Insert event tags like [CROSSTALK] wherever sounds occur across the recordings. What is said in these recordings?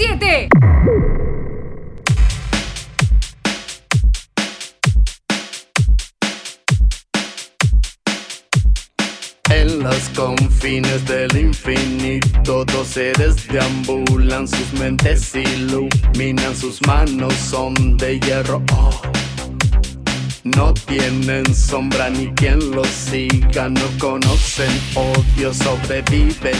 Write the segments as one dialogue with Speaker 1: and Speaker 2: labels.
Speaker 1: 57. En
Speaker 2: los confines del infinito, dos seres deambulan, sus mentes iluminan, sus manos son de hierro. Oh. No tienen sombra ni quien los siga, no conocen odio, sobreviven.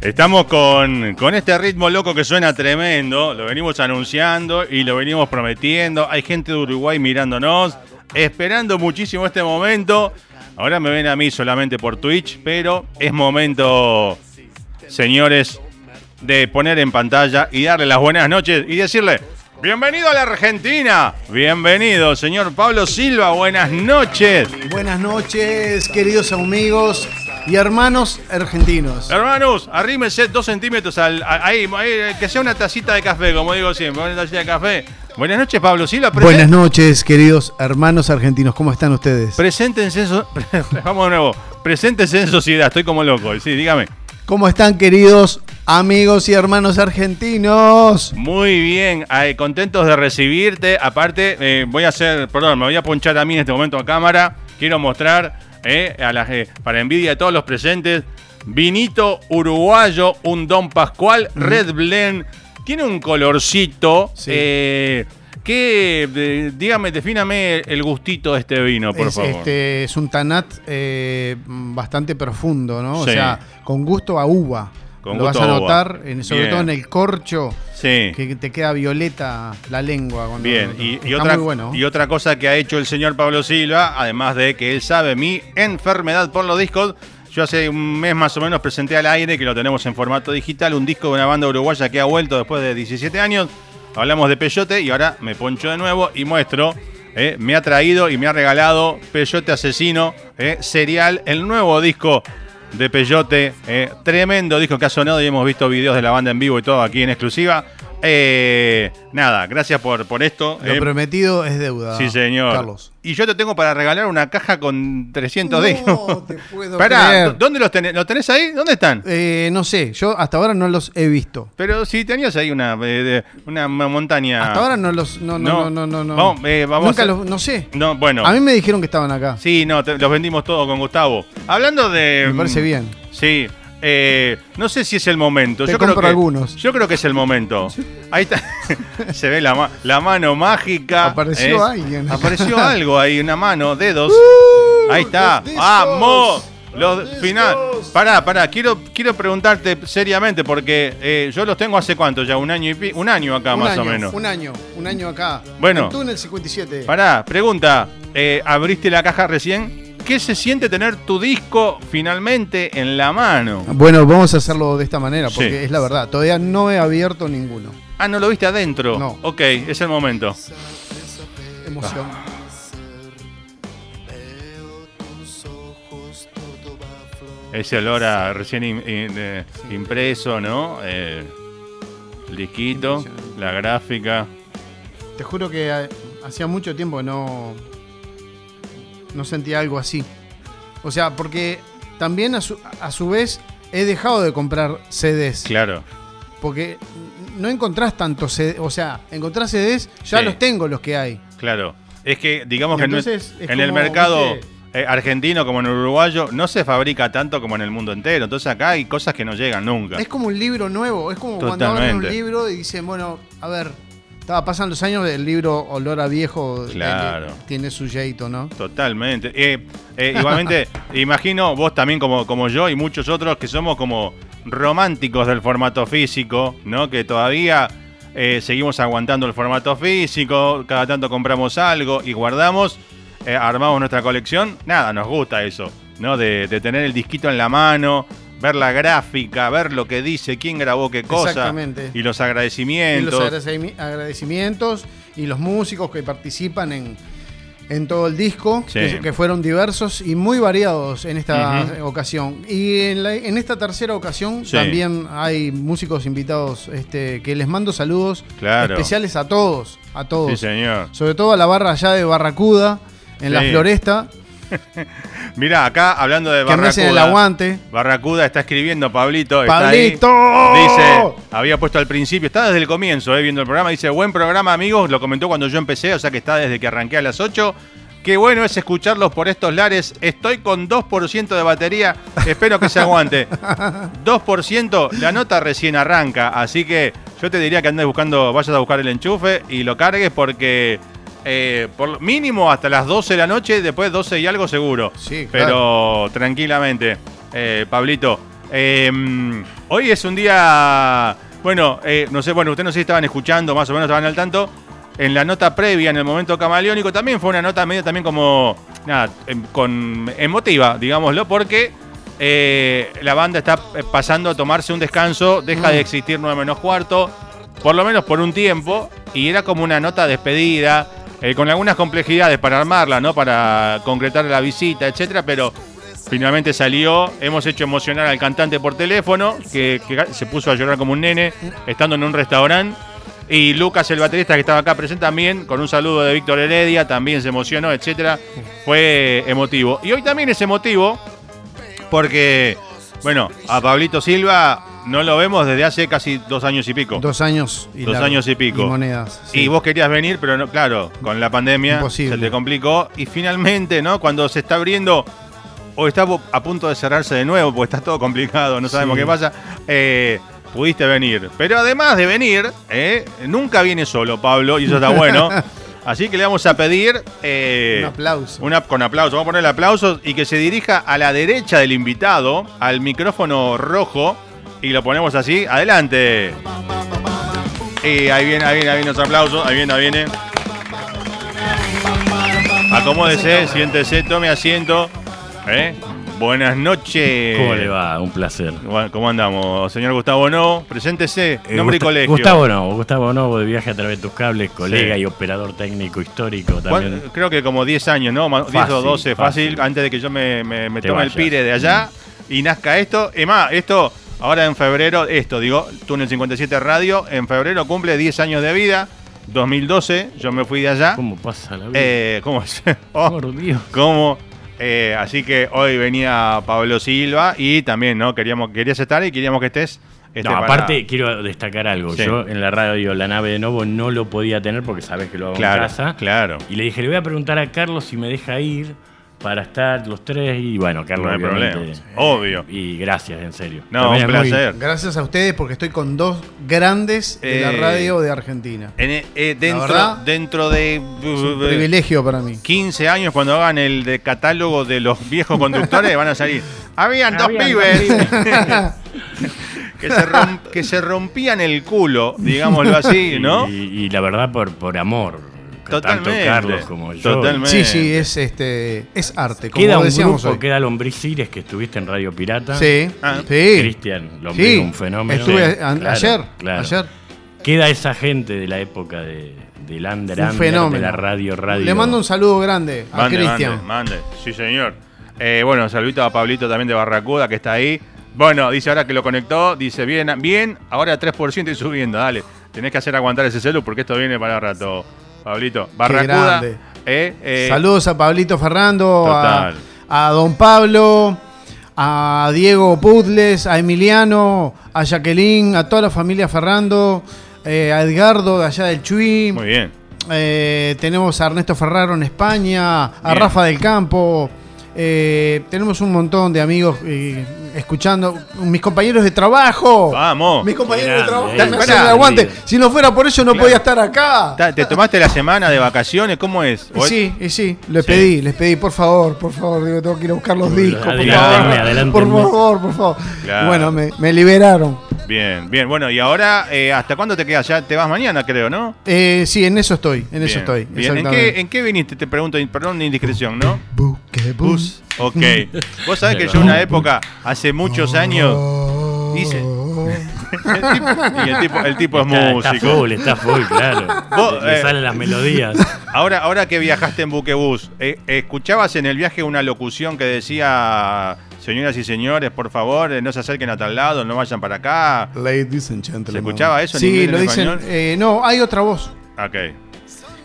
Speaker 3: Estamos con, con este ritmo loco que suena tremendo, lo venimos anunciando y lo venimos prometiendo. Hay gente de Uruguay mirándonos, esperando muchísimo este momento. Ahora me ven a mí solamente por Twitch, pero es momento, señores, de poner en pantalla y darle las buenas noches y decirle, bienvenido a la Argentina, bienvenido, señor Pablo Silva, buenas noches.
Speaker 4: Buenas noches, queridos amigos y hermanos argentinos.
Speaker 3: Hermanos, arrímese dos centímetros al, a- ahí, ahí, que sea una tacita de café, como digo siempre, una tacita de café. Buenas noches, Pablo Silva. presen-
Speaker 4: Buenas noches, queridos hermanos argentinos. ¿Cómo están ustedes?
Speaker 3: Preséntense en so- [LAUGHS] Vamos de nuevo. Preséntense en sociedad, estoy como loco. Sí, dígame.
Speaker 4: ¿Cómo están, queridos amigos y hermanos argentinos?
Speaker 3: Muy bien, ay, contentos de recibirte. Aparte, eh, voy a hacer, perdón, me voy a ponchar a mí en este momento a cámara. Quiero mostrar, eh, a la, eh, para envidia de todos los presentes, vinito uruguayo, un Don Pascual, Red Blend. Tiene un colorcito.
Speaker 4: Sí.
Speaker 3: Eh, dígame, defíname el gustito de este vino, por
Speaker 4: es,
Speaker 3: favor.
Speaker 4: Este, es un tanat eh, bastante profundo, ¿no?
Speaker 3: Sí.
Speaker 4: O sea, con gusto a uva.
Speaker 3: Con
Speaker 4: Lo vas
Speaker 3: gusto
Speaker 4: a notar, en- sobre
Speaker 3: Bien.
Speaker 4: todo en el corcho,
Speaker 3: Sí.
Speaker 4: que te queda violeta la lengua. cuando-
Speaker 3: Bien, y, otra,
Speaker 4: bueno.
Speaker 3: y otra cosa que ha hecho el señor Pablo Silva, además de que él sabe mi enfermedad por los discos, yo hace un mes más o menos presenté al aire, que lo tenemos en formato digital, un disco de una banda uruguaya que ha vuelto después de 17 años. Hablamos de Peyote y ahora me poncho de nuevo y muestro. eh, me ha traído y me ha regalado Peyote Asesino, eh, serial, el nuevo disco de Peyote. eh, tremendo disco que ha sonado y hemos visto videos de la banda en vivo y todo aquí en exclusiva. Eh, nada, gracias por, por esto.
Speaker 4: Lo
Speaker 3: eh,
Speaker 4: prometido es deuda.
Speaker 3: Sí, señor.
Speaker 4: Carlos.
Speaker 3: Y yo te tengo para regalar una caja con 300
Speaker 4: No
Speaker 3: discos.
Speaker 4: te puedo
Speaker 3: Pará,
Speaker 4: creer.
Speaker 3: ¿dónde los tenés? ¿Los tenés ahí? ¿Dónde están?
Speaker 4: Eh, no sé, yo hasta ahora no los he visto.
Speaker 3: Pero si tenías ahí una, eh, una, montaña.
Speaker 4: Hasta ahora no los. No, no, no, no. no, no.
Speaker 3: Vamos, eh, vamos
Speaker 4: Nunca
Speaker 3: a-
Speaker 4: los. No sé.
Speaker 3: No, bueno.
Speaker 4: A mí me dijeron que estaban acá.
Speaker 3: Sí, no, te- los vendimos todos con Gustavo. Hablando de.
Speaker 4: Me parece bien.
Speaker 3: Sí. Eh, no sé si es el momento.
Speaker 4: Te
Speaker 3: yo creo que,
Speaker 4: algunos.
Speaker 3: Yo creo que es el momento. Ahí está. [LAUGHS] Se ve la, ma- la mano mágica.
Speaker 4: Apareció
Speaker 3: ¿eh?
Speaker 4: alguien.
Speaker 3: Apareció [LAUGHS] algo ahí, una mano, dedos.
Speaker 4: Uh,
Speaker 3: ahí está.
Speaker 4: los
Speaker 3: ¡Vamos! Los
Speaker 4: los
Speaker 3: final. Pará, pará, quiero, quiero preguntarte seriamente, porque eh, yo los tengo hace cuánto ya, un año y pi- un año acá
Speaker 4: Un
Speaker 3: más
Speaker 4: año,
Speaker 3: o menos.
Speaker 4: Un año, un año acá.
Speaker 3: Bueno.
Speaker 4: En Túnel 57.
Speaker 3: Pará, pregunta. eh, abriste la caja recién. ¿Qué se siente tener tu disco finalmente en la mano?
Speaker 4: Bueno, vamos a hacerlo de esta manera, porque
Speaker 3: Sí.
Speaker 4: es la verdad. Todavía no he abierto ninguno.
Speaker 3: Ah, ¿no lo viste adentro?
Speaker 4: No.
Speaker 3: Ok, es el momento.
Speaker 4: Emoción.
Speaker 3: Ese olor a recién in- eh, impreso, ¿no? Eh, el disquito, la gráfica.
Speaker 4: Te juro que hacía mucho tiempo que no. No sentía algo así. O sea, porque también a su, a su vez he dejado de comprar CDs.
Speaker 3: Claro.
Speaker 4: Porque no encontrás tantos CDs. O sea, encontrás CDs, ya
Speaker 3: Sí.
Speaker 4: los tengo los que hay.
Speaker 3: Claro. Es que, digamos que
Speaker 4: es
Speaker 3: en el mercado, eh, argentino como en el uruguayo no se fabrica tanto como en el mundo entero. Entonces acá hay cosas que no llegan nunca.
Speaker 4: Es como un libro nuevo, es como cuando abren un
Speaker 3: Totalmente.
Speaker 4: libro y dicen, bueno, a ver, estaba, pasan los años, el libro Olor a Viejo eh,
Speaker 3: Claro.
Speaker 4: tiene su jeito, ¿no?
Speaker 3: Totalmente. Eh, eh, igualmente, [LAUGHS] imagino vos también como, como yo y muchos otros que somos como románticos del formato físico, ¿no? Que todavía eh, seguimos aguantando el formato físico, cada tanto compramos algo y guardamos, armamos nuestra colección. Nada, nos gusta eso, ¿no? De, de tener el disquito en la mano, ver la gráfica, ver lo que dice, quién grabó qué cosa.
Speaker 4: Exactamente.
Speaker 3: Y los
Speaker 4: Y
Speaker 3: agradecimientos.
Speaker 4: los agradecimi- agradecimientos y los músicos que participan en, en todo el disco,
Speaker 3: Sí.
Speaker 4: que, que fueron diversos y muy variados en esta ocasión. Y en, la- en esta tercera ocasión
Speaker 3: Sí.
Speaker 4: también hay músicos invitados este, que les mando saludos
Speaker 3: Claro.
Speaker 4: especiales a todos, a todos.
Speaker 3: Sí, señor.
Speaker 4: Sobre todo a la barra allá de Barracuda, en la. Floresta, [LAUGHS]
Speaker 3: Mira, acá hablando de
Speaker 4: que me hacen el
Speaker 3: Barracuda.
Speaker 4: aguante.
Speaker 3: Barracuda está escribiendo, Pablito. está.
Speaker 4: ¡Pablito!
Speaker 3: Dice, había puesto al principio, está desde el comienzo, eh, viendo el programa. Dice, buen programa, amigos. Lo comentó cuando yo empecé, o sea que está desde que arranqué a las 8. Qué bueno es escucharlos por estos lares. Estoy con 2% de batería. Espero que se aguante. [LAUGHS] 2%, la nota recién arranca. Así que yo te diría que andes buscando, vayas a buscar el enchufe y lo cargues porque eh, por mínimo hasta las 12 de la noche, después 12 y algo seguro.
Speaker 4: Sí,
Speaker 3: Pero tranquilamente, eh, Pablito. eh, hoy es un día. Bueno, eh, no sé, bueno, ustedes no sé si estaban escuchando, más o menos estaban al tanto. En la nota previa, en el momento camaleónico, también fue una nota medio también como. Nada, em, con emotiva, digámoslo, porque eh, la banda está eh, pasando a tomarse un descanso, deja de existir 9 menos cuarto, por lo menos por un tiempo, y era como una nota despedida, eh, con algunas complejidades para armarla, ¿no? Para concretar la visita, etcétera, pero finalmente salió. Hemos hecho emocionar al cantante por teléfono, que, que se puso a llorar como un nene, estando en un restaurante. Y Lucas, el baterista que estaba acá presente también, con un saludo de Víctor Heredia, también se emocionó, etcétera. Fue emotivo. Y hoy también es emotivo, porque, bueno, a Pablito Silva no lo vemos desde hace casi dos años y pico.
Speaker 4: Dos años y
Speaker 3: Dos
Speaker 4: largo.
Speaker 3: años y pico.
Speaker 4: monedas. sí.
Speaker 3: Y vos querías venir, pero no, claro, con la pandemia
Speaker 4: Imposible.
Speaker 3: se te complicó. Y finalmente, ¿no? Cuando se está abriendo o está a punto de cerrarse de nuevo, porque está todo complicado, no sabemos
Speaker 4: Sí.
Speaker 3: qué pasa, eh, pudiste venir. Pero además de venir, eh, nunca viene solo, Pablo, y eso está bueno. [LAUGHS] Así que le vamos a pedir eh,
Speaker 4: Un aplauso.
Speaker 3: una- con aplauso, vamos a ponerle aplausos y que se dirija a la derecha del invitado, al micrófono rojo, y lo ponemos así. Adelante. Y ahí viene, ahí viene, ahí viene los aplausos, ahí viene, ahí viene. Acomódese, siéntese, tome asiento. ¿Eh? Buenas noches.
Speaker 5: ¿Cómo le va? Un placer.
Speaker 3: ¿Cómo andamos? Señor Gustavo No, preséntese,
Speaker 5: Eh,
Speaker 3: nombre y colegio.
Speaker 5: Gustavo no, Gustavo no, de viaje a través de tus cables, colega
Speaker 3: Sí.
Speaker 5: y operador técnico histórico
Speaker 3: ¿Cuán-
Speaker 5: también.
Speaker 3: Creo que como 10 años, ¿no? Ma- 10 o
Speaker 5: Fácil,
Speaker 3: 12, fácil,
Speaker 5: fácil.
Speaker 3: antes de que yo me, me- me
Speaker 5: Te
Speaker 3: tome el pire de allá y nazca esto. Es más, esto, ahora en febrero, esto, digo, Túnel 57 Radio, en febrero cumple 10 años de vida, 2012, yo me fui de allá.
Speaker 5: ¿Cómo pasa la vida?
Speaker 3: Eh, ¿Cómo es? [LAUGHS] Oh,
Speaker 5: Por Dios.
Speaker 3: ¿Cómo? Eh, así que hoy venía Pablo Silva y también, ¿no? Queríamos, querías estar y queríamos que estés. este,
Speaker 5: No,
Speaker 3: para-
Speaker 5: aparte quiero destacar algo.
Speaker 3: Sí.
Speaker 5: Yo en la radio La Nave de Novo no lo podía tener porque sabes que lo hago
Speaker 3: Claro,
Speaker 5: en casa.
Speaker 3: claro.
Speaker 5: Y le dije, le voy a preguntar a Carlos si me deja ir para estar los tres. Y bueno, Carlos,
Speaker 3: No hay problema.
Speaker 5: eh,
Speaker 3: Obvio.
Speaker 5: Y gracias, en serio.
Speaker 3: No,
Speaker 5: También
Speaker 3: un
Speaker 5: muy-
Speaker 3: placer.
Speaker 4: Gracias a ustedes porque estoy con dos grandes de la
Speaker 3: Eh,
Speaker 4: radio de Argentina.
Speaker 3: En- eh, dentro,
Speaker 4: verdad,
Speaker 3: dentro de
Speaker 4: Es un privilegio para mí.
Speaker 3: 15 años, cuando hagan el de catálogo de los viejos conductores, van a salir. Habían dos
Speaker 5: Habían
Speaker 3: pibes
Speaker 5: dos [LAUGHS]
Speaker 3: que, se rom- que se rompían el culo, digámoslo así, [LAUGHS] ¿no?
Speaker 5: Y, y la verdad por, por amor.
Speaker 3: Totalmente.
Speaker 5: Tanto Carlos como yo.
Speaker 3: Totalmente.
Speaker 4: Sí, sí, es este es arte, como
Speaker 5: Queda un
Speaker 4: decíamos
Speaker 5: grupo,
Speaker 4: hoy.
Speaker 5: queda Lombriz Cires, que estuviste en Radio Pirata.
Speaker 4: Sí,
Speaker 3: Ah.
Speaker 4: sí.
Speaker 5: Cristian Lombriz,
Speaker 4: Sí,
Speaker 5: un fenómeno.
Speaker 4: Estuve
Speaker 5: Sí,
Speaker 4: a-
Speaker 5: claro,
Speaker 4: ayer,
Speaker 5: claro.
Speaker 4: ayer.
Speaker 5: Queda esa gente de la época de, del under,
Speaker 4: Un
Speaker 5: under,
Speaker 4: fenómeno.
Speaker 5: de la radio, radio.
Speaker 4: Le mando un saludo grande a Cristian.
Speaker 3: mande, mande. Sí, señor. Eh, bueno, saludito a Pablito también de Barracuda, que está ahí. Bueno, dice ahora que lo conectó, dice bien, bien, ahora 3% y subiendo, dale. Tenés que hacer aguantar ese celu porque esto viene para rato, Pablito. Barracuda. eh, eh,
Speaker 4: Saludos a Pablito Ferrando, a, Don Pablo, a Diego Pudles, a Emiliano, a Jacqueline, a toda la familia Ferrando, eh, a Edgardo de allá del Chuy.
Speaker 3: Muy bien.
Speaker 4: Tenemos a Ernesto Ferraro en España, a
Speaker 3: Bien.
Speaker 4: Rafa del Campo, Eh, tenemos un montón de amigos eh, escuchando. Mis compañeros de trabajo.
Speaker 3: Vamos.
Speaker 4: Mis compañeros de trabajo
Speaker 5: eh.
Speaker 4: aguante. Si no fuera por eso, no
Speaker 3: Claro.
Speaker 4: podía estar acá.
Speaker 3: ¿Te tomaste la semana de vacaciones? ¿Cómo es?
Speaker 4: Y
Speaker 3: ¿O-
Speaker 4: sí, y sí, les
Speaker 3: Sí.
Speaker 4: pedí, les pedí, por favor, por favor, digo, tengo que ir a buscar los discos, por
Speaker 5: adelántenme.
Speaker 4: por favor, por favor.
Speaker 3: Claro.
Speaker 4: Bueno, me, me liberaron.
Speaker 3: Bien, bien. Bueno, y ahora, eh, ¿hasta cuándo te quedas? Ya te vas mañana, creo, ¿no?
Speaker 4: Eh, sí, en eso estoy, en eso estoy.
Speaker 3: Bien. ¿En qué, ¿En qué viniste? Te pregunto, perdón de indiscreción, ¿no?
Speaker 4: Buquebus. [LAUGHS]
Speaker 3: Ok. Vos sabés que yo una época, hace muchos años, hice... El [LAUGHS] tipo, y el tipo, el tipo es
Speaker 5: Está, está
Speaker 3: músico.
Speaker 5: full, está full, claro.
Speaker 3: Vos,
Speaker 5: Le
Speaker 3: eh,
Speaker 5: salen las melodías. [LAUGHS]
Speaker 3: Ahora, ahora que viajaste en buquebús, eh, ¿escuchabas en el viaje una locución que decía, señoras y señores, por favor, eh, no se acerquen a tal lado, no vayan para acá?
Speaker 4: Ladies and gentlemen.
Speaker 3: ¿Se escuchaba eso en
Speaker 4: Sí,
Speaker 3: inglés y en
Speaker 4: lo dicen.
Speaker 3: español?
Speaker 4: eh, no, hay otra voz.
Speaker 3: Ok.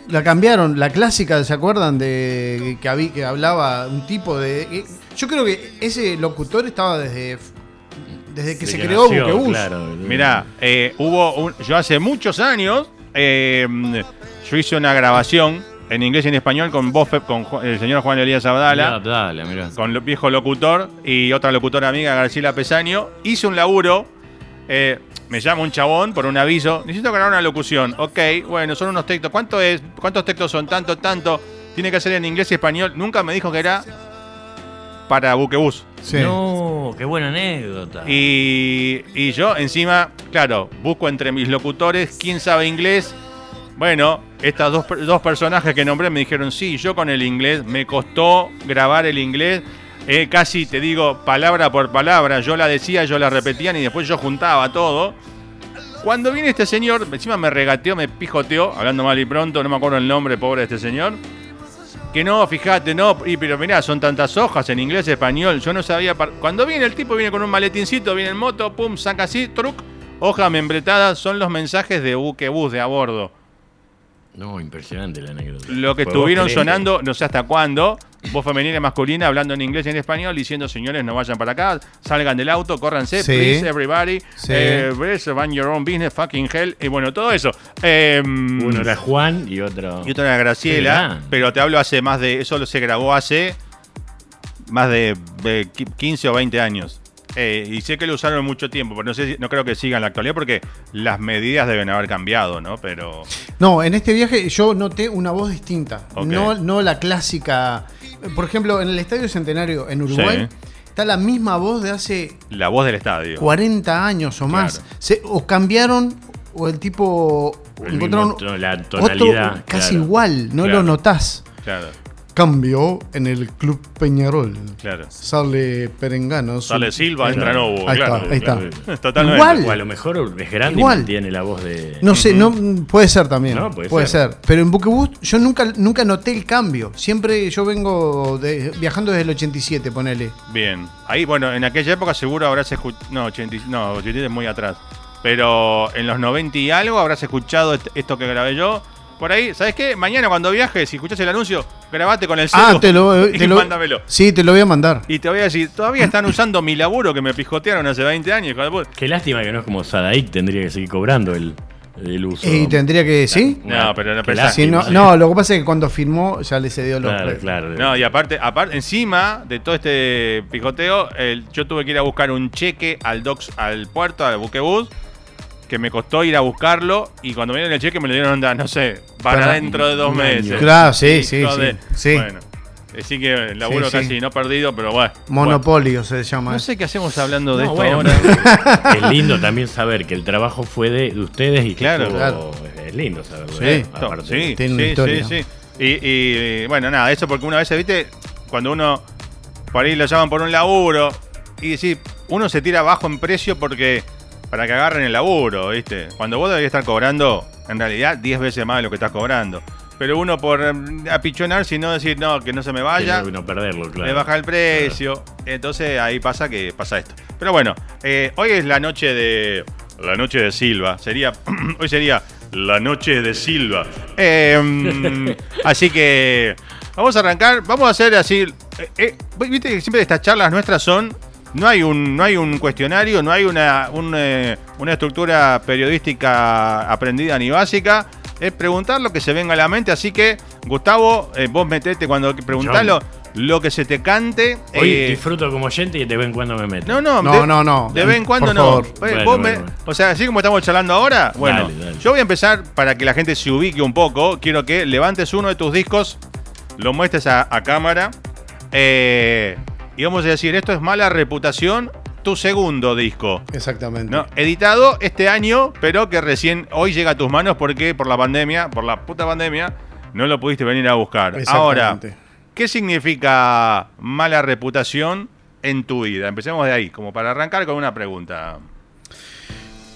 Speaker 4: La cambiaron, la clásica, ¿se acuerdan? De que, habí- que hablaba un tipo de. eh, yo creo que ese locutor estaba desde. Desde que se
Speaker 5: que
Speaker 4: creó
Speaker 5: nació,
Speaker 4: Buquebus.
Speaker 5: claro.
Speaker 3: Mirá, eh, hubo un- yo hace muchos años, eh, yo hice una grabación en inglés y en español con fe- con el señor Juan Elías Abdala.
Speaker 5: Ya, dale, mirá.
Speaker 3: con el viejo locutor y otra locutora amiga, Garcila Pesaño. Hice un laburo. eh, me llama un chabón por un aviso. Necesito grabar una locución. Ok, bueno, son unos textos. ¿Cuánto es? ¿Cuántos textos son? Tanto, tanto. Tiene que ser en inglés y español. Nunca me dijo que era para Buquebus.
Speaker 4: Sí.
Speaker 5: No, qué buena anécdota.
Speaker 3: Y, y yo encima, claro, busco entre mis locutores quién sabe inglés. Bueno, estas dos, dos personajes que nombré me dijeron, sí, yo con el inglés, me costó grabar el inglés, eh, casi te digo palabra por palabra, yo la decía, yo la repetían y después yo juntaba todo. Cuando viene este señor, encima me regateó, me pijoteó, hablando mal y pronto, no me acuerdo el nombre, pobre de este señor. Que no, fíjate, no, y, pero mirá, son tantas hojas en inglés, español, yo no sabía. Cuando viene el tipo, viene con un maletincito, viene en moto, pum, saca así, truc, hoja membretada, son los mensajes de buquebus de a bordo.
Speaker 5: No, impresionante la anécdota.
Speaker 3: Lo que estuvieron sonando, no sé hasta cuándo, voz femenina y masculina hablando en inglés y en español, diciendo señores, no vayan para acá, salgan del auto, córranse,
Speaker 4: Sí.
Speaker 3: please, everybody,
Speaker 4: Sí.
Speaker 3: eh, please, run your own business, fucking hell, y bueno, todo eso.
Speaker 5: Que Uno era Juan y otro.
Speaker 3: y otra era Graciela, pero te hablo hace más de. Eso se grabó hace más de, de qui- 15 o 20 años. Eh, y sé que lo usaron mucho tiempo, pero no sé no creo que siga en la actualidad porque las medidas deben haber cambiado, ¿no? Pero.
Speaker 4: No, en este viaje yo noté una voz distinta. No, no la clásica. Por ejemplo, en el Estadio Centenario en Uruguay
Speaker 3: Sí.
Speaker 4: está la misma voz de hace
Speaker 3: La voz del estadio.
Speaker 4: 40 años o más.
Speaker 3: Claro.
Speaker 4: Se- o cambiaron o el tipo
Speaker 5: El
Speaker 4: encontraron
Speaker 5: mismo la
Speaker 4: otro
Speaker 5: tonalidad,
Speaker 4: casi
Speaker 5: claro.
Speaker 4: igual, no
Speaker 3: Claro.
Speaker 4: lo notás.
Speaker 3: Claro,
Speaker 4: Cambió en el Club Peñarol.
Speaker 3: claro.
Speaker 4: Sale Perengano.
Speaker 3: Sale Silva,
Speaker 4: Ahí
Speaker 3: entra Novo.
Speaker 4: Ahí
Speaker 3: claro,
Speaker 4: está, ahí
Speaker 3: claro.
Speaker 4: está.
Speaker 3: Totalmente.
Speaker 4: Igual.
Speaker 5: O a lo mejor es grande
Speaker 4: Igual.
Speaker 5: y tiene la voz de.
Speaker 4: No sé, no puede ser también.
Speaker 5: No, puede
Speaker 4: puede,
Speaker 5: ser.
Speaker 4: ser. Pero en Buquebus yo nunca, nunca noté el cambio. Siempre yo vengo de- viajando desde el 87, ponele.
Speaker 3: Bien. Ahí, bueno, en aquella época seguro habrás escuchado. No, 80, no, 87 es muy atrás. Pero en los 90 y algo habrás escuchado est- esto que grabé yo. Por ahí, ¿sabes qué? Mañana cuando viajes, si escuchas el anuncio, grabate con el celu
Speaker 4: Ah, te lo, [LAUGHS]
Speaker 3: y
Speaker 4: te lo-
Speaker 3: mándamelo.
Speaker 4: Sí, te lo voy a mandar.
Speaker 3: Y te voy a decir, todavía están [LAUGHS] usando mi laburo que me pijotearon hace 20 años.
Speaker 5: Qué lástima que no es como Sadaik, tendría que seguir cobrando el, el uso.
Speaker 4: Y tendría que, ¿sí?
Speaker 3: No, pero no pensás-
Speaker 4: Sí, no, no, lo que pasa es que cuando firmó ya le cedió los
Speaker 5: Claro, claro.
Speaker 3: No, y aparte, aparte, encima de todo este pijoteo, el- yo tuve que ir a buscar un cheque al docs, al puerto, al buquebus, que me costó ir a buscarlo, y cuando me dieron el cheque me lo dieron, onda, no sé, para
Speaker 4: Para
Speaker 3: dentro de dos meses.
Speaker 4: Claro, sí, sí, sí,
Speaker 3: de-
Speaker 4: sí.
Speaker 3: Bueno, así que el laburo
Speaker 4: Sí, sí.
Speaker 3: casi no perdido, pero bueno.
Speaker 4: Monopolio se llama.
Speaker 3: No sé qué hacemos hablando de
Speaker 5: No,
Speaker 3: esto
Speaker 5: bueno,
Speaker 3: ahora. [LAUGHS]
Speaker 5: Es lindo también saber que el trabajo fue de, de ustedes y que
Speaker 3: Claro.
Speaker 5: estuvo-
Speaker 4: Claro.
Speaker 5: es lindo saberlo.
Speaker 4: Sí.
Speaker 5: ¿eh?
Speaker 3: Sí,
Speaker 4: Tiene una
Speaker 3: sí,
Speaker 4: historia.
Speaker 3: sí, sí. Y, y, bueno, nada, eso porque una vez, ¿viste? Cuando uno por ahí lo llaman por un laburo y decís, uno se tira bajo en precio porque para que agarren el laburo, ¿viste? Cuando vos deberías estar cobrando, en realidad, 10 veces más de lo que estás cobrando. Pero uno por eh, apichonar, si no decir, no, que no se me vaya,
Speaker 5: Que no, perderlo, claro.
Speaker 3: le baja el precio. Entonces ahí pasa que pasa esto. Pero bueno, eh, hoy es la noche de. La noche de Silva. Sería. [CLEARS THROAT] hoy sería la noche de Silva. Eh, [LAUGHS] así que. Vamos a arrancar. Vamos a hacer así. eh, eh, Viste que siempre estas charlas nuestras son. No hay un, no hay un cuestionario, no hay una, un, eh, una estructura periodística aprendida ni básica. Es preguntar lo que se venga a la mente. Así que, Gustavo, eh, vos metete cuando preguntalo. lo que se te cante.
Speaker 5: Hoy
Speaker 3: eh,
Speaker 5: disfruto como oyente y de vez en cuando me meto.
Speaker 3: no, no,
Speaker 4: No,
Speaker 3: de,
Speaker 4: no, no.
Speaker 3: De vez en cuando
Speaker 4: Por
Speaker 3: no.
Speaker 4: favor.
Speaker 3: Eh,
Speaker 5: Bueno,
Speaker 3: vos
Speaker 5: bueno,
Speaker 3: me-
Speaker 5: bueno.
Speaker 3: O sea, así como estamos charlando ahora, bueno,
Speaker 5: Dale, dale.
Speaker 3: yo voy a empezar para que la gente se ubique un poco. Quiero que levantes uno de tus discos, lo muestres a, a cámara. eh, y vamos a decir, esto es mala reputación, tu segundo disco.
Speaker 4: Exactamente.
Speaker 3: ¿no? Editado este año, pero que recién hoy llega a tus manos porque por la pandemia, por la puta pandemia, no lo pudiste venir a buscar. Ahora. ¿qué significa mala reputación en tu vida? Empecemos de ahí, como para arrancar con una pregunta.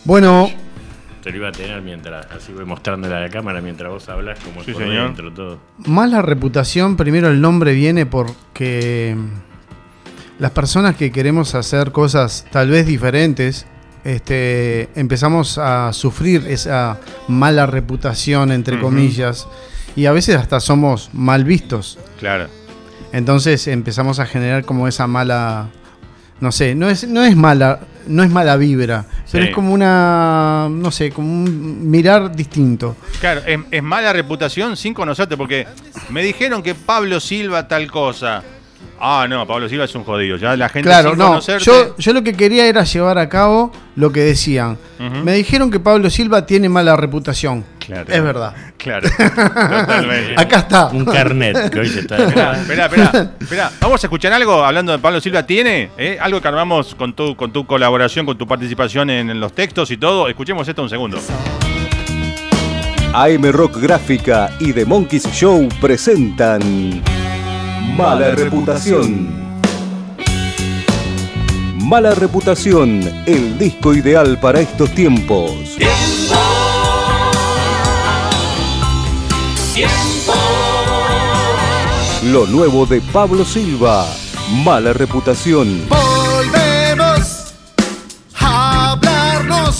Speaker 4: Bueno,
Speaker 5: Te lo iba a tener mientras, así voy mostrándole a la cámara mientras vos hablas como
Speaker 3: Sí,
Speaker 5: por
Speaker 3: señor.
Speaker 5: dentro todo.
Speaker 4: mala reputación, primero el nombre viene porque las personas que queremos hacer cosas tal vez diferentes, este, empezamos a sufrir esa mala reputación, entre comillas, y a veces hasta somos mal vistos.
Speaker 3: Claro.
Speaker 4: Entonces empezamos a generar como esa mala, no sé, no es, no es mala, no es mala vibra, pero es como una, no sé, como un mirar distinto.
Speaker 3: Claro, es, es mala reputación sin conocerte, porque me dijeron que Pablo Silva tal cosa. Ah, no, Pablo Silva es un jodido. Ya la gente
Speaker 4: Claro,
Speaker 3: sin
Speaker 4: no,
Speaker 3: conocerte.
Speaker 4: yo, yo lo que quería era llevar a cabo lo que decían. Me dijeron que Pablo Silva tiene mala reputación.
Speaker 3: Claro.
Speaker 4: Es verdad. [LAUGHS]
Speaker 3: Claro. Totalmente.
Speaker 4: Acá está.
Speaker 5: Un carnet que hoy se está.
Speaker 3: Vamos a escuchar algo hablando de Pablo Silva. ¿Tiene eh? algo que armamos con tu, con tu colaboración, con tu participación en, en los textos y todo? Escuchemos esto un segundo.
Speaker 6: AM Rock Gráfica y The Monkeys Show presentan Mala Reputación. Mala Reputación, el disco ideal para estos tiempos. Lo nuevo de Pablo Silva, Mala Reputación.
Speaker 2: Volvemos a hablarnos.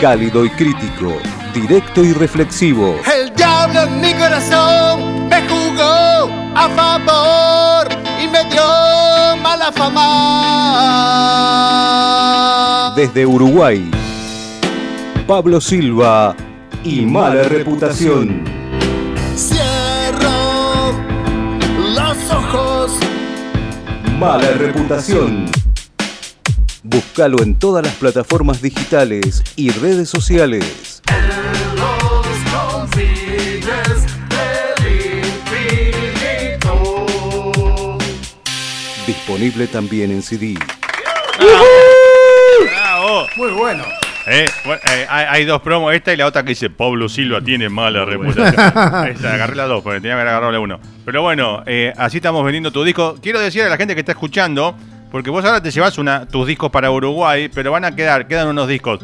Speaker 6: Cálido y crítico, directo y reflexivo.
Speaker 2: El diablo en mi corazón me jugó a favor y me dio mala fama.
Speaker 6: Desde Uruguay, Pablo Silva y Mala Reputación.
Speaker 2: Cierro los ojos.
Speaker 6: Mala Reputación. Búscalo en todas las plataformas digitales y redes sociales. Disponible también en CD.
Speaker 3: ¡Bravo!
Speaker 4: Muy bueno.
Speaker 3: Eh, bueno, eh, hay, hay dos promos, esta y la otra que dice Pablo Silva tiene mala reputación. [LAUGHS] Esta, agarré las dos, porque tenía que haber agarrado uno. Pero bueno, eh, así estamos vendiendo tu disco. Quiero decir a la gente que está escuchando, porque vos ahora te llevas una, tus discos para Uruguay, pero van a quedar, quedan unos discos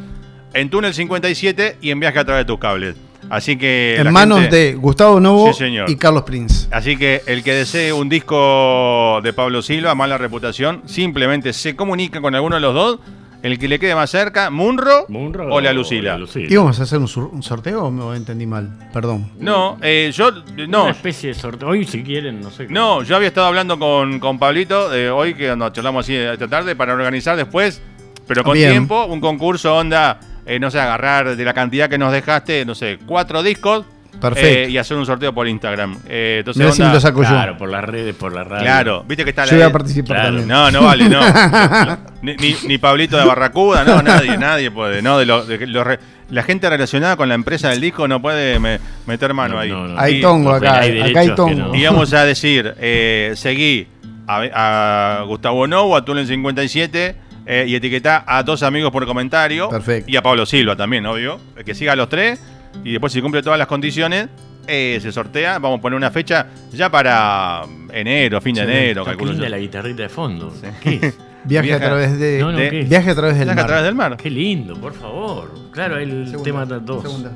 Speaker 3: en Túnel 57 y en Viaje a través de tus cables. Así que.
Speaker 4: en manos
Speaker 3: gente-
Speaker 4: de Gustavo Novo
Speaker 3: Sí, señor.
Speaker 4: y Carlos Prince.
Speaker 3: Así que el que desee un disco de Pablo Silva, mala reputación, simplemente se comunica con alguno de los dos. El que le quede más cerca, Munro,
Speaker 5: Munro
Speaker 3: o la Lucila.
Speaker 5: la Lucila.
Speaker 4: ¿Íbamos a hacer un, sur- un sorteo o me entendí mal? Perdón.
Speaker 3: No, eh, yo no,
Speaker 5: Una especie de sorteo. Hoy, si quieren, no sé. cómo.
Speaker 3: no, yo había estado hablando con, con Pablito de hoy, que nos charlamos así esta tarde, para organizar después, pero con
Speaker 4: Bien.
Speaker 3: tiempo, un concurso onda, eh, no sé, agarrar de la cantidad que nos dejaste, no sé, cuatro discos.
Speaker 4: Perfecto.
Speaker 3: eh, y hacer un sorteo por Instagram. Eh, entonces,
Speaker 4: Mirá si me
Speaker 3: onda-
Speaker 4: lo saco
Speaker 5: Claro,
Speaker 4: yo.
Speaker 5: por las redes, por la radio.
Speaker 3: Claro, viste que está
Speaker 4: Yo voy
Speaker 3: la
Speaker 4: a participar
Speaker 5: claro,
Speaker 4: también.
Speaker 3: No, no vale, no. [LAUGHS] ni, ni- ni Pablito de Barracuda, no, nadie, nadie puede. No, de lo- de los re- la gente relacionada con la empresa del disco no puede me- meter mano
Speaker 5: No,
Speaker 3: ahí.
Speaker 5: no, no.
Speaker 4: Hay tongo acá,
Speaker 5: hay
Speaker 4: acá hay tongo.
Speaker 5: no.
Speaker 3: Y vamos a decir, eh, seguí a, a Gustavo Novo, a Túnel 57 eh, y etiquetá a dos amigos por comentario.
Speaker 4: Perfecto.
Speaker 3: Y a Pablo Silva también, obvio. Que siga a los tres. Y después, si cumple todas las condiciones, eh, se sortea. Vamos a poner una fecha ya para enero, fin de enero, calculo
Speaker 5: linda
Speaker 3: yo.
Speaker 5: la guitarrita de fondo. ¿Qué es? [LAUGHS]
Speaker 4: Viaje a través de.
Speaker 5: No, no,
Speaker 3: de-
Speaker 5: ¿qué es?
Speaker 4: Viaje a través del
Speaker 3: Viaje
Speaker 4: mar.
Speaker 3: a través del mar.
Speaker 5: Qué lindo, por favor. Claro, el
Speaker 4: Segunda,
Speaker 5: tema de dos.
Speaker 4: segunda.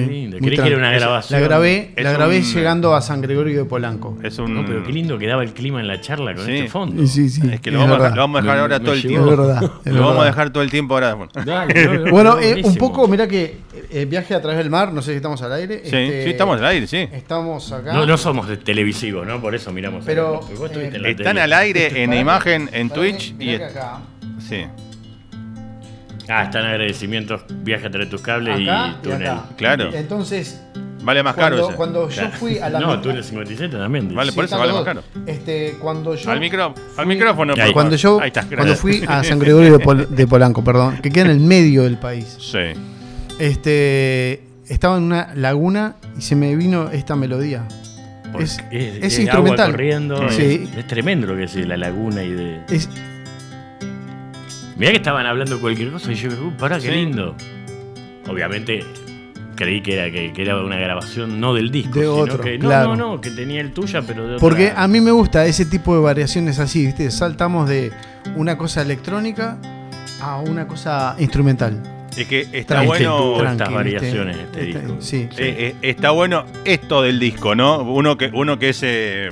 Speaker 5: Qué lindo.
Speaker 4: muy
Speaker 5: Creí que era una grabación.
Speaker 4: La grabé,
Speaker 3: Es
Speaker 4: la grabé
Speaker 3: un-
Speaker 4: llegando a San Gregorio de Polanco.
Speaker 3: Es un.
Speaker 5: No, pero qué lindo que daba el clima en la charla con
Speaker 3: Sí.
Speaker 5: este fondo.
Speaker 4: Y sí, sí.
Speaker 3: Es que lo,
Speaker 4: es
Speaker 3: vamos, a,
Speaker 4: verdad.
Speaker 3: lo vamos a dejar
Speaker 5: Me-
Speaker 3: ahora
Speaker 5: me
Speaker 3: todo el tiempo.
Speaker 4: Es verdad. es
Speaker 3: Lo vamos a dejar todo el tiempo ahora. Bueno.
Speaker 5: Dale, [LAUGHS] no, no,
Speaker 4: Bueno,
Speaker 5: no,
Speaker 4: eh, un poco, mira que eh, viaje a través del mar, no sé si estamos al aire.
Speaker 3: Sí,
Speaker 4: este,
Speaker 3: sí, estamos al aire, sí.
Speaker 4: Estamos acá.
Speaker 5: No, no somos de televisivos, ¿no? Por eso miramos.
Speaker 4: Pero, eh,
Speaker 5: en
Speaker 3: Están
Speaker 5: tele.
Speaker 3: al aire en
Speaker 4: Pará,
Speaker 3: imagen en Twitch y.
Speaker 4: mirá que acá,
Speaker 3: Sí.
Speaker 5: Ah, están agradecimientos, viaje entre tus cables
Speaker 4: Acá
Speaker 5: y
Speaker 4: y
Speaker 5: túnel.
Speaker 4: acá.
Speaker 3: Claro.
Speaker 4: Entonces,
Speaker 3: Vale más caro
Speaker 4: cuando,
Speaker 3: ese.
Speaker 4: cuando yo fui a la
Speaker 5: No, túnel 57 también. dice.
Speaker 3: Vale, por eso vale más caro.
Speaker 4: Este, cuando yo
Speaker 3: Al, micro, al
Speaker 4: fui-
Speaker 3: micrófono. por
Speaker 5: Ahí.
Speaker 4: Cuando yo
Speaker 3: Ahí está,
Speaker 4: cuando fui a [LAUGHS] San Gregorio de, Pol- de Polanco, perdón, que queda en el medio del país.
Speaker 3: Sí.
Speaker 4: Este, estaba en una laguna y se me vino esta melodía.
Speaker 5: Porque
Speaker 4: es-
Speaker 5: es,
Speaker 4: es
Speaker 5: es
Speaker 4: instrumental.
Speaker 5: agua corriendo.
Speaker 4: Sí.
Speaker 5: Es, es tremendo lo que es la laguna y de. Mirá que estaban hablando cualquier cosa y yo, uh, pará, qué
Speaker 3: Sí.
Speaker 5: lindo. Obviamente creí que era, que, que era una grabación no del disco,
Speaker 4: De
Speaker 5: sino
Speaker 4: otro,
Speaker 5: que no,
Speaker 4: claro.
Speaker 5: no, no, que tenía el tuya, pero de
Speaker 4: porque
Speaker 5: otra-
Speaker 4: a mí me gusta ese tipo de variaciones así, ¿viste? Saltamos de una cosa electrónica a una cosa instrumental.
Speaker 3: Es que está
Speaker 4: Tranqui,
Speaker 3: bueno.
Speaker 4: tranqui,
Speaker 5: estas variaciones este
Speaker 4: Este,
Speaker 5: disco.
Speaker 4: Sí.
Speaker 3: Eh, eh, está bueno esto del disco, ¿no? Uno que, uno que es, eh,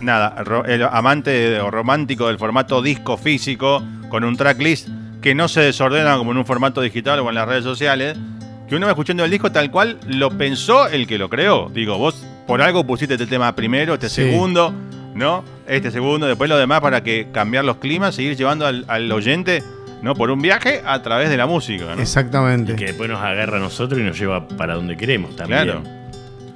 Speaker 3: nada, ro- el amante o romántico del formato disco físico, con un tracklist que no se desordena como en un formato digital o en las redes sociales, que uno va escuchando el disco tal cual lo pensó el que lo creó. Digo, vos por algo pusiste este tema primero, este
Speaker 4: Sí.
Speaker 3: segundo, ¿no? Este segundo, después lo demás para que cambiar los climas, seguir llevando al, al oyente, ¿no? Por un viaje a través de la música, ¿no?
Speaker 4: Exactamente.
Speaker 5: Y que después nos agarra a nosotros y nos lleva para donde queremos también.
Speaker 3: Claro,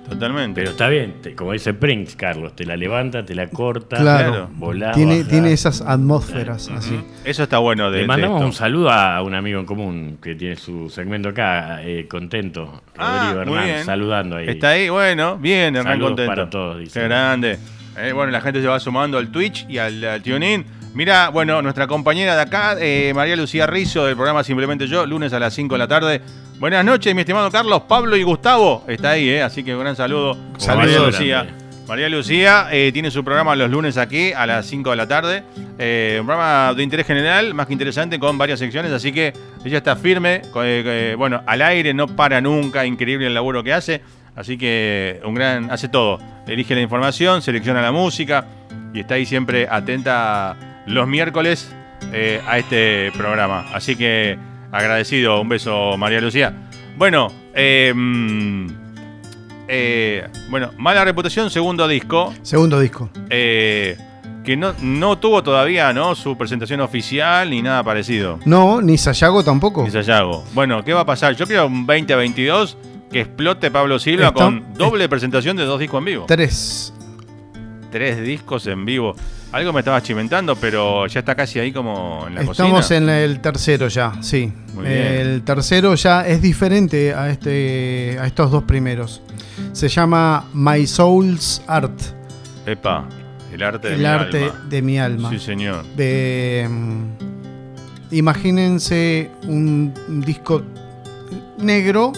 Speaker 3: totalmente.
Speaker 5: Pero está bien, te- como dice Prince, Carlos, te la levanta, te la corta,
Speaker 4: Claro.
Speaker 5: volá,
Speaker 4: tiene, tiene esas atmósferas así.
Speaker 3: Eso está bueno de
Speaker 5: Le
Speaker 3: de
Speaker 5: mandamos
Speaker 3: esto.
Speaker 5: un saludo a un amigo en común que tiene su segmento acá, eh, contento,
Speaker 3: Ah,
Speaker 5: Rodrigo
Speaker 3: muy
Speaker 5: Hernán,
Speaker 3: bien.
Speaker 5: saludando ahí.
Speaker 3: Está ahí, bueno, bien, Hernán
Speaker 5: Saludos
Speaker 3: contento.
Speaker 5: para todos, dice.
Speaker 3: Qué grande. Eh, bueno, la gente se va sumando al Twitch y al, al TuneIn. Mira, bueno, nuestra compañera de acá, eh, María Lucía Rizzo, del programa Simplemente Yo, lunes a las 5 de la tarde. Buenas noches, mi estimado Carlos, Pablo y Gustavo. Está ahí, eh, así que un gran saludo.
Speaker 5: Saludos.
Speaker 3: María
Speaker 5: Grande.
Speaker 3: Lucía. María Lucía eh, tiene su programa los lunes aquí a las 5 de la tarde. Eh, un programa de interés general, más que interesante, con varias secciones. Así que ella está firme, bueno, al aire, no para nunca. Increíble el laburo que hace. Así que un gran. hace todo. Elige la información, selecciona la música y está ahí siempre atenta los miércoles eh, a este programa. Así que agradecido. Un beso, María Lucía. Bueno, eh, eh, bueno, mala reputación, segundo disco.
Speaker 4: Segundo disco.
Speaker 3: eh, que no, no tuvo todavía ¿no? su presentación oficial ni nada parecido.
Speaker 4: No, ni Sayago tampoco.
Speaker 3: Ni Sayago. Bueno, ¿qué va a pasar? Yo creo un 2022 que explote Pablo Silva
Speaker 4: Está-
Speaker 3: con doble presentación de dos discos en vivo.
Speaker 4: Tres.
Speaker 3: Tres discos en vivo. Algo me estaba chimentando, pero ya está casi ahí como en la
Speaker 4: Estamos
Speaker 3: cocina.
Speaker 4: en el tercero ya, sí.
Speaker 3: Muy bien.
Speaker 4: El tercero ya es diferente a este a estos dos primeros. Se llama My Soul's Art,
Speaker 3: Epa, el arte de
Speaker 4: el
Speaker 3: mi
Speaker 4: arte
Speaker 3: alma.
Speaker 4: de mi alma.
Speaker 3: Sí, señor.
Speaker 4: De, mm, imagínense un, un disco negro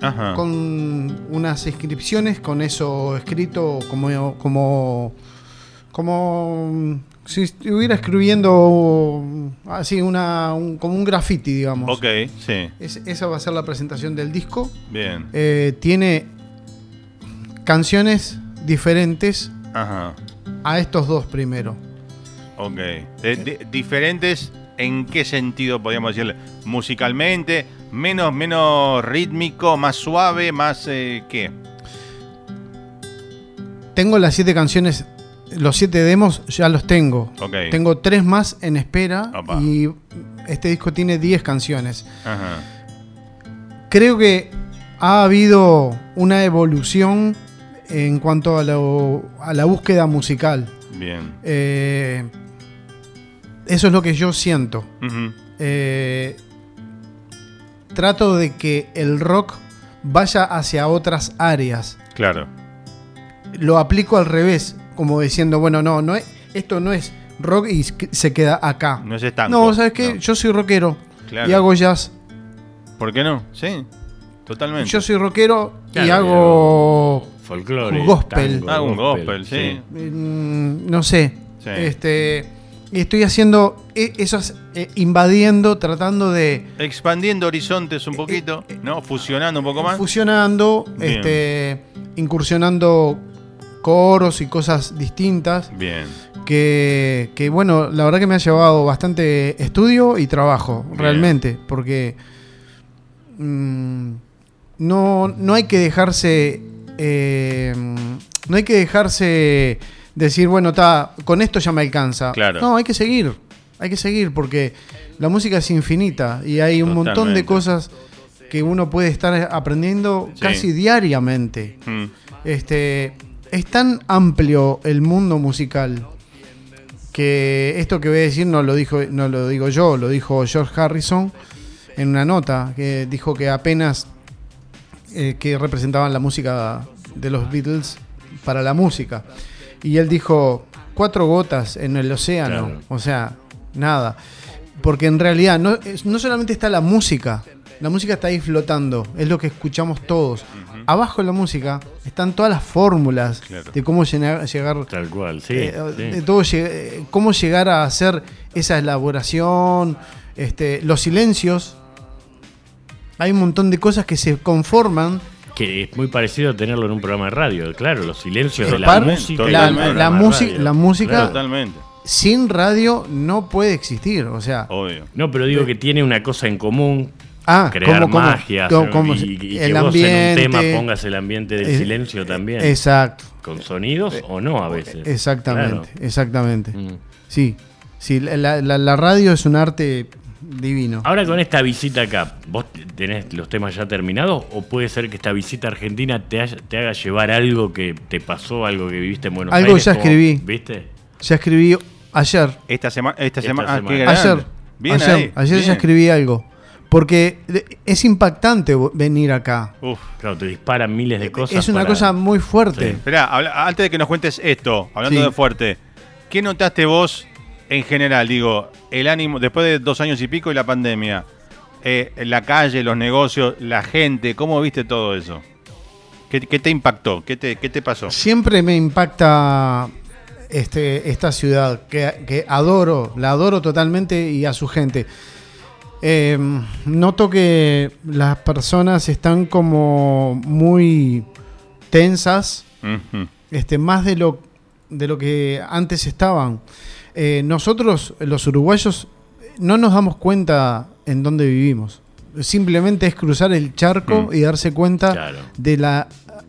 Speaker 3: Ajá.
Speaker 4: con unas inscripciones, con eso escrito como como como mm, si estuviera escribiendo mm, así una un- como un graffiti, digamos.
Speaker 3: Ok, sí,
Speaker 4: Es- esa va a ser la presentación del disco.
Speaker 3: bien.
Speaker 4: Eh, tiene canciones diferentes
Speaker 3: Ajá.
Speaker 4: a estos dos primero.
Speaker 3: Ok. De- diferentes en qué sentido podríamos decirle? Musicalmente, menos, menos rítmico, más suave, más eh, qué?
Speaker 4: Tengo las siete canciones, los siete demos ya los tengo.
Speaker 3: Ok.
Speaker 4: Tengo tres más en espera
Speaker 3: Opa.
Speaker 4: y este disco tiene 10 canciones.
Speaker 3: Ajá.
Speaker 4: Creo que ha habido una evolución en cuanto a, lo- a la búsqueda musical.
Speaker 3: Bien.
Speaker 4: Eh, eso es lo que yo siento. Eh, trato de que el rock vaya hacia otras áreas.
Speaker 3: Claro.
Speaker 4: Lo aplico al revés, como diciendo, bueno, no, no es, esto no es rock y se queda acá.
Speaker 3: No es estanco.
Speaker 4: No, ¿sabes qué?
Speaker 3: No.
Speaker 4: Yo soy rockero
Speaker 3: Claro.
Speaker 4: y hago jazz.
Speaker 3: ¿Por qué no? Sí, totalmente.
Speaker 4: Yo soy rockero y hago,
Speaker 5: Folclore,
Speaker 4: Gospel.
Speaker 5: tango,
Speaker 3: Ah, un gospel, sí.
Speaker 4: mm, no sé,
Speaker 3: Sí.
Speaker 4: este, y estoy haciendo e- esos, eh, invadiendo, tratando de
Speaker 3: Expandiendo horizontes un poquito, ¿no? Fusionando un poco más.
Speaker 4: fusionando,
Speaker 3: Bien.
Speaker 4: este, incursionando coros y cosas distintas.
Speaker 3: Bien.
Speaker 4: Que, que, bueno, la verdad que me ha llevado bastante estudio y trabajo,
Speaker 3: Bien.
Speaker 4: realmente, porque mm, no, no hay que dejarse, eh, no hay que dejarse decir, bueno, ta, con esto ya me alcanza.
Speaker 3: Claro.
Speaker 4: No, hay que seguir. hay que seguir porque la música es infinita y hay un montón de cosas que uno puede estar aprendiendo
Speaker 3: Sí.
Speaker 4: casi diariamente.
Speaker 3: Mm.
Speaker 4: Este, es tan amplio el mundo musical que esto que voy a decir no lo dijo no lo digo yo, lo dijo George Harrison en una nota que dijo que apenas eh, que representaban la música de los Beatles para la música. Y él dijo cuatro gotas en el océano,
Speaker 5: Claro.
Speaker 4: o sea, nada. Porque en realidad no, no solamente está la música, la música está ahí flotando, es lo que escuchamos todos. Abajo de la música están todas las fórmulas
Speaker 3: Claro.
Speaker 4: de cómo llegar,
Speaker 5: Tal cual, sí.
Speaker 4: eh,
Speaker 5: sí.
Speaker 4: de todo eh, cómo llegar a hacer esa elaboración, este, los silencios. Hay un montón de cosas que se conforman.
Speaker 5: Que es muy parecido a tenerlo en un programa de radio. Claro, los silencios de la música.
Speaker 3: la-
Speaker 4: música,
Speaker 5: radio.
Speaker 4: la música
Speaker 5: Claro.
Speaker 3: Totalmente.
Speaker 4: sin radio no puede existir. O sea,
Speaker 3: Obvio.
Speaker 5: No, pero digo que tiene una cosa en común.
Speaker 4: Ah,
Speaker 5: crear
Speaker 4: ¿cómo- cómo?
Speaker 5: magia.
Speaker 4: ¿Cómo-
Speaker 5: hacer-
Speaker 4: cómo
Speaker 5: y, y que
Speaker 4: el
Speaker 5: vos en un
Speaker 4: ambiente.
Speaker 5: tema pongas el ambiente del
Speaker 4: Eh,
Speaker 5: silencio también.
Speaker 4: Exacto,
Speaker 5: Con sonidos o no a veces.
Speaker 4: exactamente,
Speaker 5: Claro.
Speaker 4: exactamente.
Speaker 5: Mm.
Speaker 4: Sí, sí, la, la- la radio es un arte divino.
Speaker 5: Ahora con esta visita acá, ¿vos tenés los temas ya terminados o puede ser que esta visita a Argentina te, haya- te haga llevar algo que te pasó, algo que viviste en Buenos
Speaker 4: Algo
Speaker 5: Aires?
Speaker 4: ya
Speaker 5: como-
Speaker 4: escribí.
Speaker 5: ¿Viste?
Speaker 4: Ya escribí ayer.
Speaker 3: Esta semana. Esta
Speaker 5: Esta
Speaker 3: semana. ah,
Speaker 5: semana.
Speaker 3: qué grande.
Speaker 4: Ayer,
Speaker 3: Bien
Speaker 4: ayer,
Speaker 3: ahí,
Speaker 4: ayer ya
Speaker 3: bien.
Speaker 4: escribí algo. Porque es impactante venir acá.
Speaker 3: Uf.
Speaker 5: Claro, te disparan miles de cosas.
Speaker 4: Es una
Speaker 5: para-
Speaker 4: cosa muy fuerte.
Speaker 5: Sí.
Speaker 3: Esperá, habla- antes de que nos cuentes esto, hablando
Speaker 4: Sí.
Speaker 3: de fuerte, ¿qué notaste vos en general? Digo, el ánimo, después de dos años y pico y la pandemia, eh, la calle, los negocios, la gente, ¿cómo viste todo eso? ¿Qué, qué te impactó? ¿Qué te, qué te pasó?
Speaker 4: Siempre me impacta este, esta ciudad que, que adoro, la adoro totalmente y a su gente. Eh, noto que las personas están como muy tensas, este, más de lo, de lo que antes estaban. Eh, nosotros, los uruguayos, no nos damos cuenta en dónde vivimos. Simplemente es cruzar el charco
Speaker 3: Mm.
Speaker 4: y darse cuenta
Speaker 5: Claro.
Speaker 4: de la,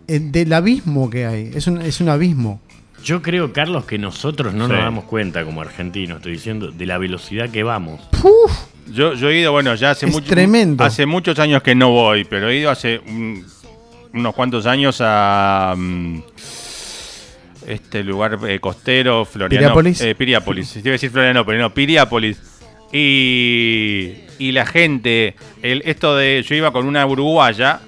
Speaker 4: eh, del abismo que hay. Es un, es un abismo.
Speaker 5: Yo creo, Carlos, que nosotros no
Speaker 3: Sí.
Speaker 5: nos damos cuenta como argentinos, estoy diciendo, de la velocidad que vamos.
Speaker 3: Yo, yo he ido, bueno, ya hace
Speaker 4: Es
Speaker 3: mucho-
Speaker 4: tremendo.
Speaker 3: Hace muchos años que no voy, pero he ido hace un- unos cuantos años a mm, este lugar eh, costero, Floriano.
Speaker 4: Piriápolis.
Speaker 3: Eh, Piriápolis. Iba a decir Florianópolis, no, Piriápolis. Y, y la gente, el, esto de. Yo iba con una uruguaya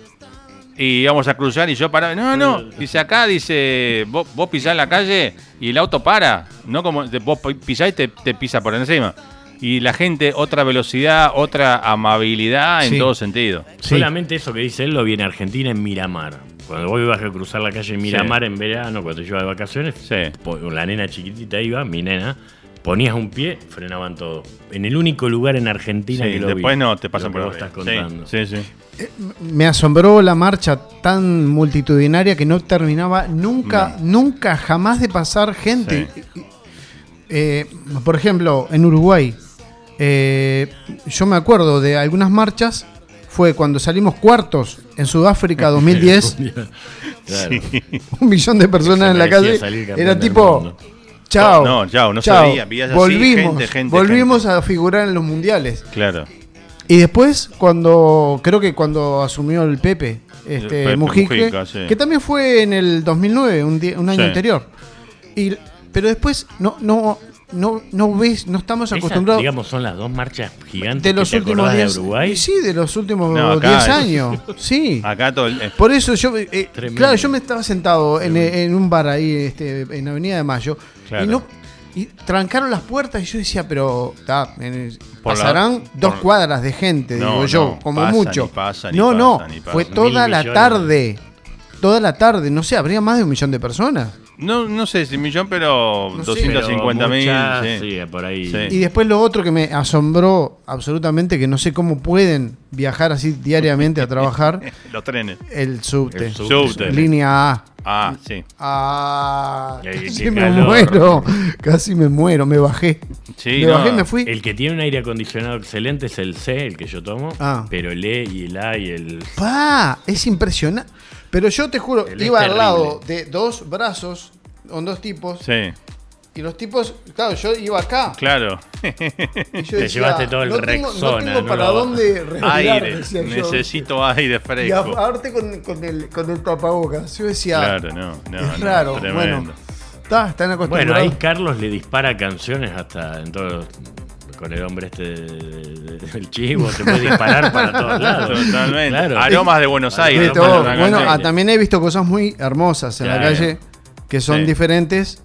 Speaker 3: y íbamos a cruzar y yo paraba. No, no, dice acá, dice, vos, vos pisás la calle y el auto para. No como vos pisás y te, te pisa por encima. Y la gente, otra velocidad, otra amabilidad en
Speaker 4: Sí.
Speaker 3: todo sentido.
Speaker 4: Sí.
Speaker 5: Solamente eso que dice él lo vi en Argentina en Miramar. Cuando vos ibas a cruzar la calle en Miramar en verano, cuando yo iba de vacaciones, la nena chiquitita iba, mi nena, ponías un pie, frenaban todo. En el único lugar en Argentina
Speaker 3: Sí,
Speaker 5: que lo vi.
Speaker 3: después no te pasan
Speaker 5: Lo
Speaker 3: por
Speaker 5: que vos estás contando.
Speaker 3: Sí, sí, sí.
Speaker 4: Me asombró la marcha tan multitudinaria que no terminaba nunca, nunca, jamás de pasar gente. Eh, por ejemplo, en Uruguay, eh, yo me acuerdo de algunas marchas, fue cuando salimos cuartos en Sudáfrica [LAUGHS] 2010,
Speaker 5: Claro. [LAUGHS]
Speaker 4: un millón de personas en la calle, era tipo, chao,
Speaker 3: No, chao, no se veía, veías así,
Speaker 4: volvimos,
Speaker 3: gente, gente,
Speaker 4: volvimos a figurar en los mundiales.
Speaker 3: Claro.
Speaker 4: Y después, cuando creo que cuando asumió el Pepe, este,
Speaker 3: Pepe
Speaker 4: Mujica,
Speaker 3: Mujica, sí.
Speaker 4: que también fue en el 2009, un, año
Speaker 3: Sí.
Speaker 4: anterior. Y, pero después no, no, no, no ves, no estamos
Speaker 5: Esas,
Speaker 4: acostumbrados
Speaker 5: digamos, son las dos marchas gigantes
Speaker 4: de los
Speaker 5: que te
Speaker 4: últimos
Speaker 5: acordás
Speaker 4: 10
Speaker 5: de Uruguay.
Speaker 4: Sí, de los últimos
Speaker 3: No,
Speaker 4: 10
Speaker 3: acá es-
Speaker 4: años. [LAUGHS] Sí.
Speaker 3: Acá todo el. eh,
Speaker 4: Por eso yo, eh,
Speaker 5: Tremendo.
Speaker 4: claro, yo me estaba sentado en, en un bar ahí, este, en Avenida de Mayo,
Speaker 3: Claro.
Speaker 4: y no y trancaron las puertas y yo decía, pero ta, en-
Speaker 3: Por la-
Speaker 4: pasarán dos
Speaker 3: por-
Speaker 4: cuadras de gente,
Speaker 3: No,
Speaker 4: digo yo,
Speaker 3: no,
Speaker 4: como
Speaker 3: pasa,
Speaker 4: mucho.
Speaker 3: ni pasa, ni
Speaker 4: no,
Speaker 3: pasa,
Speaker 4: no,
Speaker 3: ni pasa.
Speaker 4: fue
Speaker 5: Mil
Speaker 4: toda la
Speaker 5: millones.
Speaker 4: tarde, toda la tarde, no sé, habría más de un millón de personas.
Speaker 3: No, no sé si millón, pero
Speaker 4: No sé,
Speaker 3: 250 mil.
Speaker 5: Muchas,
Speaker 3: sí.
Speaker 5: sí, por ahí.
Speaker 3: Sí.
Speaker 4: Y después lo otro que me asombró absolutamente, que no sé cómo pueden viajar así diariamente a trabajar, [LAUGHS]
Speaker 3: Los trenes.
Speaker 4: el subte.
Speaker 5: El subte.
Speaker 3: Subte.
Speaker 4: Línea A.
Speaker 3: Ah, sí.
Speaker 4: Ah, casi me
Speaker 5: calor.
Speaker 4: muero, casi me muero, me bajé.
Speaker 3: Sí,
Speaker 4: me
Speaker 3: no.
Speaker 4: bajé, me fui.
Speaker 5: El que tiene un aire acondicionado excelente es el C, el que yo tomo.
Speaker 4: Ah.
Speaker 5: Pero el E y el A y el.
Speaker 4: Pa, es impresionante. Pero yo te juro,
Speaker 5: El
Speaker 4: iba al lado de dos brazos con dos tipos
Speaker 3: Sí.
Speaker 4: Y los tipos, claro, yo iba acá.
Speaker 3: Claro.
Speaker 4: Y yo
Speaker 5: Te llevaste todo el
Speaker 4: no tengo, no
Speaker 5: Rexona,
Speaker 4: tengo
Speaker 5: no
Speaker 4: para
Speaker 5: lo-
Speaker 4: dónde respirar,
Speaker 3: aire.
Speaker 4: decía yo.
Speaker 3: Necesito aire
Speaker 4: Y
Speaker 3: fresco.
Speaker 4: aparte con, con el, con el tapabocas. Yo decía,
Speaker 3: Claro, no, no.
Speaker 4: es
Speaker 3: no,
Speaker 4: raro.
Speaker 3: tremendo.
Speaker 4: Bueno, está, están
Speaker 5: Bueno,
Speaker 4: acostumbrados.
Speaker 5: ahí Carlos le dispara canciones hasta en todos con el hombre este de- de- del chivo, te puede disparar para todos lados.
Speaker 3: Totalmente.
Speaker 5: Claro.
Speaker 3: Aromas de Buenos
Speaker 4: De
Speaker 3: Aires.
Speaker 4: todo.
Speaker 3: para una
Speaker 4: Bueno, ah, también he visto cosas muy hermosas en la calle que son
Speaker 3: Sí.
Speaker 4: diferentes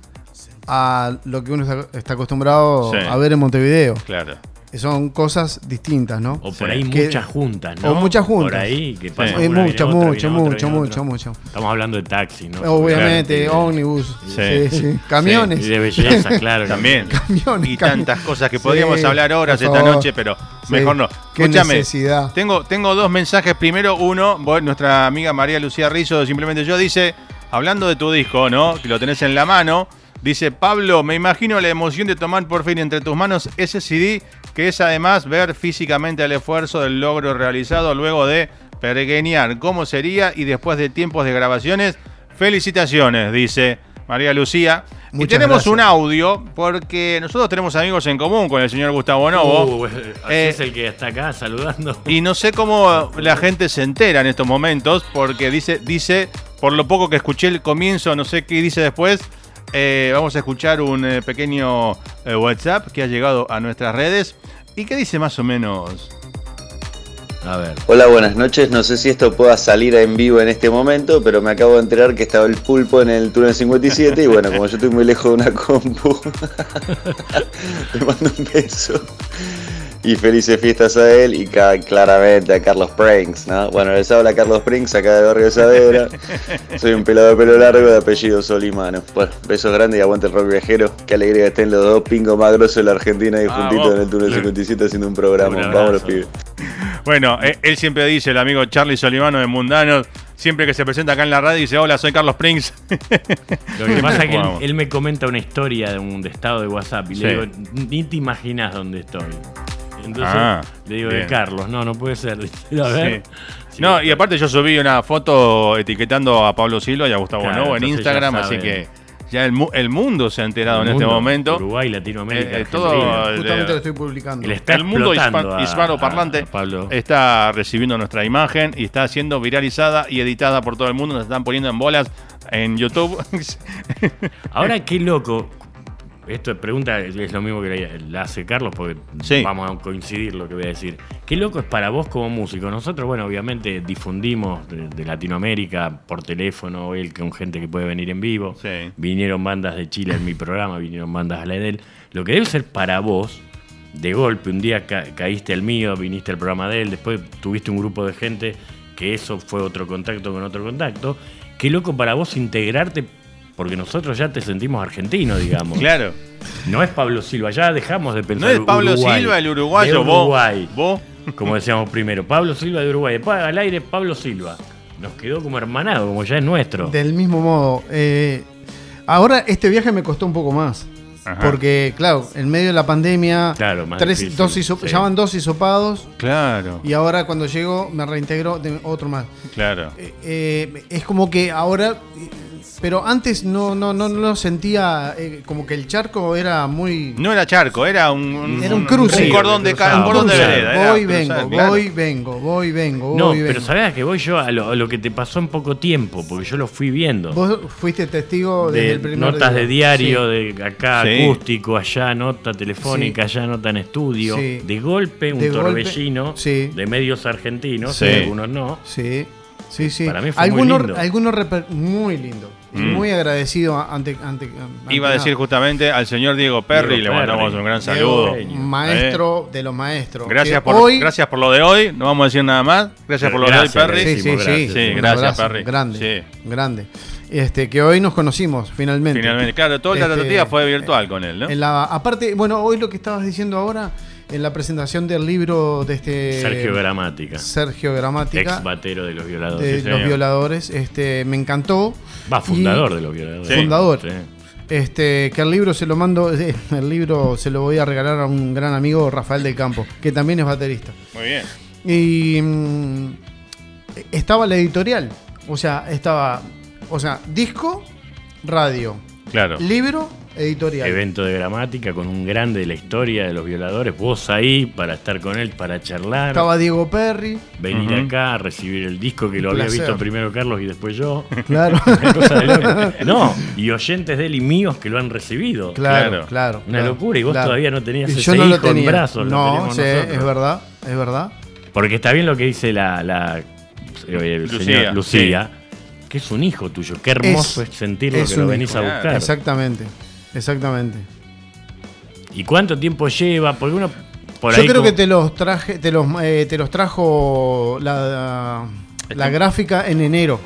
Speaker 4: a lo que uno está, está acostumbrado
Speaker 3: Sí.
Speaker 4: a ver en Montevideo.
Speaker 3: Claro.
Speaker 4: Son cosas distintas, ¿no?
Speaker 5: O
Speaker 3: Sí.
Speaker 5: por ahí
Speaker 4: Que-
Speaker 5: muchas juntas, ¿no?
Speaker 4: o muchas juntas.
Speaker 5: Por ahí, que pasa una, viene
Speaker 4: mucho,
Speaker 5: otra,
Speaker 4: mucho,
Speaker 5: viene otra,
Speaker 4: mucho, mucho,
Speaker 5: otra.
Speaker 4: mucho, mucho.
Speaker 5: Estamos hablando de taxi, ¿no?
Speaker 4: Obviamente,
Speaker 5: Claro,
Speaker 4: ómnibus,
Speaker 3: Sí.
Speaker 4: sí, sí, camiones.
Speaker 5: Y de belleza, [LAUGHS] claro.
Speaker 3: También.
Speaker 4: Camiones,
Speaker 3: Y tantas cosas que
Speaker 4: Sí,
Speaker 3: podríamos hablar horas esta noche, pero
Speaker 4: Sí.
Speaker 3: mejor no.
Speaker 4: Qué
Speaker 3: Escúchame.
Speaker 4: necesidad.
Speaker 3: Tengo, tengo dos mensajes. Primero, uno, vos, nuestra amiga María Lucía Rizzo, simplemente yo, dice, hablando de tu disco, ¿no? Que lo tenés en la mano. Dice, Pablo, me imagino la emoción de tomar por fin entre tus manos ese CD, que es además ver físicamente el esfuerzo del logro realizado luego de peregrinar. ¿Cómo sería? Y después de tiempos de grabaciones, felicitaciones, dice María Lucía. y tenemos
Speaker 4: gracias.
Speaker 3: un audio, porque nosotros tenemos amigos en común con el señor Gustavo Novo.
Speaker 5: Uh, así
Speaker 3: Eh,
Speaker 5: es el que está acá saludando.
Speaker 3: y no sé cómo la gente se entera en estos momentos, porque dice, dice, por lo poco que escuché el comienzo, no sé qué dice después. Eh, vamos a escuchar un eh, pequeño eh, WhatsApp que ha llegado a nuestras redes. ¿Y qué dice más o menos?
Speaker 5: A ver.
Speaker 7: Hola, buenas noches. No sé si esto pueda salir en vivo en este momento, pero me acabo de enterar que estaba el pulpo en el túnel 57 y bueno, como yo estoy muy lejos de una compu, [LAUGHS] le mando un beso. Y felices fiestas a él y ca- claramente a Carlos Pranks, ¿no? Bueno, les habla Carlos Pranks acá de Barrio Saavedra. [LAUGHS] Soy un pelado de pelo largo de apellido Solimano. Bueno, besos grandes y aguante el rock viajero. Qué alegría que estén los dos pingos más grosos de la Argentina y
Speaker 3: Vamos.
Speaker 7: juntitos en el túnel 57 haciendo un programa.
Speaker 5: Un
Speaker 7: Vamos los
Speaker 5: abrazo.
Speaker 7: pibes.
Speaker 3: Bueno, eh, él siempre dice, el amigo Charlie Solimano de Mundanos, siempre que se presenta acá en la radio dice, hola, soy Carlos Prince. [LAUGHS]
Speaker 5: Lo que pasa es que él, me comenta una historia de un de estado de WhatsApp y
Speaker 3: Sí.
Speaker 5: le digo, ni te imaginas dónde estoy. Entonces
Speaker 3: Ah,
Speaker 5: le digo,
Speaker 3: bien.
Speaker 5: de Carlos, no, no puede ser. [LAUGHS] A ver.
Speaker 3: Sí. No, y aparte yo subí una foto etiquetando a Pablo Silva y a Gustavo
Speaker 5: Claro,
Speaker 3: Novo en Instagram, así que ya el, mu- el mundo se ha enterado
Speaker 5: El
Speaker 3: en este momento.
Speaker 5: Uruguay, Latinoamérica,
Speaker 3: Eh, eh, todo el-
Speaker 4: Justamente lo estoy publicando.
Speaker 5: Está
Speaker 3: el mundo hispan- hispanoparlante está recibiendo nuestra imagen y está siendo viralizada y editada por todo el mundo. Nos están poniendo en bolas en YouTube. [LAUGHS]
Speaker 5: Ahora, qué loco. Esto pregunta es lo mismo que le, le hace Carlos, porque
Speaker 3: Sí.
Speaker 5: vamos a coincidir lo que voy a decir. Qué loco es para vos como músico. Nosotros, bueno, obviamente difundimos de, de Latinoamérica por teléfono, él con gente que puede venir en vivo.
Speaker 3: Sí.
Speaker 5: Vinieron bandas de Chile en mi programa, vinieron bandas a la de él. Lo que debe ser para vos, de golpe, un día ca- caíste al mío, viniste al programa de él, después tuviste un grupo de gente que eso fue otro contacto con otro contacto. Qué loco para vos integrarte, porque nosotros ya te sentimos argentino, digamos.
Speaker 3: claro.
Speaker 5: No es Pablo Silva, ya dejamos de
Speaker 3: No
Speaker 5: pensar.
Speaker 3: es Pablo
Speaker 5: Uruguay,
Speaker 3: Silva el
Speaker 5: de
Speaker 3: uruguayo, vos.
Speaker 5: Uruguay,
Speaker 3: Vos.
Speaker 5: como decíamos primero. Pablo Silva de Uruguay. Después al aire, Pablo Silva. Nos quedó como hermanado, como ya es nuestro.
Speaker 4: Del mismo modo. eh, ahora este viaje me costó un poco más.
Speaker 3: Ajá.
Speaker 4: Porque, claro, en medio de la pandemia,
Speaker 5: Claro, más
Speaker 4: tres,
Speaker 5: difícil,
Speaker 4: dos hiso-
Speaker 5: sí.
Speaker 4: ya van dos hisopados
Speaker 3: Claro,
Speaker 4: y ahora cuando llego me reintegro de otro más.
Speaker 3: claro.
Speaker 4: Eh, eh, es como que ahora, pero antes no, no, no, no lo sentía, eh, como que el charco era muy...
Speaker 3: No era charco, era un,
Speaker 4: Era un cruce.
Speaker 3: Un cordón de, un
Speaker 5: Cruzado,
Speaker 3: cordón de
Speaker 5: cruzado.
Speaker 3: vereda.
Speaker 4: voy, vengo,
Speaker 3: claro.
Speaker 4: voy, vengo, voy, vengo,
Speaker 5: No,
Speaker 4: voy,
Speaker 5: pero
Speaker 4: vengo.
Speaker 5: sabés que voy yo a lo, a lo que te pasó en poco tiempo, porque yo lo fui viendo.
Speaker 4: Vos fuiste testigo desde
Speaker 5: de
Speaker 4: el primer
Speaker 5: notas
Speaker 4: día.
Speaker 5: de diario,
Speaker 4: Sí.
Speaker 5: de acá
Speaker 3: Sí.
Speaker 5: acústico, allá nota telefónica,
Speaker 4: Sí.
Speaker 5: allá nota en estudio.
Speaker 4: Sí.
Speaker 5: De golpe, un
Speaker 4: De golpe,
Speaker 5: torbellino
Speaker 4: sí.
Speaker 5: de medios argentinos, algunos no.
Speaker 4: Sí, sí, sí.
Speaker 5: Para mí fue muy
Speaker 4: algunos,
Speaker 5: lindo.
Speaker 4: algunos reper- muy lindo. Y
Speaker 3: Mm.
Speaker 4: muy agradecido ante, ante, ante
Speaker 3: Iba a decir
Speaker 4: nada.
Speaker 3: justamente al señor Diego Perry,
Speaker 5: Diego
Speaker 3: le mandamos
Speaker 5: Perry.
Speaker 3: un gran saludo.
Speaker 5: Diego,
Speaker 4: Maestro de los maestros.
Speaker 3: Gracias por,
Speaker 4: hoy,
Speaker 3: gracias por lo de hoy, no vamos a decir nada más. Gracias por lo
Speaker 5: Gracias,
Speaker 3: de hoy, Perry.
Speaker 4: Sí, sí, sí.
Speaker 5: gracias.
Speaker 3: Sí,
Speaker 4: Un
Speaker 3: gracias,
Speaker 4: abrazo
Speaker 3: Perry.
Speaker 4: Grande.
Speaker 3: Sí.
Speaker 4: Grande. Este, que hoy nos conocimos, finalmente.
Speaker 3: Finalmente, claro, toda la
Speaker 4: Este,
Speaker 3: tratativa fue virtual con él, ¿no?
Speaker 4: En la, aparte, bueno, hoy lo que estabas diciendo ahora, en la presentación del libro de este
Speaker 5: Sergio Gramática,
Speaker 4: Sergio Gramática,
Speaker 5: ex batero de los violadores.
Speaker 4: de
Speaker 3: sí,
Speaker 4: los
Speaker 3: señor.
Speaker 4: violadores, este, me encantó.
Speaker 5: Va,
Speaker 4: Y-
Speaker 5: fundador de los violadores.
Speaker 3: Sí.
Speaker 4: Fundador.
Speaker 5: Sí.
Speaker 4: Este, que el libro se lo mando, [LAUGHS] el libro se lo voy a regalar a un gran amigo, Rafael del Campo, que también es baterista.
Speaker 3: Muy bien.
Speaker 4: Y mm, estaba la editorial, o sea, estaba, o sea, disco, radio,
Speaker 3: Claro.
Speaker 4: libro editorial.
Speaker 5: Evento de gramática con un grande de la historia de los violadores. Vos ahí para estar con él, para charlar.
Speaker 4: Estaba Diego Perry.
Speaker 5: venir acá a recibir el disco que
Speaker 4: Un
Speaker 5: lo había
Speaker 4: placer.
Speaker 5: visto primero Carlos y después yo.
Speaker 4: Claro. [LAUGHS]
Speaker 5: Una cosa de. No, y oyentes de él y míos que lo han recibido.
Speaker 4: Claro,
Speaker 3: Claro.
Speaker 4: claro.
Speaker 5: Una
Speaker 4: claro,
Speaker 5: locura, y vos
Speaker 4: claro.
Speaker 5: todavía no tenías
Speaker 4: Y
Speaker 5: ese
Speaker 4: yo no lo
Speaker 5: hijo en
Speaker 4: tenía.
Speaker 5: brazos, lo
Speaker 4: No, sí, es verdad, es verdad.
Speaker 5: Porque está bien lo que dice la, la eh,
Speaker 3: Lucía,
Speaker 5: señora Lucía, que es un hijo tuyo. Qué hermoso es, sentirlo
Speaker 4: es
Speaker 5: que lo venís
Speaker 4: hijo.
Speaker 5: a buscar.
Speaker 4: Exactamente, exactamente.
Speaker 5: ¿Y cuánto tiempo lleva? Porque uno por
Speaker 4: Yo
Speaker 5: ahí
Speaker 4: creo
Speaker 5: como-
Speaker 4: que te los traje, te los, eh, te los trajo la, la gráfica en enero.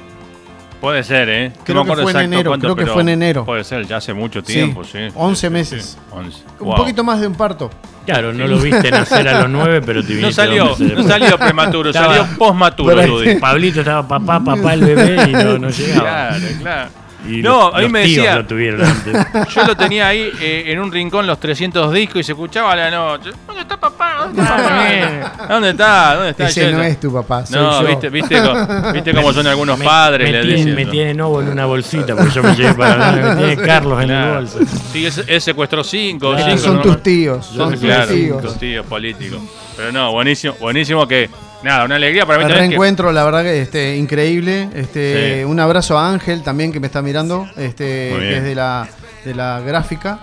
Speaker 3: Puede ser, ¿eh? No
Speaker 4: Creo
Speaker 3: me
Speaker 4: que fue en enero,
Speaker 3: cuánto,
Speaker 4: creo que fue en enero.
Speaker 3: Puede ser, ya hace mucho tiempo, sí.
Speaker 4: 11
Speaker 3: Sí, sí,
Speaker 4: meses.
Speaker 3: sí, 11.
Speaker 4: Un
Speaker 3: Wow.
Speaker 4: poquito más de un parto.
Speaker 5: Claro, no lo viste [LAUGHS] nacer a los nueve, pero te
Speaker 3: No
Speaker 5: viniste
Speaker 3: salió,
Speaker 5: dos meses
Speaker 3: no salió prematuro,
Speaker 5: Estaba-
Speaker 3: salió postmaturo.
Speaker 5: Pablito estaba papá, papá, el bebé y no, no llegaba.
Speaker 3: Claro, claro.
Speaker 5: Y
Speaker 3: No,
Speaker 5: los-
Speaker 3: a mí
Speaker 5: los
Speaker 3: me
Speaker 5: tíos
Speaker 3: decía-
Speaker 5: lo tuvieron antes. [LAUGHS]
Speaker 3: Yo lo tenía ahí eh, en un rincón los 300 discos y se escuchaba a la noche. ¿Dónde está papá? ¿Dónde está papá? ¿Dónde está? ¿Dónde está?
Speaker 4: Ese
Speaker 3: Yo-
Speaker 4: no es tu papá, soy
Speaker 3: No,
Speaker 4: yo.
Speaker 3: viste, viste, co- [LAUGHS] viste cómo son algunos padres,
Speaker 5: me,
Speaker 3: le
Speaker 5: tiene,
Speaker 3: dicen.
Speaker 5: me tiene Novo en una bolsita, porque yo me llevé para. [LAUGHS] Me tiene Carlos en el
Speaker 3: Claro.
Speaker 5: bolso.
Speaker 3: Sí, él, él secuestró cinco,
Speaker 5: Claro.
Speaker 3: cinco.
Speaker 4: Son
Speaker 3: no-
Speaker 4: tus tíos.
Speaker 3: Son,
Speaker 4: Son tus
Speaker 3: claro,
Speaker 4: tíos.
Speaker 3: tus tíos políticos. Pero no, buenísimo, buenísimo que. Nada, una alegría para mí
Speaker 4: El
Speaker 3: también. que-
Speaker 4: reencuentro, la verdad que este, increíble. Este,
Speaker 3: Sí.
Speaker 4: Un abrazo a Ángel también que me está mirando, este,
Speaker 3: Muy bien.
Speaker 4: que es de la, de la gráfica.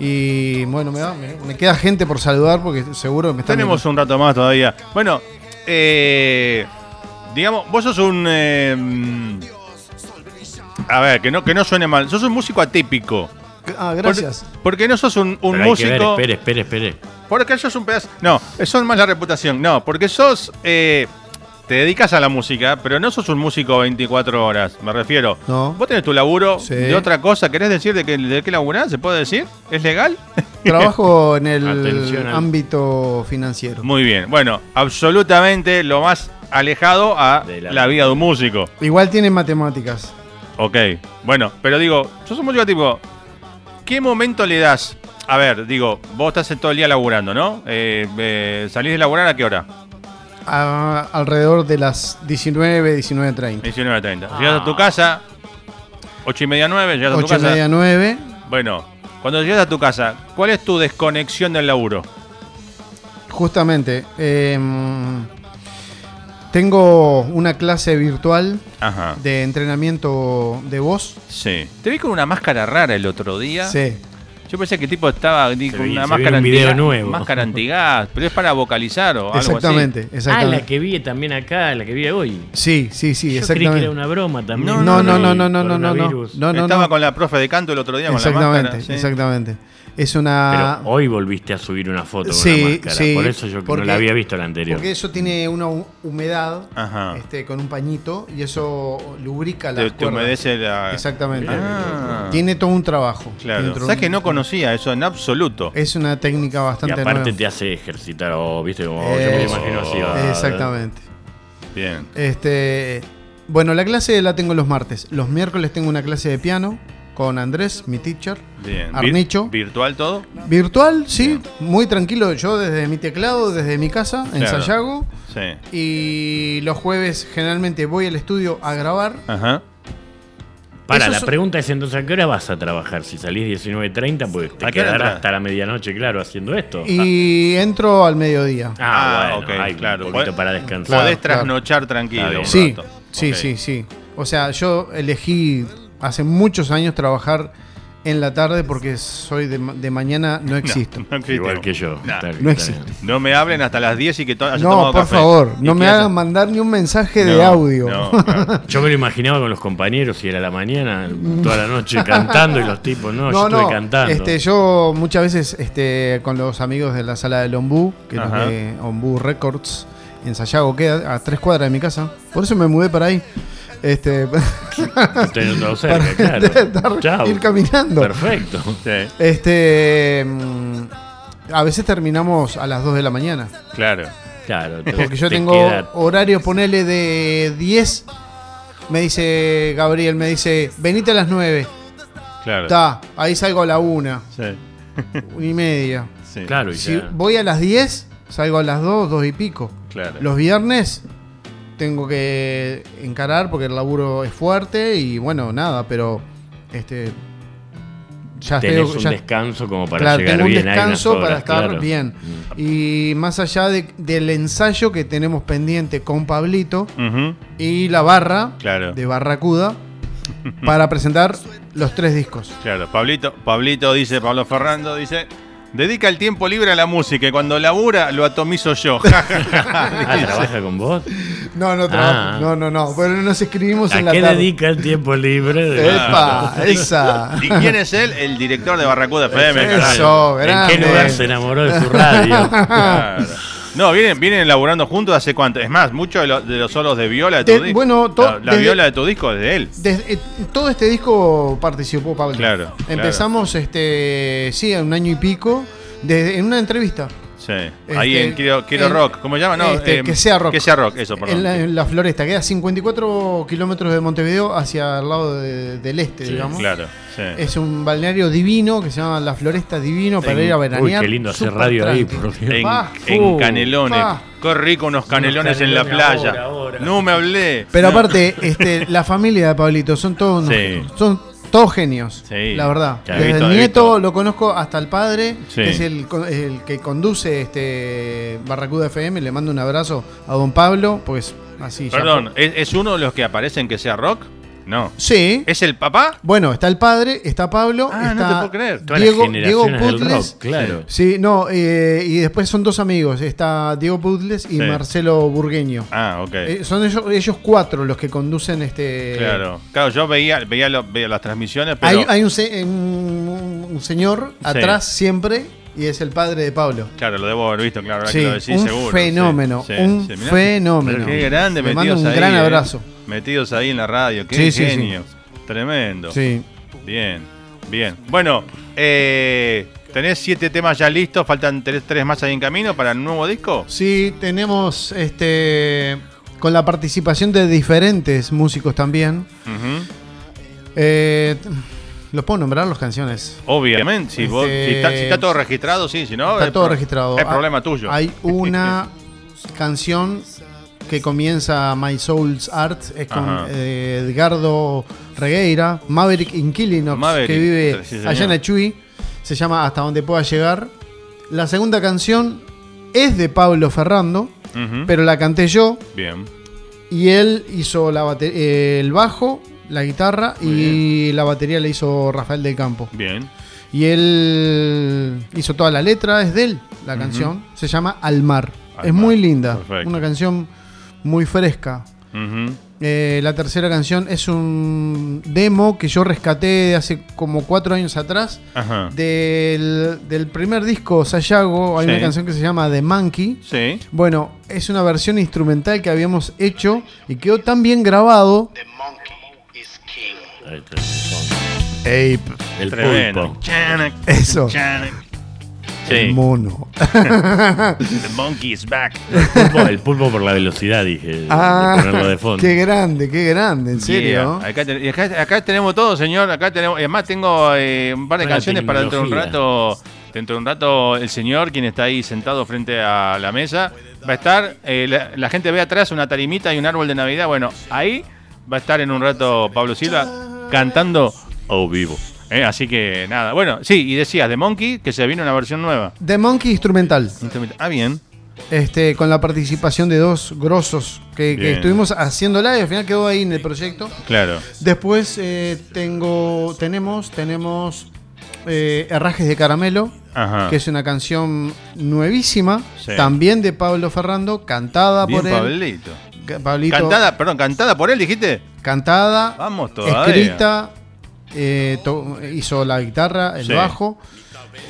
Speaker 4: Y bueno, me, da- me, me queda gente por saludar porque seguro me están
Speaker 3: Tenemos un rato más todavía. Bueno, eh, digamos, vos sos un. eh, a ver, que no, que no suene mal. Sos un músico atípico.
Speaker 4: Ah, gracias.
Speaker 3: Por- porque no sos un, un
Speaker 5: Pero hay que ver,
Speaker 3: músico.
Speaker 5: espere, espere, espere.
Speaker 3: Porque sos un pedazo. No, son más la reputación. No, porque sos. eh, te dedicas a la música, pero no sos un músico 24 horas, me refiero.
Speaker 4: No.
Speaker 3: Vos tenés tu laburo
Speaker 4: Sí.
Speaker 3: de otra cosa. ¿Querés decir de, de qué laburás? ¿Se puede decir? ¿Es legal? [LAUGHS]
Speaker 4: Trabajo en el
Speaker 5: Atención
Speaker 4: ámbito financiero.
Speaker 3: Muy bien. Bueno, absolutamente lo más alejado a
Speaker 5: De
Speaker 3: la,
Speaker 5: la-
Speaker 3: vida de un músico.
Speaker 4: Igual tiene matemáticas.
Speaker 3: Ok. Bueno, pero digo, sos un músico tipo. ¿Qué momento le das? A ver, digo, vos estás todo el día laburando, ¿no? Eh, eh, ¿Salís de laburar a qué hora?
Speaker 4: A- alrededor de las 19, 19.30.
Speaker 3: 19.30. Llegas a tu casa, 8 y media, 9, llegas a tu
Speaker 4: 8 y
Speaker 3: casa.
Speaker 4: media, 9.
Speaker 3: Bueno, cuando llegas a tu casa, ¿cuál es tu desconexión del laburo?
Speaker 4: Justamente. em, tengo una clase virtual
Speaker 3: Ajá.
Speaker 4: de entrenamiento de voz.
Speaker 3: Sí. Te vi con una máscara rara el otro día.
Speaker 4: Sí.
Speaker 3: Yo pensé que el tipo estaba di, con
Speaker 5: vi-
Speaker 3: una
Speaker 5: se
Speaker 3: máscara
Speaker 5: un video nuevo.
Speaker 3: Máscara antigas, pero es para vocalizar o algo
Speaker 4: Exactamente,
Speaker 5: Ah,
Speaker 4: exactamente.
Speaker 5: la que vi también acá, la que vi hoy.
Speaker 4: Sí, sí, sí,
Speaker 5: Yo creí que
Speaker 4: exactamente.
Speaker 5: era una broma también.
Speaker 3: No,
Speaker 4: No, no, no, no, no, no, no, no. No,
Speaker 3: así.
Speaker 4: no,
Speaker 3: Estaba con la profe de canto el otro día con la
Speaker 4: Exactamente,
Speaker 3: máscara. sí.
Speaker 4: Es una.
Speaker 5: Pero hoy volviste a subir una foto con la máscara.
Speaker 4: sí,
Speaker 5: Por eso yo que
Speaker 4: porque-
Speaker 5: no la había visto la anterior.
Speaker 4: Porque eso tiene una hu- humedad
Speaker 3: Ajá.
Speaker 4: este, con un pañito y eso lubrica la
Speaker 3: Te, te humedece la.
Speaker 4: Exactamente.
Speaker 3: Ah.
Speaker 4: Tiene todo un trabajo.
Speaker 3: Claro. ¿Sabes
Speaker 4: un-
Speaker 3: que no conocía eso en absoluto?
Speaker 4: Es una técnica
Speaker 5: Y
Speaker 4: bastante
Speaker 5: aparte
Speaker 4: nueva.
Speaker 5: te hace ejercitar, o viste, como yo me imagino así. ah,
Speaker 4: Exactamente.
Speaker 3: Bien.
Speaker 4: Este, bueno, la clase la tengo los martes. Los miércoles tengo una clase de piano con Andrés, mi teacher.
Speaker 3: Bien. Vir-
Speaker 4: Arnicho.
Speaker 3: ¿Virtual todo?
Speaker 4: Virtual, sí, muy tranquilo. Yo desde mi teclado, desde mi casa, en
Speaker 3: Claro.
Speaker 4: Sayago.
Speaker 3: Sí.
Speaker 4: Y los jueves generalmente voy al estudio a grabar.
Speaker 3: Ajá.
Speaker 5: Para,
Speaker 4: Eso
Speaker 5: la pregunta es entonces, ¿a qué hora vas a trabajar? Si salís 19.30, pues te
Speaker 3: ¿A qué hora
Speaker 5: quedarás hasta la medianoche, claro, haciendo esto.
Speaker 4: Y entro al mediodía.
Speaker 5: Ah,
Speaker 3: Ah,
Speaker 5: bueno,
Speaker 3: ok,
Speaker 5: hay
Speaker 3: claro.
Speaker 5: un poquito para descansar.
Speaker 3: Podés
Speaker 4: claro.
Speaker 3: trasnochar tranquilo. Un
Speaker 4: Sí,
Speaker 3: rato.
Speaker 4: sí, sí, sí. O sea, yo elegí hace muchos años trabajar en la tarde porque soy de, ma- de mañana, no [LAUGHS] existo.
Speaker 3: No existe.
Speaker 5: Igual que yo.
Speaker 3: Nah.
Speaker 4: No existe.
Speaker 3: No me hablen hasta las 10 y que haya
Speaker 4: No,
Speaker 3: tomado
Speaker 4: por
Speaker 3: café.
Speaker 4: favor,
Speaker 3: ¿Y
Speaker 4: no me hagan mandar ni un mensaje de audio.
Speaker 3: no. [LAUGHS]
Speaker 5: Yo me lo imaginaba con los compañeros y era la mañana, toda la noche cantando y los tipos, no, yo
Speaker 4: No,
Speaker 5: estuve
Speaker 4: no,
Speaker 5: cantando.
Speaker 4: Este, yo muchas veces este, con los amigos de la sala del Ombú, que es que Ombú Records en Sayago queda a tres cuadras de mi casa. Por eso me mudé para ahí. Este, [LAUGHS]
Speaker 5: todo cerca,
Speaker 4: para
Speaker 5: claro. [LAUGHS] Chau.
Speaker 4: ir caminando.
Speaker 5: Perfecto.
Speaker 3: Sí,
Speaker 4: Este, mm, a veces terminamos a las 2 de la mañana.
Speaker 3: claro.
Speaker 5: Claro, te-
Speaker 4: Porque yo
Speaker 5: te
Speaker 4: tengo
Speaker 5: queda-
Speaker 4: horario, ponele de 10. Me dice Gabriel, me dice, venite a las 9.
Speaker 3: Claro.
Speaker 4: Está, ahí salgo a la 1,
Speaker 3: Sí. [LAUGHS]
Speaker 4: una y media.
Speaker 3: Sí.
Speaker 5: Claro, y
Speaker 4: Si
Speaker 5: ya-
Speaker 4: voy a las 10, salgo a las 2, 2 y pico.
Speaker 3: Claro.
Speaker 4: Los viernes tengo que encarar porque el laburo es fuerte y bueno, nada, pero este ya
Speaker 5: Tenés
Speaker 4: estoy-
Speaker 5: un
Speaker 4: ya-
Speaker 5: descanso como para
Speaker 4: claro,
Speaker 5: llegar
Speaker 4: tengo un
Speaker 5: bien. unas
Speaker 4: descanso para estar
Speaker 5: claro.
Speaker 4: bien. Y más allá de- del ensayo que tenemos pendiente con Pablito y la barra
Speaker 3: Claro.
Speaker 4: de Barracuda para presentar los tres discos.
Speaker 3: Claro, Pablito, Pablito dice, Pablo Ferrando dice, dedica el tiempo libre a la música y cuando labura lo atomizo yo. [LAUGHS]
Speaker 5: Ah, ¿trabaja con vos?
Speaker 4: No, no
Speaker 5: Ah.
Speaker 4: trabajo. No, no, no. Pero nos escribimos
Speaker 5: ¿A
Speaker 4: en la
Speaker 5: qué
Speaker 4: tarde.
Speaker 5: dedica el tiempo libre? de-
Speaker 4: Epa, esa.
Speaker 3: ¿Y quién es él? El director de Barracuda FM.
Speaker 4: Eso.
Speaker 5: ¿En qué lugar se enamoró de su radio?
Speaker 3: Claro. No, vienen, vienen laburando juntos hace cuánto. Es más, muchos de, lo- de los solos de viola de tu
Speaker 4: De-
Speaker 3: disco.
Speaker 4: bueno, to-
Speaker 3: la, la
Speaker 4: desde-
Speaker 3: viola de tu disco es de él.
Speaker 4: Desde- eh, todo este disco participó Pablo.
Speaker 3: Claro,
Speaker 4: Empezamos, este, sí, un año y pico, de- en una entrevista.
Speaker 3: Sí. Ahí
Speaker 4: Este,
Speaker 3: en Quiero, Quiero
Speaker 4: en-
Speaker 3: Rock. ¿Cómo se llama? No,
Speaker 4: este,
Speaker 3: em,
Speaker 4: que sea rock.
Speaker 3: Que sea rock, eso, perdón.
Speaker 4: En la, en la floresta, queda 54 kilómetros de Montevideo hacia el lado de- del este,
Speaker 5: Sí,
Speaker 4: digamos.
Speaker 3: Claro, sí.
Speaker 4: Es un balneario divino que se llama La Floresta Divino para
Speaker 3: En-
Speaker 4: ir a
Speaker 5: Uy,
Speaker 4: veranear.
Speaker 5: qué lindo hacer radio ahí, por Dios.
Speaker 3: En,
Speaker 5: uh,
Speaker 3: Canelones.
Speaker 4: pa.
Speaker 3: Qué rico unos canelones en la playa.
Speaker 5: ahora, ahora.
Speaker 3: No me hablé.
Speaker 4: Pero
Speaker 3: No.
Speaker 4: aparte, este, [LAUGHS] la familia de Pablito son todos unos-
Speaker 3: Sí.
Speaker 4: son todos genios.
Speaker 3: Sí.
Speaker 4: La verdad. Desde
Speaker 3: visto,
Speaker 4: el nieto lo conozco hasta el padre,
Speaker 3: Sí.
Speaker 4: que es el, el que conduce este Barracuda FM. Le mando un abrazo a don Pablo, pues así. ya
Speaker 3: Perdón, ¿es, es uno de los que aparecen que sea rock? No.
Speaker 4: Sí.
Speaker 3: ¿Es el papá?
Speaker 4: Bueno, está el padre, está Pablo,
Speaker 3: Ah, no
Speaker 4: está
Speaker 3: te puedo creer.
Speaker 5: Todas
Speaker 4: Diego,
Speaker 5: las
Speaker 4: Diego
Speaker 5: del
Speaker 4: Putles.
Speaker 5: rock, claro.
Speaker 4: Sí, no, eh, y después son dos amigos, está Diego Putles y
Speaker 3: Sí.
Speaker 4: Marcelo Burgueño.
Speaker 3: Ah, ok.
Speaker 4: Eh, son ellos, ellos cuatro los que conducen este.
Speaker 3: claro. Claro, yo veía, veía, lo- veía las transmisiones, pero.
Speaker 4: Hay, hay un, se- un- un señor atrás siempre y es el padre de Pablo.
Speaker 3: Claro, lo debo haber visto, claro, ahora
Speaker 4: Sí,
Speaker 3: que lo decís,
Speaker 4: un
Speaker 3: seguro.
Speaker 4: fenómeno,
Speaker 3: Sí, sí,
Speaker 4: un
Speaker 3: mirá.
Speaker 4: fenómeno.
Speaker 3: Pero qué grande,
Speaker 4: Le
Speaker 3: metidos
Speaker 4: mando un
Speaker 3: ahí,
Speaker 4: gran
Speaker 3: eh.
Speaker 4: abrazo.
Speaker 3: Metidos ahí en la radio, qué genio. Tremendo.
Speaker 4: Sí.
Speaker 3: Bien, bien. Bueno, eh, tenés siete temas ya listos, faltan tres, tres más ahí en camino para el nuevo disco.
Speaker 4: Sí, tenemos este con la participación de diferentes músicos también.
Speaker 3: Ujú.
Speaker 4: Eh, ¿Los puedo nombrar las canciones?
Speaker 3: Obviamente, si, vos-
Speaker 4: Este,
Speaker 3: si está, si está todo registrado, sí, si no.
Speaker 4: Está
Speaker 3: es
Speaker 4: todo registrado.
Speaker 3: Es
Speaker 4: Ah,
Speaker 3: problema tuyo.
Speaker 4: Hay [LAUGHS] una canción que comienza My Soul's Art, es con eh, Edgardo Regueira, Maverick Inquilinox,
Speaker 3: Maverick,
Speaker 4: que vive
Speaker 3: sí,
Speaker 4: allá en Achuy. Se llama Hasta donde pueda llegar. La segunda canción es de Pablo Ferrando, pero la canté yo.
Speaker 3: Bien.
Speaker 4: Y él hizo la eh, el bajo, la guitarra y la batería la hizo Rafael del Campo.
Speaker 3: Bien.
Speaker 4: Y él hizo toda la letra, es de él la canción. Se llama Al Mar.
Speaker 3: Al
Speaker 4: es
Speaker 3: Mar,
Speaker 4: muy linda.
Speaker 3: perfecto.
Speaker 4: Una canción muy fresca. Eh, la tercera canción es un demo que yo rescaté de hace como cuatro años atrás.
Speaker 3: Ajá.
Speaker 4: Del, del primer disco Sayago hay
Speaker 3: Sí.
Speaker 4: una canción que se llama The Monkey.
Speaker 3: Sí.
Speaker 4: Bueno, es una versión instrumental que habíamos hecho y quedó tan bien grabado.
Speaker 5: El son.
Speaker 4: Ape.
Speaker 5: El
Speaker 3: Tremendo.
Speaker 5: pulpo.
Speaker 3: Chanak,
Speaker 4: Eso.
Speaker 3: chanak.
Speaker 4: El
Speaker 3: Sí.
Speaker 4: mono. [LAUGHS]
Speaker 3: The monkey is back.
Speaker 5: El pulpo, el pulpo por la velocidad, dije. de ponerlo de fondo.
Speaker 4: Ah, qué grande, qué grande, en serio.
Speaker 3: Yeah. Acá, ten- y acá, acá tenemos todo, señor. Acá tenemos. Además, tengo eh, un par de
Speaker 5: Buena
Speaker 3: canciones para dentro de un
Speaker 5: tecnología.
Speaker 3: rato. Dentro de un rato, el señor, quien está ahí sentado frente a la mesa, va a estar. eh, la, la gente ve atrás una tarimita y un árbol de Navidad. Bueno, ahí va a estar en un rato Pablo Silva cantando o vivo. Eh, así que nada. Bueno, sí, y decías de Monkey que se vino una versión nueva.
Speaker 4: The Monkey instrumental.
Speaker 3: Ah, bien.
Speaker 4: Este, con la participación de dos grosos que, que estuvimos haciéndola y al final quedó ahí en el proyecto.
Speaker 3: Claro.
Speaker 4: Después eh, tengo, tenemos, tenemos eh, Herrajes de Caramelo,
Speaker 3: Ajá.
Speaker 4: que es una canción nuevísima,
Speaker 3: Sí.
Speaker 4: también de Pablo Ferrando, cantada
Speaker 3: Bien,
Speaker 4: por él.
Speaker 3: Pablito.
Speaker 4: Pablito,
Speaker 3: Cantada, perdón, cantada por él, dijiste.
Speaker 4: Cantada,
Speaker 3: Vamos todavía.
Speaker 4: escrita, eh, to- hizo la guitarra, el
Speaker 3: Sí.
Speaker 4: bajo.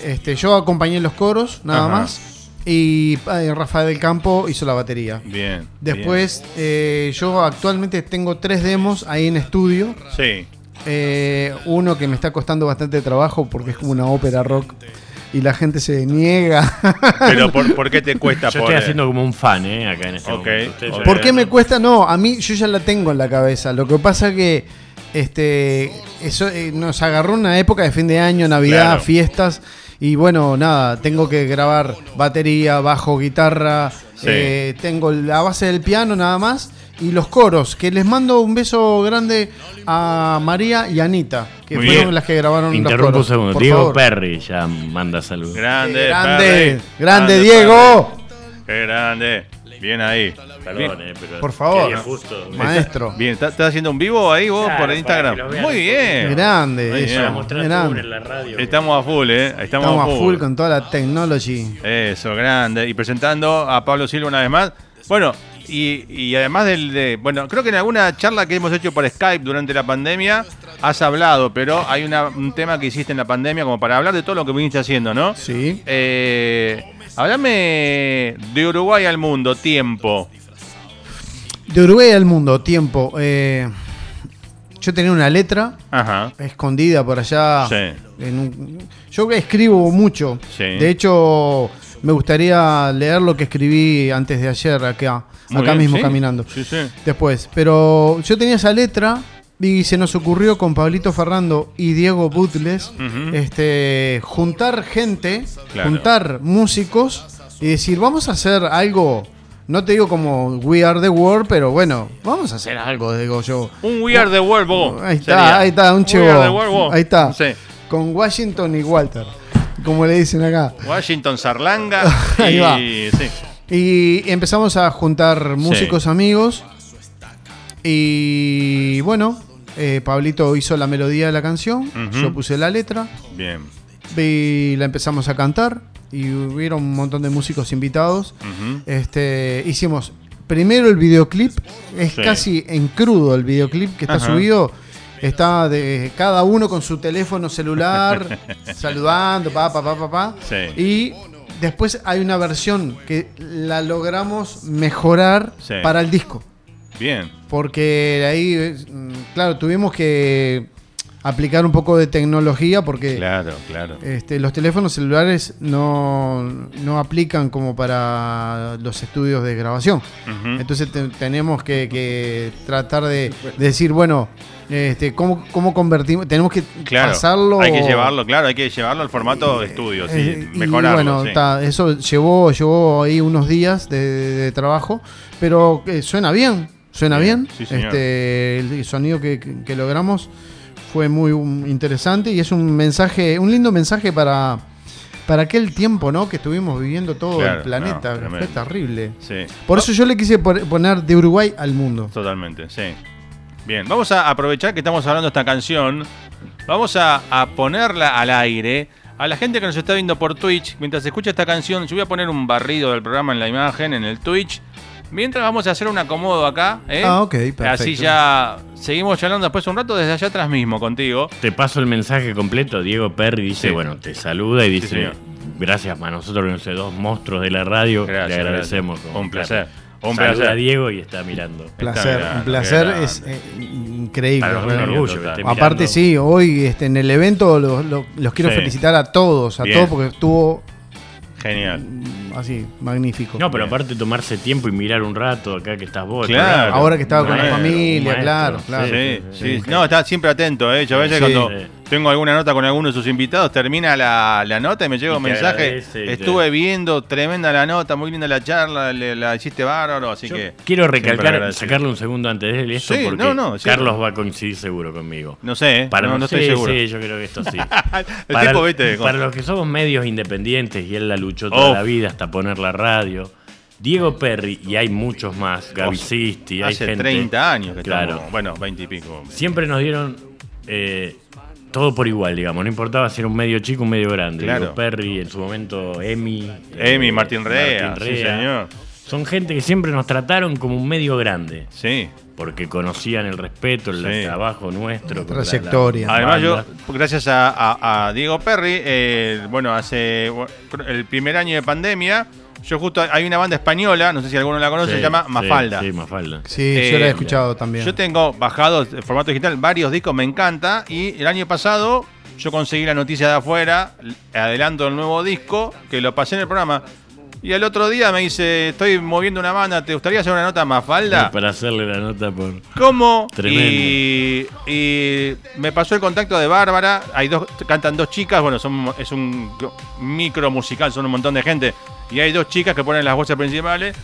Speaker 4: Este, yo acompañé los coros, nada
Speaker 3: Ajá.
Speaker 4: más. Y eh, Rafael del Campo hizo la batería.
Speaker 3: Bien.
Speaker 4: Después, eh, yo actualmente tengo tres demos ahí en estudio.
Speaker 3: Sí.
Speaker 4: Eh, uno que me está costando bastante trabajo porque es como una ópera rock y la gente se niega.
Speaker 3: Pero ¿por, [LAUGHS] por qué te cuesta
Speaker 5: Yo
Speaker 3: por,
Speaker 5: estoy haciendo como un fan, ¿eh? Acá en este
Speaker 3: Ok,
Speaker 5: momento.
Speaker 4: ¿Por qué me cuesta? No, a mí yo ya la tengo en la cabeza. Lo que pasa que este eso eh, nos agarró una época de fin de año, Navidad,
Speaker 3: Claro.
Speaker 4: fiestas y bueno, nada, tengo que grabar batería, bajo, guitarra,
Speaker 3: Sí.
Speaker 4: eh, tengo la base del piano nada más y los coros, que les mando un beso grande a María y Anita, que
Speaker 5: Muy
Speaker 4: fueron
Speaker 5: bien.
Speaker 4: las que grabaron
Speaker 5: Interrumpo un
Speaker 4: los coros.
Speaker 5: segundo.
Speaker 4: Por
Speaker 5: Diego
Speaker 4: favor.
Speaker 5: Perry ya manda saludos.
Speaker 3: Grande,
Speaker 4: Grande,
Speaker 3: Perry.
Speaker 4: grande, Diego.
Speaker 3: Perry. Qué grande. Bien ahí.
Speaker 5: Perdón,
Speaker 3: Bien.
Speaker 5: eh, pero
Speaker 4: Por favor.
Speaker 5: justo.
Speaker 4: Maestro.
Speaker 3: Bien, ¿estás haciendo un vivo ahí vos
Speaker 5: Claro,
Speaker 3: por
Speaker 5: para
Speaker 3: Instagram?
Speaker 5: vean
Speaker 3: Muy
Speaker 5: un
Speaker 3: bien.
Speaker 4: Grande,
Speaker 3: Muy
Speaker 4: eso.
Speaker 3: bien.
Speaker 4: Grande.
Speaker 5: en la radio.
Speaker 3: Estamos a full, ¿eh? Estamos,
Speaker 4: Estamos a full con toda la technology.
Speaker 3: Eso, grande. Y presentando a Pablo Silva una vez más. Bueno, y, y además del de. Bueno, creo que en alguna charla que hemos hecho por Skype durante la pandemia has hablado, pero hay una- un tema que hiciste en la pandemia como para hablar de todo lo que viniste haciendo, ¿no?
Speaker 4: Sí.
Speaker 3: Eh, háblame de Uruguay al mundo, tiempo.
Speaker 4: De Uruguay al mundo, tiempo. eh, yo tenía una letra
Speaker 3: Ajá.
Speaker 4: escondida por allá.
Speaker 3: Sí.
Speaker 4: en un- yo escribo mucho.
Speaker 3: Sí.
Speaker 4: De hecho, me gustaría leer lo que escribí antes de ayer acá,
Speaker 3: Muy
Speaker 4: acá
Speaker 3: bien,
Speaker 4: mismo
Speaker 3: sí.
Speaker 4: caminando.
Speaker 3: Sí, sí.
Speaker 4: Después, pero yo tenía esa letra y se nos ocurrió con Pablito Ferrando y Diego Butles este, juntar gente,
Speaker 3: Claro.
Speaker 4: juntar músicos y decir, vamos a hacer algo, no te digo como We Are the World, pero bueno, vamos a hacer algo, digo yo.
Speaker 3: Un We Are the World, vos.
Speaker 4: Ahí está,
Speaker 3: sería.
Speaker 4: ahí está, un
Speaker 3: We
Speaker 4: chivo.
Speaker 3: Are the World, vos.
Speaker 4: Ahí está.
Speaker 3: Sí.
Speaker 4: Con Washington y Walter, como le dicen acá.
Speaker 3: Washington Sarlanga. [LAUGHS]
Speaker 4: Ahí
Speaker 3: y,
Speaker 4: va.
Speaker 3: Sí.
Speaker 4: Y empezamos a juntar músicos amigos. Y bueno, eh, Pablito hizo la melodía de la canción, yo puse la letra
Speaker 3: Bien.
Speaker 4: y la empezamos a cantar. Y hubieron un montón de músicos invitados. Este, hicimos primero el videoclip, es
Speaker 3: Sí.
Speaker 4: casi en crudo el videoclip que está
Speaker 3: Ajá.
Speaker 4: subido. Está de cada uno con su teléfono celular, [LAUGHS] saludando, pa, pa, pa, pa, pa.
Speaker 3: Sí.
Speaker 4: Y después hay una versión que la logramos mejorar
Speaker 3: Sí.
Speaker 4: para el disco.
Speaker 3: Bien.
Speaker 4: Porque ahí, mm, claro, tuvimos que aplicar un poco de tecnología porque
Speaker 3: Claro, claro.
Speaker 4: este, los teléfonos celulares no, no aplican como para los estudios de grabación. Entonces te- tenemos que, que tratar de, de decir, bueno, este, ¿cómo, ¿cómo convertimos? Tenemos que
Speaker 3: Claro.
Speaker 4: pasarlo.
Speaker 3: Hay que llevarlo, claro, hay que llevarlo al formato de estudio, sí.
Speaker 4: Eh, y
Speaker 3: mejorarlo.
Speaker 4: bueno,
Speaker 3: sí.
Speaker 4: ta, eso llevó, llevó ahí unos días de, de trabajo, pero eh, suena bien, suena
Speaker 3: Bien,
Speaker 4: este, el sonido que, que- que logramos fue muy um, interesante y es un mensaje, un lindo mensaje para, para aquel tiempo, ¿no? Que estuvimos viviendo todo
Speaker 3: Claro,
Speaker 4: el planeta,
Speaker 3: no,
Speaker 4: fue terrible. Por eso yo le quise poner de Uruguay al mundo.
Speaker 3: Totalmente, sí. Bien, vamos a aprovechar que estamos hablando de esta canción. Vamos a, a ponerla al aire. A la gente que nos está viendo por Twitch, mientras escucha esta canción, yo voy a poner un barrido del programa en la imagen, en el Twitch. Mientras vamos a hacer un acomodo acá, ¿eh?
Speaker 4: Ah, ok, perfecto.
Speaker 3: Así ya seguimos charlando después un rato desde allá atrás mismo contigo.
Speaker 5: Te paso el mensaje completo. Diego Perry dice,
Speaker 3: Sí.
Speaker 5: bueno, te saluda y dice, gracias a nosotros, no sé, dos monstruos de la radio.
Speaker 3: Gracias,
Speaker 5: le agradecemos.
Speaker 3: gracias. Un placer. Un
Speaker 5: Saluda
Speaker 3: placer.
Speaker 5: a Diego y está mirando.
Speaker 4: Placer,
Speaker 3: mirando,
Speaker 4: un placer es eh, increíble.
Speaker 5: Un orgullo
Speaker 4: Aparte, sí, hoy este, en el evento los, los- los quiero
Speaker 3: Sí.
Speaker 4: felicitar a todos, a
Speaker 3: Bien.
Speaker 4: todos, porque estuvo
Speaker 3: Genial.
Speaker 4: Así, magnífico.
Speaker 5: No, pero aparte tomarse tiempo y mirar un rato acá que estás vos.
Speaker 3: Claro.
Speaker 5: programa.
Speaker 4: Ahora que estaba con la familia,
Speaker 5: maestro,
Speaker 4: claro, claro.
Speaker 3: Sí, sí, No, está siempre atento, ¿eh? Yo a veces
Speaker 4: Sí.
Speaker 3: cuando
Speaker 5: Sí.
Speaker 3: tengo alguna nota con alguno de sus invitados, termina la, la nota y me llega un mensaje.
Speaker 5: agradece
Speaker 3: Estuve viendo, tremenda la nota, muy linda la charla, le- la hiciste bárbaro, así
Speaker 5: Yo
Speaker 3: que.
Speaker 5: quiero recalcar, sacarle un segundo antes de esto
Speaker 3: Sí,
Speaker 5: porque
Speaker 3: no, no, sí.
Speaker 5: Carlos va a coincidir seguro conmigo.
Speaker 3: No sé, ¿eh?
Speaker 5: Para
Speaker 3: no, no estoy
Speaker 5: sí,
Speaker 3: seguro.
Speaker 5: Sí, yo creo que esto sí. [LAUGHS]
Speaker 3: El
Speaker 5: para,
Speaker 3: tipo, viste,
Speaker 5: para los que somos medios independientes y él la luchó toda la vida hasta poner la radio. Diego Perry, y hay muchos más, Sisti, hay
Speaker 3: Hace
Speaker 5: gente.
Speaker 3: 30 años que
Speaker 5: Claro.
Speaker 3: estamos. Bueno, 20 y pico.
Speaker 5: Siempre nos dieron eh, todo por igual, digamos. No importaba si era un medio chico o un medio grande.
Speaker 3: Claro.
Speaker 5: Diego Perry, en su momento, Emi. eh,
Speaker 3: Emi, Martín Rea,
Speaker 5: Martín
Speaker 3: sí,
Speaker 5: Rea.
Speaker 3: señor.
Speaker 5: Son gente que siempre nos trataron como un medio grande.
Speaker 3: Sí.
Speaker 5: Porque conocían el respeto, el
Speaker 3: Sí.
Speaker 5: trabajo nuestro. la-
Speaker 4: Trayectoria.
Speaker 5: la
Speaker 3: Además, yo, gracias a, a- a Diego Perry, eh, bueno, hace el primer año de pandemia, yo justo hay una banda española, no sé si alguno la conoce,
Speaker 5: Sí,
Speaker 3: se llama Mafalda.
Speaker 5: Sí, Mafalda.
Speaker 4: Sí, yo
Speaker 3: Eh,
Speaker 4: la he escuchado también.
Speaker 3: Yo tengo bajados en formato digital varios discos, me encanta. Y el año pasado yo conseguí la noticia de afuera, adelanto el nuevo disco, que lo pasé en el programa. Y el otro día me dice, estoy moviendo una banda, ¿te gustaría hacer una nota más falda?
Speaker 5: Para hacerle la nota por.
Speaker 3: ¿Cómo?
Speaker 5: Tremendo.
Speaker 3: Y, y me pasó el contacto de Bárbara. Hay dos, cantan dos chicas. Bueno, son, es un micro musical, son un montón de gente. Y hay dos chicas que ponen las voces principales.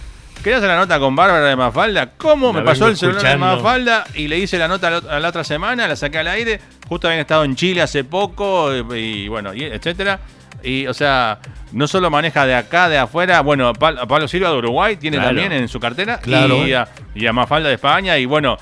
Speaker 3: ¿Querías hacer la nota con Bárbara de Mafalda? ¿Cómo?
Speaker 5: La
Speaker 3: Me pasó el celular de. Mafalda y le hice la nota la, ot- a la otra semana, la saqué al aire. Justo habían estado en Chile hace poco y, y bueno, y etcétera. Y, o sea, no solo maneja de acá, de afuera. Bueno, a Pablo Silva de Uruguay tiene
Speaker 5: Claro.
Speaker 3: también en su cartera.
Speaker 4: Claro.
Speaker 3: Y, a, y a Mafalda de España. Y bueno,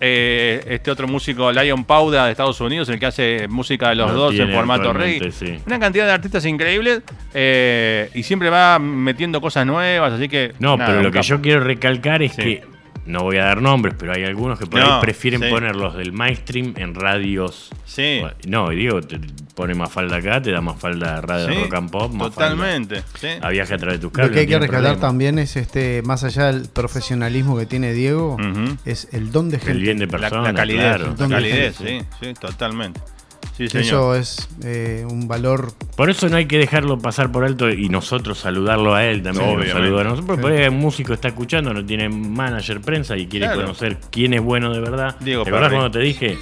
Speaker 3: eh, este otro músico, Lion Pauda de Estados Unidos, el que hace música de los
Speaker 5: Lo
Speaker 3: dos en formato rey.
Speaker 5: actualmente, sí.
Speaker 3: Una cantidad de artistas increíbles. eh, y siempre va metiendo cosas nuevas. Así que.
Speaker 5: No,
Speaker 3: nada,
Speaker 5: pero lo que yo quiero recalcar es
Speaker 3: Sí.
Speaker 5: que no voy a dar nombres, pero hay algunos que por
Speaker 3: No,
Speaker 5: ahí prefieren
Speaker 3: sí.
Speaker 5: poner los del mainstream en radios.
Speaker 3: Sí.
Speaker 5: No, y digo, te pone más falda acá, te da más falda radio
Speaker 3: Sí,
Speaker 5: rock and pop. Más
Speaker 3: Totalmente. sí.
Speaker 5: A viaje a través de tus
Speaker 4: Lo
Speaker 5: cables.
Speaker 4: que hay
Speaker 5: no
Speaker 4: que rescatar
Speaker 5: problema.
Speaker 4: también es este, más allá del profesionalismo que tiene Diego, es el don de gente.
Speaker 5: El bien de
Speaker 3: La,
Speaker 5: persona.
Speaker 3: la calidez,
Speaker 5: claro.
Speaker 3: la
Speaker 4: ¿Dónde
Speaker 3: calidez, sí, sí, totalmente. Sí, señor.
Speaker 4: Eso es eh, un valor.
Speaker 5: Por eso no hay que dejarlo pasar por alto y nosotros saludarlo a él también. Saludo a nosotros, porque un músico está escuchando, no tiene manager prensa y quiere
Speaker 3: Claro.
Speaker 5: conocer quién es bueno de verdad.
Speaker 3: Diego
Speaker 5: ¿Te acordás
Speaker 3: Perry.
Speaker 5: cuando te dije?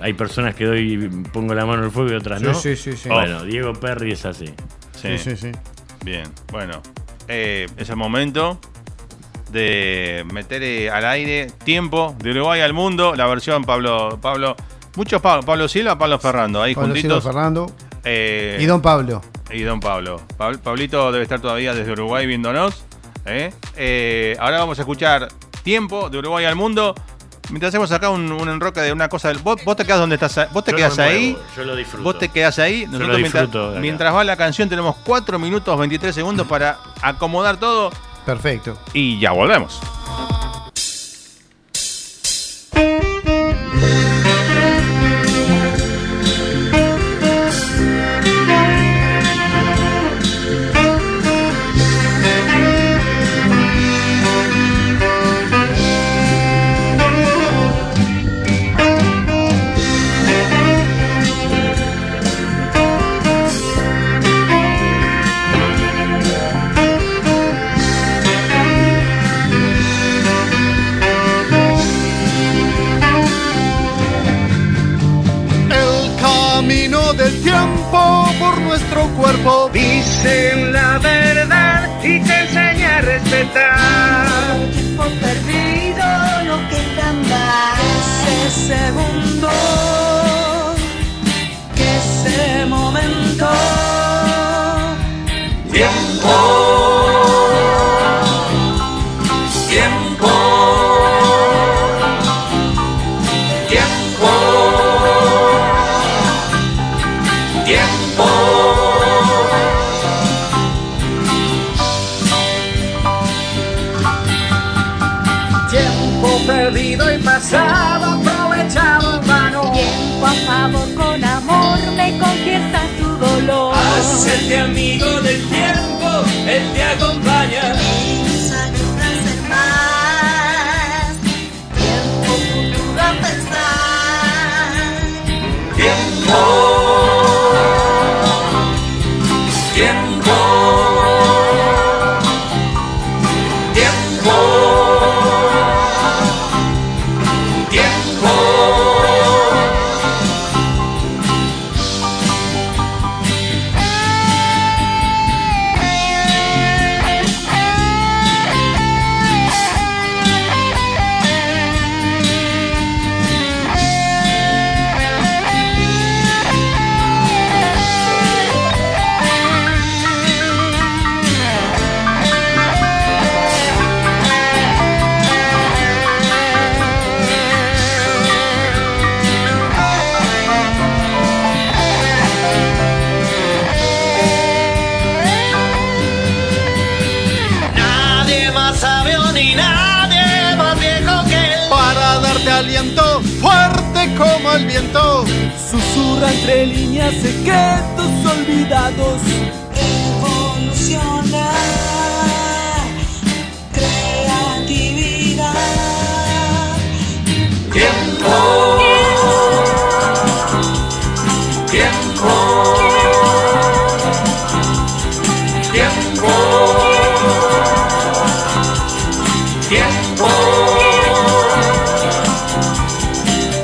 Speaker 5: Hay personas que doy, pongo la mano en el fuego y otras
Speaker 4: Sí,
Speaker 5: no.
Speaker 4: sí, sí, sí.
Speaker 5: Bueno, Diego Perry es así.
Speaker 3: Sí,
Speaker 4: Sí, sí, sí.
Speaker 3: Bien, bueno. eh, es el momento de meter eh, al aire tiempo de Uruguay al mundo, la versión Pablo. Pablo muchos Pablo, Pablo Silva, Pablo Ferrando, ahí
Speaker 4: Pablo Silva
Speaker 3: juntitos.
Speaker 4: Fernando
Speaker 3: eh,
Speaker 4: y Don Pablo.
Speaker 3: y don Pablo. Pab- Pablito debe estar todavía desde Uruguay viéndonos. ¿eh? Eh, ahora vamos a escuchar Tiempo de Uruguay al mundo. Mientras hacemos acá un, un enroque de una cosa. del- Vos, vos te quedás donde estás. Vos te
Speaker 5: Yo no me
Speaker 3: ahí.
Speaker 5: muevo, Yo lo disfruto.
Speaker 3: Vos te quedás ahí.
Speaker 5: lo
Speaker 3: Nosotros mientras, mientras va la canción tenemos 4 minutos 23 segundos para acomodar todo
Speaker 4: Perfecto.
Speaker 3: y ya volvemos.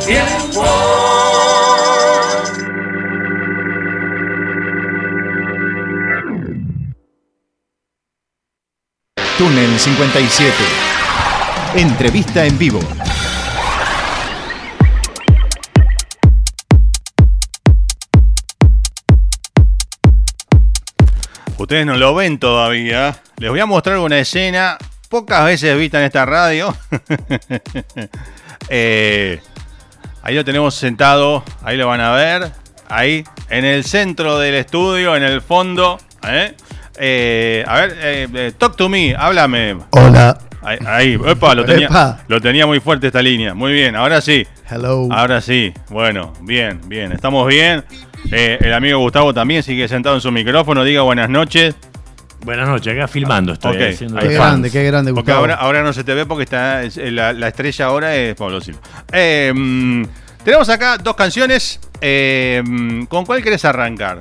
Speaker 2: Tiempo.
Speaker 8: Túnel 57. Entrevista en vivo.
Speaker 3: Ustedes no lo ven todavía. Les voy a mostrar una escena pocas veces vista en esta radio. [LAUGHS] Eh, ahí lo tenemos sentado, ahí lo van a ver. Ahí, en el centro del estudio, en el fondo. ¿eh? Eh, a ver, eh, talk to me, háblame.
Speaker 4: Hola.
Speaker 3: Ahí, ahí, epa, lo tenía,
Speaker 4: Epa.
Speaker 3: lo tenía muy fuerte esta línea. Muy bien, ahora sí.
Speaker 4: Hello.
Speaker 3: Ahora sí. Bueno, bien, bien. Estamos bien. El amigo Gustavo también sigue sentado en su micrófono. Diga buenas noches.
Speaker 5: Buenas noches, acá filmando estoy.
Speaker 3: Ok,
Speaker 5: haciendo
Speaker 4: Qué grande, qué grande,
Speaker 3: Porque
Speaker 4: Gustavo.
Speaker 3: ahora, ahora no se te ve porque está es- la, la estrella ahora es Pablo Silva. Eh, mm, tenemos acá dos canciones. Eh, mm, ¿Con cuál querés arrancar?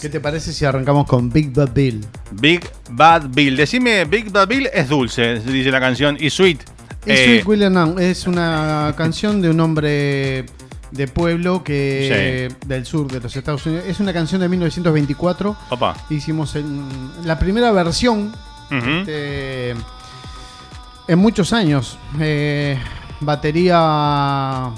Speaker 4: ¿Qué te parece si arrancamos con Big Bad Bill?
Speaker 3: Big Bad Bill. Decime, Big Bad Bill es dulce, dice la canción, y sweet.
Speaker 4: Y
Speaker 3: Eh,
Speaker 4: Sweet William Now es una canción de un hombre de pueblo que del sur de los Estados Unidos. Es una canción de 1924.
Speaker 3: Opa.
Speaker 4: Hicimos en- la primera versión este, en muchos años. Eh, batería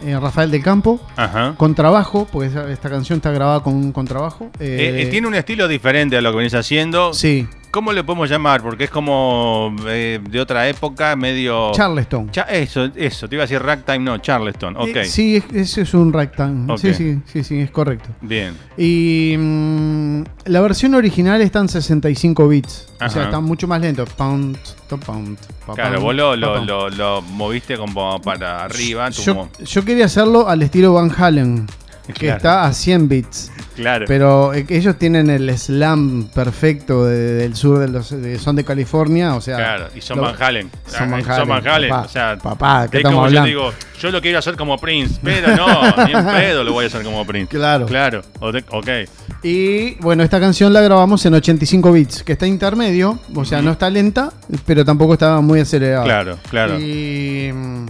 Speaker 4: eh, Rafael del Campo.
Speaker 3: Ajá.
Speaker 4: Contrabajo, porque esa- esta canción está grabada con un contrabajo.
Speaker 3: Eh, tiene un estilo diferente a lo que venís haciendo.
Speaker 4: Sí,
Speaker 3: ¿Cómo le podemos llamar? Porque es como eh, de otra época, medio.
Speaker 4: Charleston.
Speaker 3: Cha- eso, eso, te iba a decir ragtime, no, Charleston. Ok.
Speaker 4: Eh, sí, es- ese es un ragtime. Sí, sí, sí, sí, es correcto.
Speaker 3: Bien.
Speaker 4: Y mm, la versión original está en 65 bits. O sea, está mucho más lento. Pound, to pound, pa,
Speaker 3: Claro,
Speaker 4: pound,
Speaker 3: vos lo,
Speaker 4: pa,
Speaker 3: lo,
Speaker 4: pound.
Speaker 3: lo, lo moviste como para arriba.
Speaker 4: Yo, yo quería hacerlo al estilo Van Halen, que
Speaker 3: Claro.
Speaker 4: está a 100 bits.
Speaker 3: Claro.
Speaker 4: Pero eh, ellos tienen el slam perfecto de- del sur de los de- son de California, o sea,
Speaker 3: Claro, y son
Speaker 4: lo-
Speaker 3: Van Halen.
Speaker 4: Son Van
Speaker 3: Son
Speaker 4: Halen,
Speaker 3: Van Halen.
Speaker 4: papá,
Speaker 3: o sea,
Speaker 4: papá, ¿qué
Speaker 3: es
Speaker 4: estamos
Speaker 3: como
Speaker 4: hablando?
Speaker 3: yo digo, yo lo quiero hacer como Prince, pero no, [LAUGHS] ni en pedo lo voy a hacer como Prince.
Speaker 4: Claro.
Speaker 3: Claro, ok.
Speaker 4: Y bueno, esta canción la grabamos en 85 bits, que está intermedio, o sea, no está lenta, pero tampoco está muy acelerada.
Speaker 3: Claro, claro.
Speaker 4: Y mm,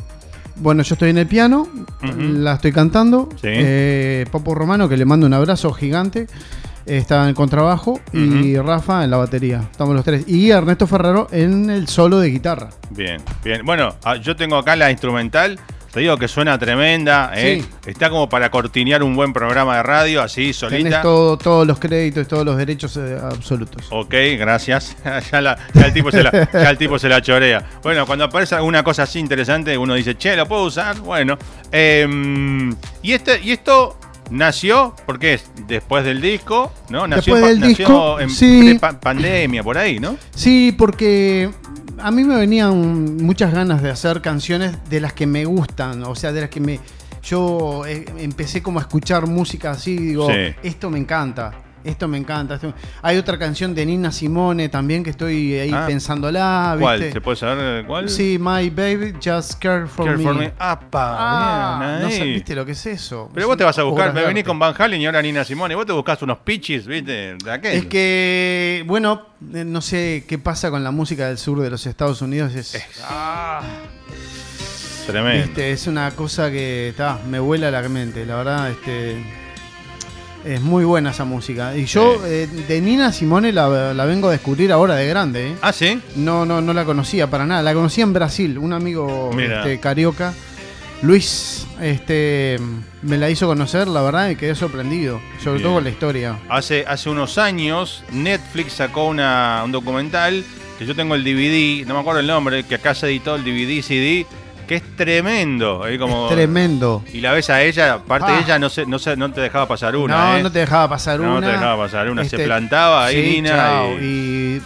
Speaker 4: bueno, yo estoy en el piano, la estoy cantando.
Speaker 3: Sí.
Speaker 4: Eh, Popo Romano, que le mando un abrazo gigante, está en el contrabajo. Y Rafa en la batería. Estamos los tres. Y Ernesto Ferraro en el solo de guitarra.
Speaker 3: Bien, bien. Bueno, ah, yo tengo acá la instrumental. Te digo que suena tremenda. ¿eh?
Speaker 4: Sí.
Speaker 3: Está como para cortinear un buen programa de radio, así, solita.
Speaker 4: Todo, todos los créditos, todos los derechos eh, absolutos.
Speaker 3: Ok, gracias. [LAUGHS] ya, la- ya el tipo se la, ya el tipo se la chorea. Bueno, cuando aparece alguna cosa así interesante, uno dice, che, ¿lo puedo usar? Bueno. em, y, este, y esto nació, porque es después del disco, ¿no? Nació,
Speaker 4: Después del
Speaker 3: nació
Speaker 4: disco,
Speaker 3: en
Speaker 4: sí.
Speaker 3: pandemia, por ahí, ¿no?
Speaker 4: Sí, porque a mí me venían muchas ganas de hacer canciones de las que me gustan, o sea, de las que me... Yo eh, empecé como a escuchar música así, digo,
Speaker 3: Sí.
Speaker 4: esto me encanta, esto me encanta. esto- Hay otra canción de Nina Simone también que estoy ahí
Speaker 3: Ah.
Speaker 4: pensándola,
Speaker 3: ¿Cuál? ¿Se puede saber cuál?
Speaker 4: Sí, My Baby Just Care For
Speaker 3: Care
Speaker 4: Me.
Speaker 3: for me. Apa,
Speaker 4: Ah, no ¿viste lo que es eso?
Speaker 3: Pero vos te vas a buscar, me venís con Van Halen y ahora Nina Simone. Vos te buscás unos pitches, ¿viste? De aquello.
Speaker 4: Es que, bueno, eh, no sé qué pasa con la música del sur de los Estados Unidos. Es,
Speaker 3: Tremendo.
Speaker 4: Viste, es una cosa que ta, me vuela la mente, la verdad, este es muy buena esa música. Y yo eh, de Nina Simone la, la vengo a descubrir ahora de grande. ¿eh?
Speaker 3: Ah, sí.
Speaker 4: No, no, no la conocía para nada. La conocí en Brasil, un amigo este, carioca, Luis, este me la hizo conocer, la verdad, y quedé sorprendido, sobre
Speaker 3: Bien.
Speaker 4: todo con la historia.
Speaker 3: Hace, hace unos años Netflix sacó una, un documental que yo tengo el DVD, no me acuerdo el nombre, que acá se editó el DVD CD, que es tremendo. ahí como,
Speaker 4: Tremendo.
Speaker 3: Y la ves a ella, aparte
Speaker 4: Ah.
Speaker 3: de ella no, se, no, se, no te dejaba pasar una.
Speaker 4: no,
Speaker 3: ¿eh?
Speaker 4: no te dejaba pasar
Speaker 3: No
Speaker 4: una.
Speaker 3: te dejaba pasar una. Se
Speaker 4: Este,
Speaker 3: plantaba ahí
Speaker 4: sí,
Speaker 3: Nina.
Speaker 4: chao.
Speaker 3: y-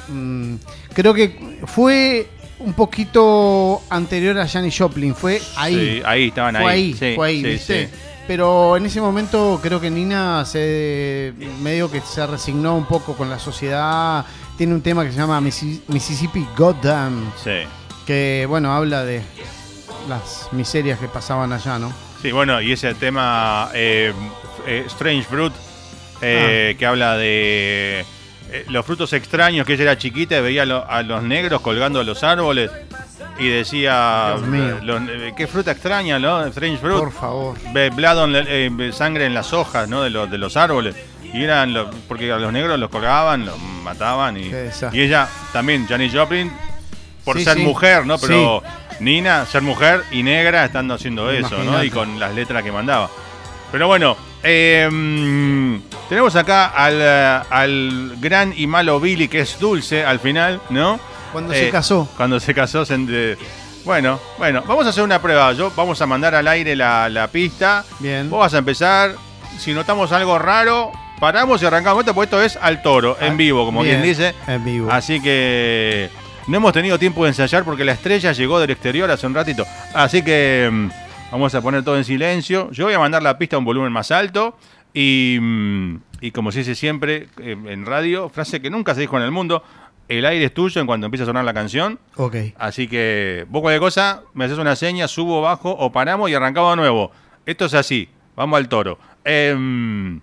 Speaker 4: Y, mm, creo que fue un poquito anterior a Janis Joplin. Fue ahí.
Speaker 3: Sí, ahí estaban
Speaker 4: fue
Speaker 3: ahí.
Speaker 4: ahí.
Speaker 3: Sí,
Speaker 4: fue ahí, ¿viste? Pero en ese momento creo que Nina se medio que se resignó un poco con la sociedad. Tiene un tema que se llama Missi- Mississippi Goddamn.
Speaker 3: Sí.
Speaker 4: Que bueno, habla de las miserias que pasaban allá, ¿no?
Speaker 3: Sí, bueno, y ese tema eh, eh, Strange Fruit, eh, que habla de los frutos extraños, que ella era chiquita y veía lo- a los negros colgando de los árboles y decía, los- qué fruta extraña, ¿no? Strange Fruit.
Speaker 4: Por favor.
Speaker 3: Eh, sangre en las hojas, ¿no? De los, de los árboles. Y eran los, porque a los negros los colgaban, los mataban y, y ella también, Janis Joplin, por
Speaker 4: Sí,
Speaker 3: ser
Speaker 4: sí.
Speaker 3: mujer, ¿no? Pero Nina, ser mujer y negra estando haciendo eso, ¿no? Y con las letras que mandaba. Pero bueno, eh, mm, tenemos acá al, eh, al gran y malo Billy, que es dulce al final, ¿no?
Speaker 4: Cuando
Speaker 3: Eh,
Speaker 4: se casó.
Speaker 3: Cuando se casó. se ent- bueno, bueno, vamos a hacer una prueba. Yo vamos a mandar al aire la, la pista.
Speaker 4: Bien.
Speaker 3: Vos vas a empezar. Si notamos algo raro, paramos y arrancamos esto, porque esto es al toro, en vivo, como
Speaker 4: Bien,
Speaker 3: quien dice.
Speaker 4: En vivo.
Speaker 3: Así que no hemos tenido tiempo de ensayar porque la estrella llegó del exterior hace un ratito. Así que mm, vamos a poner todo en silencio. Yo voy a mandar la pista a un volumen más alto. Y, mm, y como se dice siempre eh, en radio, frase que nunca se dijo en el mundo, el aire es tuyo en cuanto empieza a sonar la canción.
Speaker 4: Ok.
Speaker 3: Así que vos cualquier cosa, me haces una seña, subo, bajo o paramos y arrancamos de nuevo. Esto es así. Vamos al toro. Em,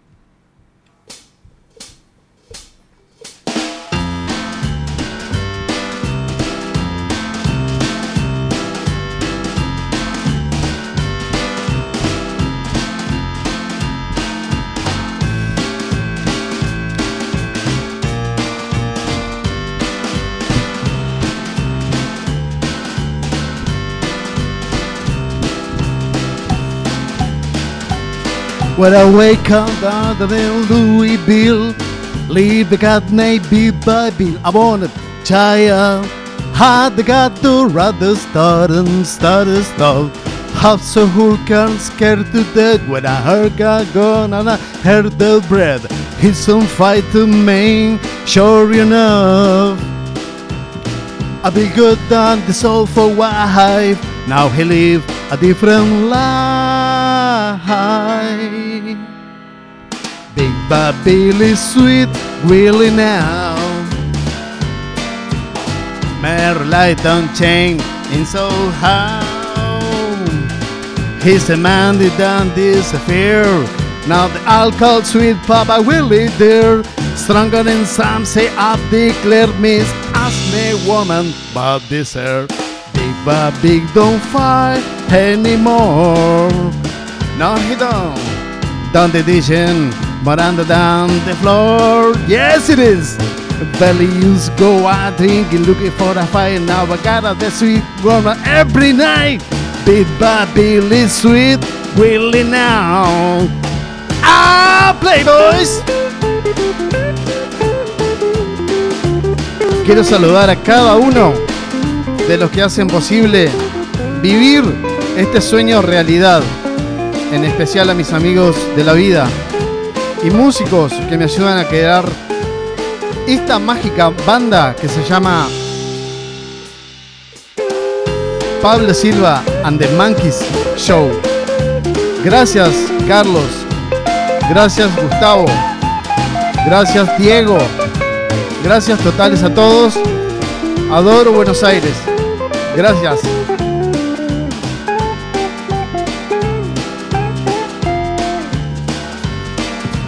Speaker 4: When I wake up down the Louisville, leave the cat Bill by Bill. I want a child, had the cat to rather start and start and start. Half so who can scared to death when I heard God gone and I heard the bread. He's on fight to me, sure enough. I be good on the soul for wife. Now he live a different life. Big Bad Billy sweet Willie now. Mary light on chain in so how. He's a man that done affair. Now the alcohol sweet Papa Willie there. Stronger than some say I've declared Miss Ask me woman but this air. Big but big don't fight anymore. No he don't. Down the edition, but under down the floor. Yes it is. Belly used go out drinking, looking for a fight. Now I got a the sweet woman every night. Big but Billy sweet Willie now. Ah, Playboys. Quiero saludar a cada uno de los que hacen posible vivir este sueño realidad. En especial a mis amigos de la vida y músicos que me ayudan a crear esta mágica banda que se llama Pablo Silva and the Monkeys Show. Gracias Carlos. Gracias Gustavo. Gracias Diego. Gracias totales a todos. Adoro Buenos Aires. Gracias.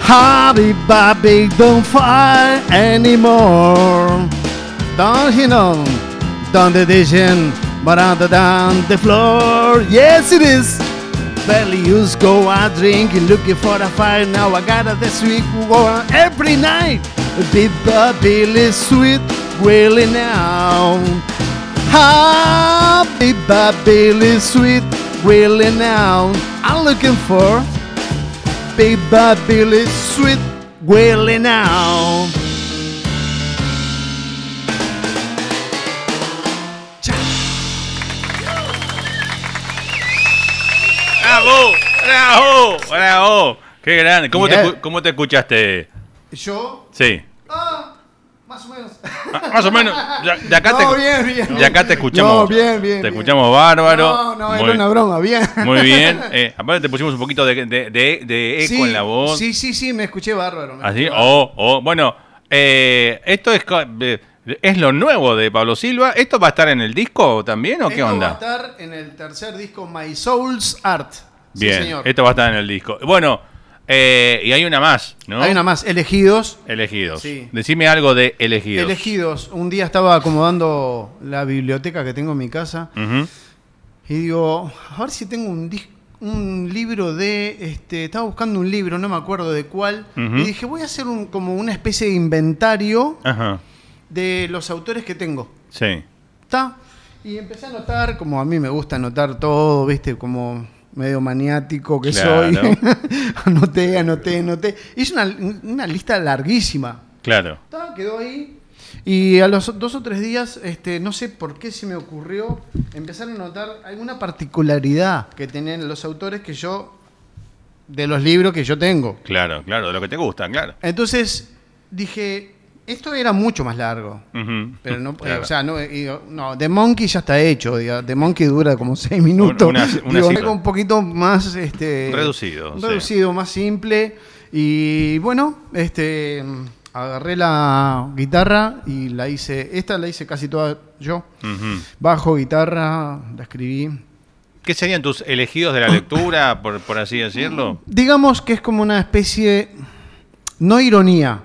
Speaker 4: Hobby Bobby don't fight anymore. Don't you know? Down the edition, but under down the floor. Yes, it is. Belly used go out drinking, looking for a fight. Now I got a the sweet one every night. Big Billy sweet Willie now. Happy Billy sweet Willie now. I'm looking for Big Billy sweet Willie now.
Speaker 3: ¡Bravo! ¡Bravo! ¡Bravo! ¡Qué grande! ¿Cómo, te, cómo te escuchaste?
Speaker 4: Yo,
Speaker 3: Sí.
Speaker 4: ah, más o menos.
Speaker 3: Ah, Más o menos. Ya- De acá,
Speaker 4: No,
Speaker 3: te,
Speaker 4: bien, bien.
Speaker 3: de acá te escuchamos.
Speaker 4: No, bien, bien,
Speaker 3: Te
Speaker 4: bien.
Speaker 3: escuchamos bárbaro.
Speaker 4: No, no,
Speaker 3: muy,
Speaker 4: era una broma, bien.
Speaker 3: Muy bien. [LAUGHS] Eh, aparte te pusimos un poquito de, de- de- de eco
Speaker 4: Sí,
Speaker 3: en la voz.
Speaker 4: Sí, sí, sí, me escuché bárbaro. me
Speaker 3: Así,
Speaker 4: escuché bárbaro.
Speaker 3: oh, oh, bueno, eh, esto es, co- eh, es lo nuevo de Pablo Silva. ¿Esto va a estar en el disco también o qué onda?
Speaker 4: va a estar en el tercer disco My Soul's Art. Sí,
Speaker 3: Bien,
Speaker 4: señor.
Speaker 3: esto va a estar en el disco. Bueno, eh, y hay una más, ¿no?
Speaker 4: Hay una más, Elegidos.
Speaker 3: Elegidos.
Speaker 4: Sí.
Speaker 3: Decime algo de elegidos.
Speaker 4: Elegidos. Un día estaba acomodando la biblioteca que tengo en mi casa y digo, a ver si tengo un disco, un libro de. Este, estaba buscando un libro, no me acuerdo de cuál. Y dije, voy a hacer un, como una especie de inventario
Speaker 3: Ajá.
Speaker 4: De los autores que tengo.
Speaker 3: Sí.
Speaker 4: ¿Está? Y empecé a anotar, como a mí me gusta anotar todo, ¿viste? Como medio maniático que
Speaker 3: Claro.
Speaker 4: soy. [LAUGHS] anoté, anoté, anoté. Hice una, una lista larguísima.
Speaker 3: Claro.
Speaker 4: Ta, quedó ahí. Y a los dos o tres días, este, no sé por qué se me ocurrió empezar a notar alguna particularidad que tenían los autores que yo, de los libros que yo tengo.
Speaker 3: Claro, claro, de lo que te gusta, claro.
Speaker 4: Entonces dije, esto era mucho más largo. Pero no, eh, o sea, no, digo, no, The Monkey ya está hecho. digo, The Monkey dura como seis minutos.
Speaker 3: Una- [LAUGHS] una
Speaker 4: Digo, algo un poquito más este,
Speaker 3: Reducido, sí.
Speaker 4: reducido, más simple. Y bueno, este agarré la guitarra y la hice. Esta la hice casi toda yo. Bajo, guitarra, la escribí.
Speaker 3: ¿Qué serían tus elegidos de la lectura, por, por así decirlo?
Speaker 4: Digamos que es como una especie, no ironía,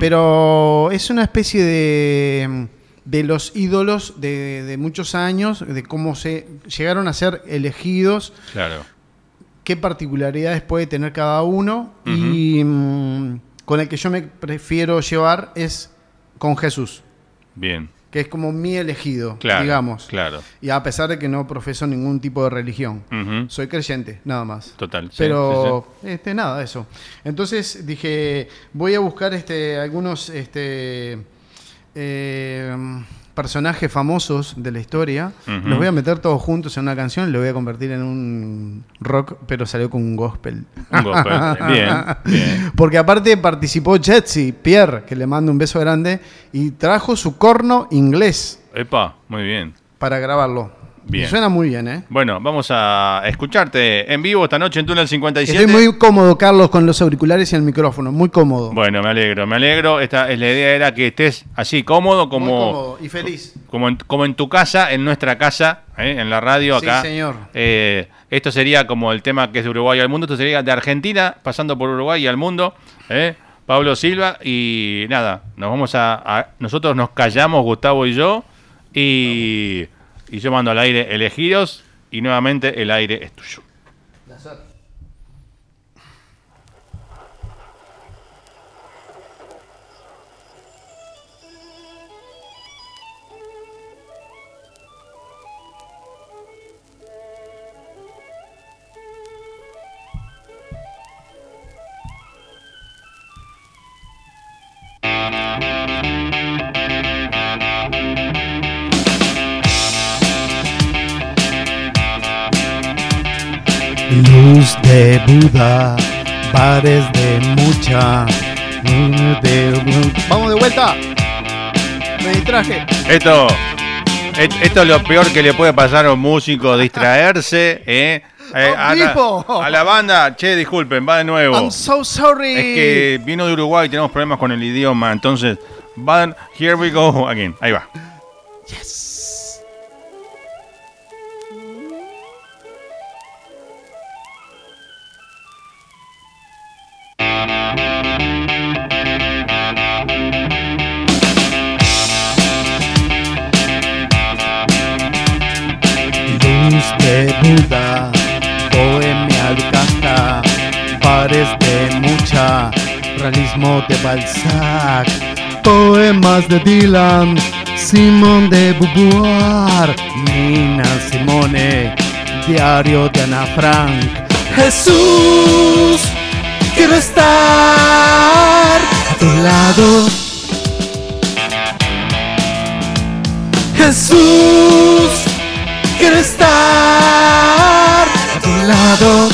Speaker 4: Pero es una especie de, de los ídolos de, de muchos años, de cómo se llegaron a ser elegidos,
Speaker 3: Claro.
Speaker 4: qué particularidades puede tener cada uno y mm, con el que yo me prefiero llevar es con Jesús,
Speaker 3: Bien.
Speaker 4: Que es como mi elegido,
Speaker 3: Claro.
Speaker 4: digamos.
Speaker 3: Claro.
Speaker 4: Y a pesar de que no profeso ningún tipo de religión. Soy creyente, nada más.
Speaker 3: Total. sí,
Speaker 4: Pero,
Speaker 3: sí,
Speaker 4: este, nada, eso. Entonces dije, voy a buscar este, algunos este, eh, personajes famosos de la historia. Los voy a meter todos juntos en una canción y lo voy a convertir en un rock, pero salió con un gospel.
Speaker 3: Un gospel. [LAUGHS] Bien, bien.
Speaker 4: Porque aparte participó Jetsi, Pierre, que le mando un beso grande, y trajo su corno inglés.
Speaker 3: Epa, muy bien.
Speaker 4: para grabarlo.
Speaker 3: Bien.
Speaker 4: Suena muy bien, ¿eh?
Speaker 3: Bueno, vamos a escucharte en vivo esta noche en Túnel 57.
Speaker 4: Estoy muy cómodo, Carlos, con los auriculares y el micrófono. Muy cómodo.
Speaker 3: Bueno, me alegro, me alegro. Esta es la idea era que estés así cómodo como
Speaker 4: Muy cómodo y feliz.
Speaker 3: como en, como en tu casa, en nuestra casa, ¿eh? en la radio
Speaker 4: Sí,
Speaker 3: acá.
Speaker 4: señor.
Speaker 3: Eh, esto sería como el tema que es de Uruguay al mundo, esto sería de Argentina, pasando por Uruguay y al mundo. ¿eh? Pablo Silva y nada, nos vamos a, a- nosotros nos callamos, Gustavo y yo, y, y yo mando al aire elegidos y nuevamente el aire es tuyo.
Speaker 4: Luz de Buda, bares de mucha. de- Vamos de vuelta. Me distraje.
Speaker 3: Esto, esto es lo peor que le puede pasar a un músico, distraerse. ¿eh? Eh, [LAUGHS]
Speaker 4: Oh,
Speaker 3: a, la,
Speaker 4: tipo.
Speaker 3: a la banda, che, disculpen, va de nuevo.
Speaker 4: I'm so sorry.
Speaker 3: Es que vino de Uruguay y tenemos problemas con el idioma, entonces van, here we go again. Ahí va.
Speaker 4: Luz realismo de Balzac, poemas de Dylan, Simón de Beauvoir, Nina Simone, diario de Ana Frank. Jesús, quiero estar a tu lado. Jesús, quiero estar a tu lado.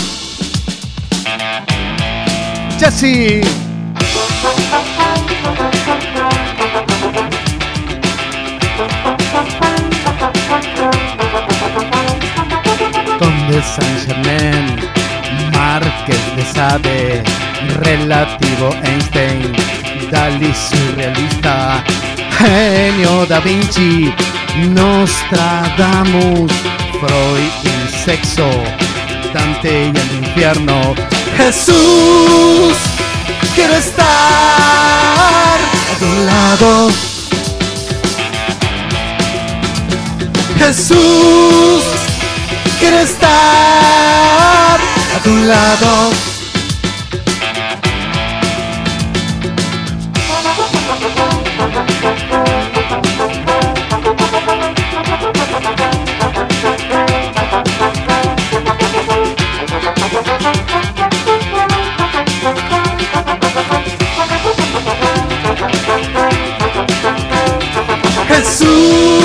Speaker 4: Jesse. Conde Saint Germain, Márquez de Sade, Relativo Einstein, Dalí surrealista, Genio da Vinci, Nostradamus, Freud y sexo, Dante y el infierno. Jesús, quiero estar a tu lado. Jesús, quiero estar tu lado. Jesús,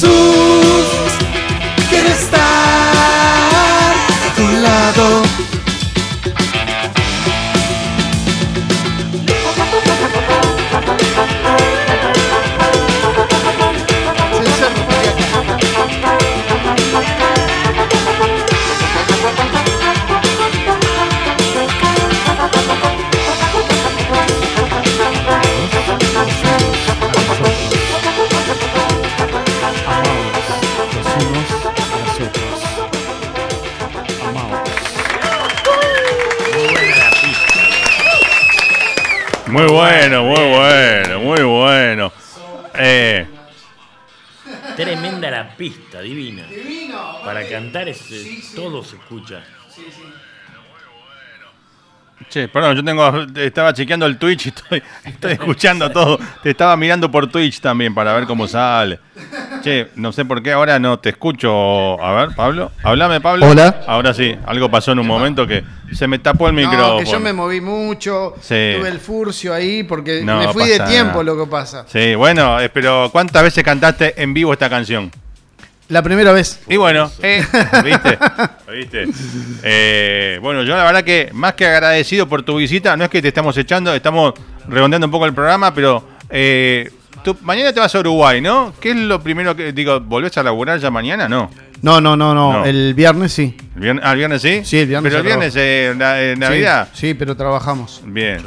Speaker 4: Jesús,
Speaker 5: divina. Para cantar es, eh, todo se escucha.
Speaker 3: che, perdón, yo tengo, estaba chequeando el Twitch y estoy, estoy escuchando todo. Te estaba mirando por Twitch también para ver cómo sale. Che, no sé por qué ahora no te escucho. A ver, Pablo. Háblame, Pablo.
Speaker 4: Hola.
Speaker 3: Ahora sí, algo pasó en un momento que se me tapó el
Speaker 4: No,
Speaker 3: micrófono.
Speaker 4: que yo me moví mucho,
Speaker 3: Sí.
Speaker 4: tuve el furcio ahí porque
Speaker 3: No
Speaker 4: me fui de tiempo
Speaker 3: nada.
Speaker 4: lo que pasa.
Speaker 3: Sí, bueno, eh, pero ¿cuántas veces cantaste en vivo esta canción?
Speaker 4: La primera vez.
Speaker 3: Y bueno, eh, ¿viste? [LAUGHS] ¿Viste? Eh, bueno, yo la verdad que más que agradecido por tu visita, no es que te estamos echando, estamos redondeando un poco el programa, pero eh, tú- mañana te vas a Uruguay, ¿no? ¿Qué es lo primero que digo? ¿Volvés a laburar ya mañana? No.
Speaker 4: No, no, no, no,
Speaker 3: No.
Speaker 4: El viernes sí.
Speaker 3: ¿El viernes, ah, ¿el viernes sí?
Speaker 4: Sí, el viernes
Speaker 3: Pero el viernes, eh, na- eh, Navidad.
Speaker 4: Sí, sí, pero trabajamos.
Speaker 3: Bien.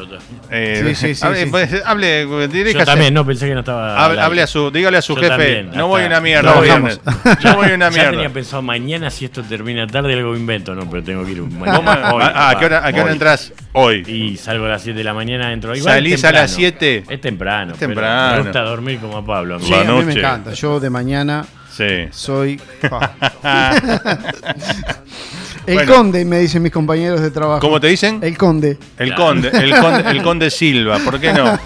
Speaker 3: Eh,
Speaker 4: Sí, sí, sí, [LAUGHS]
Speaker 3: hable,
Speaker 4: sí.
Speaker 3: pues, hable,
Speaker 5: Yo
Speaker 3: diríjase.
Speaker 5: también, no pensé que no estaba.
Speaker 3: Hable,
Speaker 5: al
Speaker 3: hable
Speaker 5: aire.
Speaker 3: a su, dígale a su
Speaker 5: Yo
Speaker 3: jefe,
Speaker 5: también,
Speaker 3: no voy a una mierda. el
Speaker 4: Trabajamos.
Speaker 3: viernes. No voy a [LAUGHS] una
Speaker 5: Ya
Speaker 3: mierda.
Speaker 5: tenía pensado mañana si esto termina tarde algo invento, no, pero tengo que ir un [LAUGHS]
Speaker 3: ¿Cómo?
Speaker 5: mañana. hoy,
Speaker 3: Ah, ¿A
Speaker 5: papá,
Speaker 3: qué hora, a qué hora
Speaker 5: hoy.
Speaker 3: entras hoy?
Speaker 5: Y salgo a las 7 de la mañana dentro. Igual
Speaker 3: ¿Salís
Speaker 5: es temprano.
Speaker 3: a las 7?
Speaker 5: Es temprano.
Speaker 3: Es
Speaker 5: pero
Speaker 3: temprano.
Speaker 5: Me gusta dormir como a Pablo.
Speaker 4: Sí,
Speaker 3: La
Speaker 4: a mí me
Speaker 3: noche.
Speaker 4: encanta. Yo de mañana
Speaker 3: Sí.
Speaker 4: soy. [LAUGHS] el
Speaker 3: Bueno.
Speaker 4: conde, me dicen mis compañeros de trabajo.
Speaker 3: ¿Cómo te dicen?
Speaker 4: El conde.
Speaker 3: El conde, el conde, el conde Silva, ¿por qué no?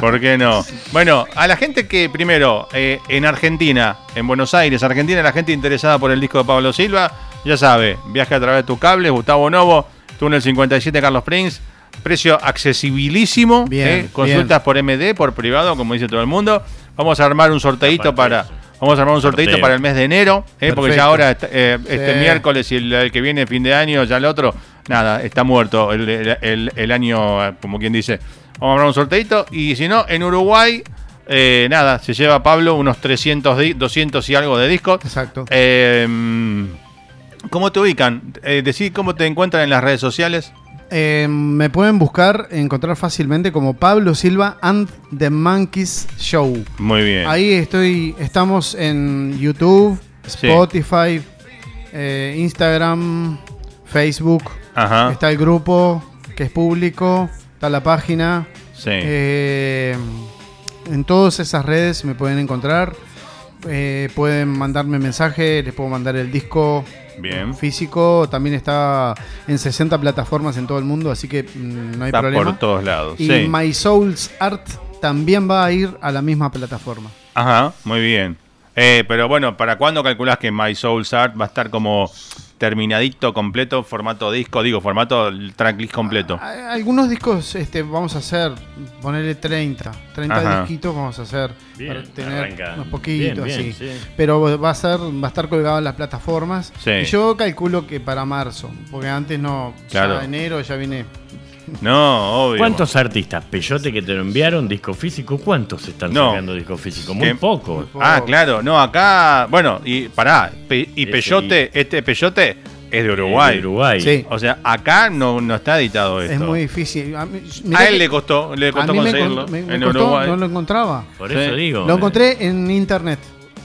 Speaker 3: ¿Por qué no? Bueno, a la gente que primero eh, en Argentina, en Buenos Aires, Argentina, la gente interesada por el disco de Pablo Silva, ya sabe, viaje a través de tu cable, Gustavo Novo, túnel 57 Carlos Prince, precio accesibilísimo,
Speaker 4: Bien,
Speaker 3: eh, consultas por MD, por privado, como dice todo el mundo. Vamos a armar un sorteito
Speaker 5: Aparte
Speaker 3: para. Vamos a armar un sorteito
Speaker 5: Sorteo.
Speaker 3: para el mes de enero, eh, porque ya ahora eh, este
Speaker 4: Sí.
Speaker 3: miércoles y el, el que viene fin de año, ya el otro, nada, está muerto el, el- el- el año, eh, como quien dice. Vamos a armar un sorteito y si no, en Uruguay, eh, nada, se lleva Pablo unos 300, di- 200 y algo de discos.
Speaker 4: Exacto.
Speaker 3: Eh, ¿Cómo te ubican? Eh, decí cómo te encuentran en las redes sociales.
Speaker 4: Eh, me pueden buscar, encontrar fácilmente como Pablo Silva and the Monkeys Show.
Speaker 3: Muy bien.
Speaker 4: Ahí estoy, estamos en YouTube,
Speaker 3: Sí.
Speaker 4: Spotify, eh, Instagram, Facebook.
Speaker 3: Ajá.
Speaker 4: Está el grupo que es público, está la página.
Speaker 3: Sí.
Speaker 4: Eh, en todas esas redes me pueden encontrar. Pueden mandarme mensaje, les puedo mandar el disco
Speaker 3: Bien.
Speaker 4: físico. También está en 60 plataformas en todo el mundo, así que mm, no hay
Speaker 3: Está
Speaker 4: problema.
Speaker 3: por todos lados.
Speaker 4: y
Speaker 3: sí.
Speaker 4: My Souls Art también va a ir a la misma plataforma.
Speaker 3: Ajá, muy bien. Eh, pero bueno, ¿para cuándo calculás que My Soul's Art va a estar como terminadito, completo, formato disco? Digo, formato tracklist completo.
Speaker 4: A- Algunos discos este, vamos a hacer, ponerle 30, 30
Speaker 3: Ajá.
Speaker 4: disquitos vamos a hacer
Speaker 5: Bien,
Speaker 4: para tener
Speaker 5: arranca
Speaker 4: unos poquitos,
Speaker 5: bien, bien,
Speaker 4: sí.
Speaker 5: sí.
Speaker 4: Pero va a ser, va a estar colgado en las plataformas.
Speaker 3: Sí.
Speaker 4: Y yo calculo que para marzo, porque antes no,
Speaker 3: Claro.
Speaker 4: ya enero ya viene.
Speaker 3: No, obvio.
Speaker 5: ¿Cuántos artistas? Peyote que te lo enviaron, disco físico, ¿cuántos están
Speaker 3: No.
Speaker 5: sacando disco físico? Muy
Speaker 3: Que-
Speaker 5: poco.
Speaker 3: Ah, claro, no, acá, bueno, y pará, Pe- y Peyote, este Peyote es de Uruguay.
Speaker 5: de Uruguay.
Speaker 4: Sí.
Speaker 3: O sea, acá no, no está editado esto.
Speaker 4: Es muy difícil. A, mí-
Speaker 3: A
Speaker 4: mirá
Speaker 3: él
Speaker 4: que-
Speaker 3: le costó, le
Speaker 4: a
Speaker 3: costó conseguirlo
Speaker 4: con- me- me
Speaker 3: en
Speaker 4: costó,
Speaker 3: Uruguay.
Speaker 4: no lo encontraba.
Speaker 5: Por
Speaker 3: Sí.
Speaker 5: eso digo.
Speaker 4: Lo encontré en internet.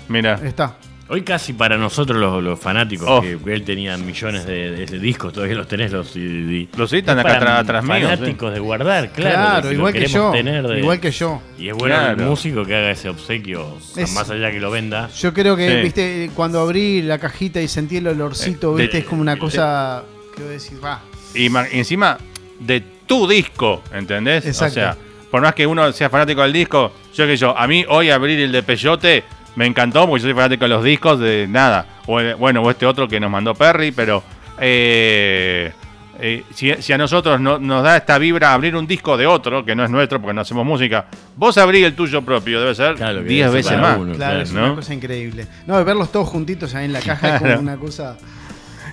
Speaker 3: Mira,
Speaker 4: Está.
Speaker 5: Hoy casi para nosotros los, los fanáticos,
Speaker 3: Oh.
Speaker 5: que, que él tenía millones de, de- de discos, todavía los tenés los CD.
Speaker 3: Los CD están
Speaker 5: Es
Speaker 3: acá atrás- atrás míos,
Speaker 5: Fanáticos de guardar, claro.
Speaker 4: Claro,
Speaker 5: que
Speaker 4: igual que yo.
Speaker 5: tener de-
Speaker 4: Igual que yo.
Speaker 5: Y es bueno
Speaker 3: Claro.
Speaker 5: el músico que haga ese obsequio,
Speaker 4: Es-
Speaker 5: más allá que lo venda.
Speaker 4: Yo creo que,
Speaker 3: Sí.
Speaker 4: viste, cuando abrí la cajita y sentí el olorcito,
Speaker 3: Eh,
Speaker 4: viste,
Speaker 3: de-
Speaker 4: es como una cosa que voy a decir, va.
Speaker 3: Y encima de tu disco, ¿entendés?
Speaker 4: Exacto.
Speaker 3: O sea, por más que uno sea fanático del disco, yo que yo, a mí hoy abrir el de Peyote me encantó porque yo soy fanático de los discos de nada. O el- bueno, o este otro que nos mandó Perry, pero eh, eh, si, si a nosotros no- nos da esta vibra abrir un disco de otro, que no es nuestro porque no hacemos música, vos abrí el tuyo propio, debe ser
Speaker 5: Claro, que
Speaker 3: 10
Speaker 5: debe ser
Speaker 3: veces más.
Speaker 5: uno.
Speaker 4: Claro, es
Speaker 3: ¿no?
Speaker 4: una cosa increíble. No, verlos todos juntitos ahí en la caja es como una cosa.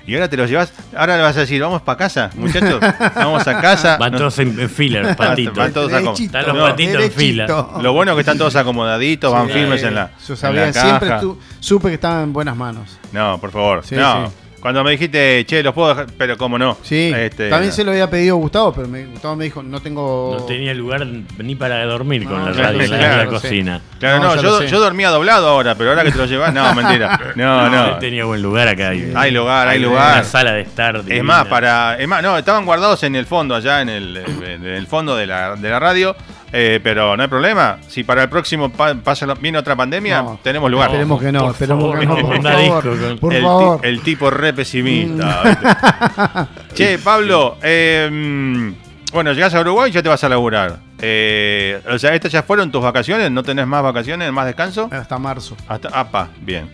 Speaker 3: Y ahora te los llevas, ahora le vas a decir, vamos para casa, muchachos, vamos a casa.
Speaker 5: Van
Speaker 3: No-
Speaker 5: todos en, en fila, los [LAUGHS] patitos.
Speaker 3: Van todos
Speaker 4: Derechito,
Speaker 5: Están los
Speaker 3: No,
Speaker 5: patitos en fila.
Speaker 3: Lo bueno es que están todos acomodaditos, van
Speaker 4: Sí,
Speaker 3: firmes en la,
Speaker 4: Yo
Speaker 3: en
Speaker 4: sabía, siempre tu- supe que estaban en buenas manos.
Speaker 3: No, por favor.
Speaker 4: Sí,
Speaker 3: no.
Speaker 4: sí.
Speaker 3: Cuando me dijiste, che, los puedo dejar, pero cómo no.
Speaker 4: Sí,
Speaker 3: Este,
Speaker 4: también se lo había pedido Gustavo, pero me, Gustavo me dijo, no tengo...
Speaker 5: No tenía lugar ni para dormir con
Speaker 4: No,
Speaker 5: la radio en la-
Speaker 3: claro,
Speaker 5: la
Speaker 4: sé.
Speaker 5: cocina.
Speaker 3: Claro,
Speaker 4: No,
Speaker 3: yo, dormía doblado ahora, pero ahora que te lo llevas, no, [LAUGHS] mentira. No, no.
Speaker 5: Tenía buen lugar acá. Hay,
Speaker 3: Hay lugar, hay
Speaker 5: Una
Speaker 3: lugar.
Speaker 5: sala de estar.
Speaker 3: Es
Speaker 5: divina.
Speaker 3: más, para. Es más, no, estaban guardados en el fondo, allá en el, en el fondo de la, de la radio. Eh, pero no hay problema. Si para el próximo pa- pasa lo- viene otra pandemia,
Speaker 4: No.
Speaker 3: tenemos lugar.
Speaker 4: Esperemos que no,
Speaker 5: por
Speaker 4: esperemos
Speaker 5: favor,
Speaker 4: que no, por favor. Por
Speaker 3: el, ti-
Speaker 4: favor.
Speaker 3: el tipo re pesimista. ¿viste? [LAUGHS] che, Pablo, eh, mm, bueno, llegás a Uruguay y ya te vas a laburar. Eh, o sea, estas ya fueron tus vacaciones, ¿no tenés más vacaciones, más descanso?
Speaker 4: Hasta marzo.
Speaker 3: Hasta, apa, bien.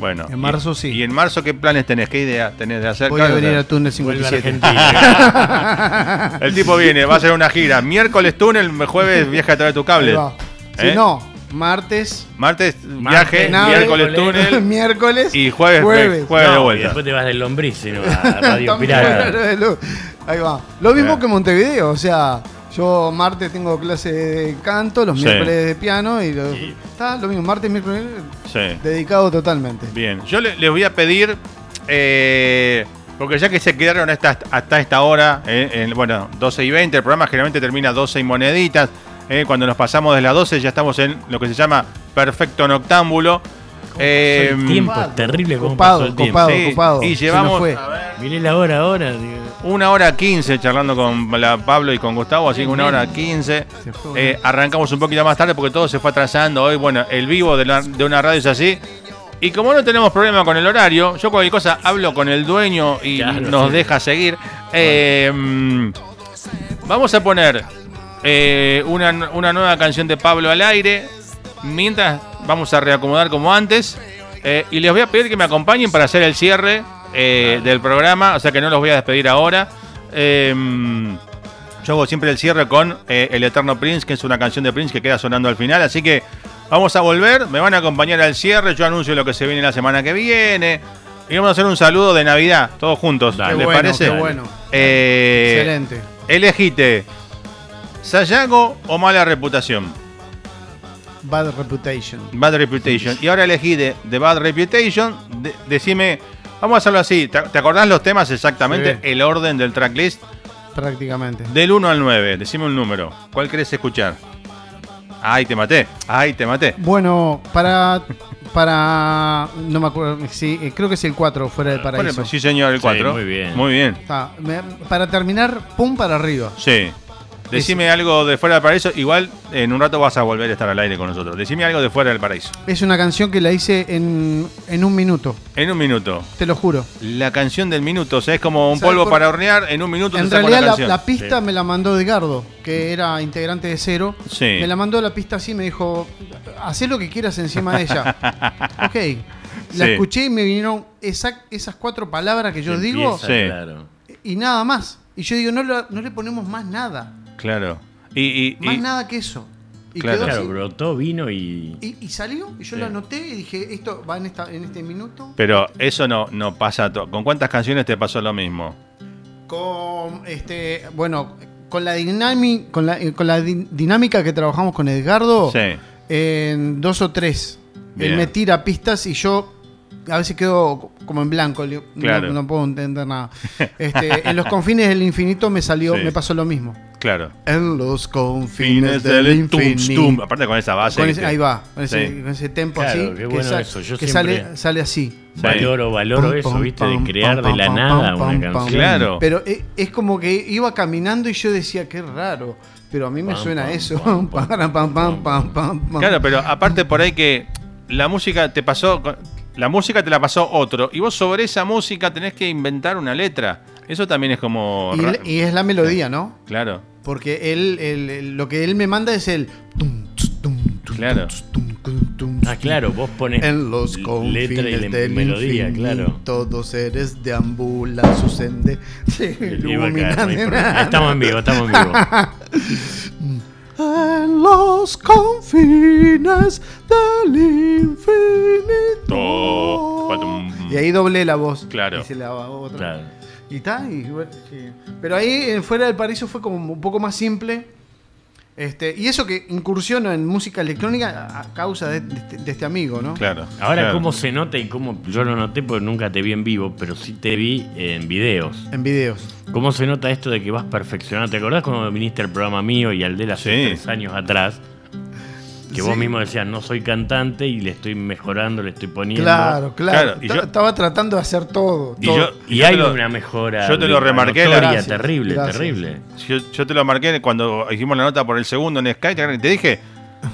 Speaker 3: Bueno.
Speaker 4: En
Speaker 3: y-
Speaker 4: marzo sí.
Speaker 3: ¿Y en marzo qué planes tenés? ¿Qué idea tenés de hacer?
Speaker 4: Voy a venir al túnel
Speaker 5: Vuelve a
Speaker 4: 57.
Speaker 5: Argentina. [LAUGHS] [LAUGHS]
Speaker 3: El tipo viene, va a hacer una gira. Miércoles túnel, jueves viaje a través de tu cable. ¿Eh?
Speaker 4: Si no, martes,
Speaker 3: Martes viaje,
Speaker 4: nave,
Speaker 3: miércoles túnel [LAUGHS]
Speaker 4: miércoles
Speaker 3: y jueves,
Speaker 4: jueves.
Speaker 3: jueves de
Speaker 5: y
Speaker 3: vuelta.
Speaker 5: después te vas del lombriz, sino a Radio Pirata.
Speaker 4: Ahí va. Lo mismo
Speaker 3: Claro.
Speaker 4: que Montevideo, o sea, yo martes tengo clase de canto, los
Speaker 3: Sí.
Speaker 4: miércoles de piano y lo,
Speaker 5: Sí.
Speaker 4: está lo mismo, martes, miércoles,
Speaker 3: Sí.
Speaker 4: dedicado totalmente.
Speaker 3: Bien, yo le- les voy a pedir, eh, porque ya que se quedaron hasta, hasta esta hora, eh, en- bueno, 12 y 20, el programa generalmente termina 12 y moneditas. eh, cuando nos pasamos de las 12 ya estamos en lo que se llama perfecto noctámbulo. Eh,
Speaker 5: el tiempo es terrible
Speaker 4: Copado, copado, copado.
Speaker 3: y llevamos-
Speaker 4: fue.
Speaker 5: Miré la hora ahora. digo,
Speaker 3: Una hora 15 charlando con la Pablo y con Gustavo, así que una hora 15.
Speaker 4: Se fue,
Speaker 3: Eh, arrancamos un poquito más tarde porque todo se fue atrasando. Hoy, bueno, el vivo de, la- de una radio es así. Y como no tenemos problema con el horario, yo cualquier cosa hablo con el dueño y
Speaker 5: Claro,
Speaker 3: nos
Speaker 5: sí.
Speaker 3: deja seguir. Eh, vamos a poner eh, una, una nueva canción de Pablo al aire. Mientras vamos a reacomodar como antes. Eh, y les voy a pedir que me acompañen para hacer el cierre eh, del programa. O sea que no los voy a despedir ahora. Eh, yo hago siempre el cierre con eh, El Eterno Prince, que es una canción de Prince que queda sonando al final. Así que vamos a volver, me van a acompañar al cierre. Yo anuncio lo que se viene la semana que viene. Y vamos a hacer un saludo de Navidad, todos juntos.
Speaker 5: Dale.
Speaker 3: ¿Les
Speaker 4: bueno,
Speaker 3: parece?
Speaker 4: qué bueno.
Speaker 3: Eh,
Speaker 4: Excelente.
Speaker 3: Elegite, ¿Sayago o mala reputación?
Speaker 4: Bad Reputation.
Speaker 3: Bad Reputation. Y ahora elegí de, de Bad Reputation. de- decime, vamos a hacerlo así. ¿Te, te acordás los temas exactamente?
Speaker 4: Sí.
Speaker 3: El orden del tracklist.
Speaker 4: Prácticamente.
Speaker 3: Del 1 al 9. Decime un número. ¿Cuál querés escuchar? Ay, te maté. Ay, te maté.
Speaker 4: Bueno, para. Para. No me acuerdo. Sí, eh, creo que es el 4 fuera del paraíso.
Speaker 3: Bueno, sí, señor, el
Speaker 5: Sí,
Speaker 3: 4.
Speaker 5: muy bien.
Speaker 3: Muy bien.
Speaker 4: Está, me- para terminar, pum para arriba.
Speaker 3: Sí. Decime algo de fuera del paraíso. Igual en un rato vas a volver a estar al aire con nosotros. Decime algo de fuera del paraíso.
Speaker 4: Es una canción que la hice en, en un minuto,
Speaker 3: En un minuto.
Speaker 4: te lo juro.
Speaker 3: La canción del minuto. O sea, es como un
Speaker 4: ¿Sabes
Speaker 3: polvo
Speaker 4: por-
Speaker 3: para hornear. En un minuto
Speaker 4: En
Speaker 3: te
Speaker 4: realidad la,
Speaker 3: canción.
Speaker 4: la pista
Speaker 5: Sí.
Speaker 4: me la mandó Edgardo, que era integrante de Cero.
Speaker 3: Sí.
Speaker 4: Me la mandó la pista así, me dijo, haz lo que quieras encima de ella. [LAUGHS] ok. La
Speaker 3: Sí.
Speaker 4: escuché y me vinieron esa- esas cuatro palabras que yo digo
Speaker 5: claro.
Speaker 4: y nada más. Y yo digo, no, lo- no le ponemos más nada.
Speaker 3: Claro. Y, y-
Speaker 4: Más
Speaker 3: y-
Speaker 4: nada que eso. Y
Speaker 3: Claro.
Speaker 5: Claro, brotó, vino y.
Speaker 4: Y, y salió, y yo
Speaker 5: Sí.
Speaker 4: lo anoté y dije, esto va en, esta, en este minuto.
Speaker 3: Pero eso no, no pasa. ¿Con cuántas canciones te pasó lo mismo?
Speaker 4: Con este, bueno, con la, dinami- con la, eh, con la di- dinámica que trabajamos con Edgardo,
Speaker 3: Sí.
Speaker 4: en dos o tres.
Speaker 3: Bien.
Speaker 4: Él me tira pistas y yo a veces quedo como en blanco, no-
Speaker 3: Claro.
Speaker 4: no, puedo entender nada. [LAUGHS] Este, en los confines del infinito me salió,
Speaker 3: Sí.
Speaker 4: me pasó lo mismo.
Speaker 3: Claro.
Speaker 4: En los confines
Speaker 3: Fines
Speaker 4: del
Speaker 3: del tum,
Speaker 4: infinito.
Speaker 3: tum. Aparte con esa base.
Speaker 4: Con
Speaker 3: que
Speaker 4: ese-
Speaker 3: te-
Speaker 4: ahí va, con ese,
Speaker 3: Sí.
Speaker 4: con ese tempo
Speaker 5: Claro,
Speaker 4: así.
Speaker 5: qué
Speaker 4: que
Speaker 5: bueno
Speaker 4: sa-
Speaker 5: eso, yo
Speaker 4: que
Speaker 5: siempre-
Speaker 4: sale, sale así.
Speaker 5: Valoro, valoro eso, ¿viste? De crear de la nada una canción.
Speaker 3: Claro.
Speaker 4: Pero es, es como que iba caminando y yo decía, qué raro. Pero a mí me
Speaker 5: Pam,
Speaker 4: suena
Speaker 5: pam,
Speaker 4: eso.
Speaker 5: pam, [LAUGHS]
Speaker 4: Pam,
Speaker 5: pam,
Speaker 4: pam, pam, pam, pam, pam.
Speaker 3: Claro, pero aparte por ahí que la música te pasó. La música te la pasó otro. Y vos sobre esa música tenés que inventar una letra. Eso también es como.
Speaker 4: Y es la melodía, ¿no?
Speaker 3: Claro,
Speaker 4: Porque él, él- él- lo que él me manda es el.
Speaker 3: claro.
Speaker 5: Ah, claro, vos pones
Speaker 4: En los
Speaker 5: letra y
Speaker 4: del
Speaker 5: melodía,
Speaker 4: infinito,
Speaker 5: claro.
Speaker 4: Todos seres deambulan su sende. [LAUGHS] se
Speaker 5: no. Estamos en vivo, estamos en vivo. [LAUGHS]
Speaker 4: En los confines del infinito.
Speaker 3: Oh, un-
Speaker 4: Y ahí doblé la voz.
Speaker 3: Claro.
Speaker 4: Y se la otra.
Speaker 5: Claro.
Speaker 4: Y está, y bueno, sí. Pero ahí en Fuera del Paraíso fue como un poco más simple. Este, y eso que incursiono en música electrónica a causa de, de este- de este amigo, ¿no?
Speaker 3: Claro.
Speaker 5: Ahora,
Speaker 3: claro.
Speaker 5: ¿cómo se nota y cómo yo lo noté porque nunca te vi en vivo, pero sí te vi en videos?
Speaker 4: En videos.
Speaker 5: ¿Cómo se nota esto de que vas perfeccionando? ¿Te acordás cuando viniste al programa mío y al de hace
Speaker 3: Sí.
Speaker 5: tres años atrás? Que vos mismo decías, no soy cantante y le estoy mejorando, le estoy poniendo.
Speaker 4: Claro, claro.
Speaker 3: Claro, y
Speaker 4: Ta-
Speaker 3: yo-
Speaker 4: Estaba tratando de hacer todo.
Speaker 3: Y
Speaker 4: todo.
Speaker 3: yo-
Speaker 5: Y hay
Speaker 3: lo-
Speaker 5: una mejora.
Speaker 3: yo te lo remarqué,
Speaker 4: gracias,
Speaker 5: terrible,
Speaker 4: gracias.
Speaker 5: terrible.
Speaker 3: Yo, yo te lo marqué cuando hicimos la nota por el segundo en Sky. Te te dije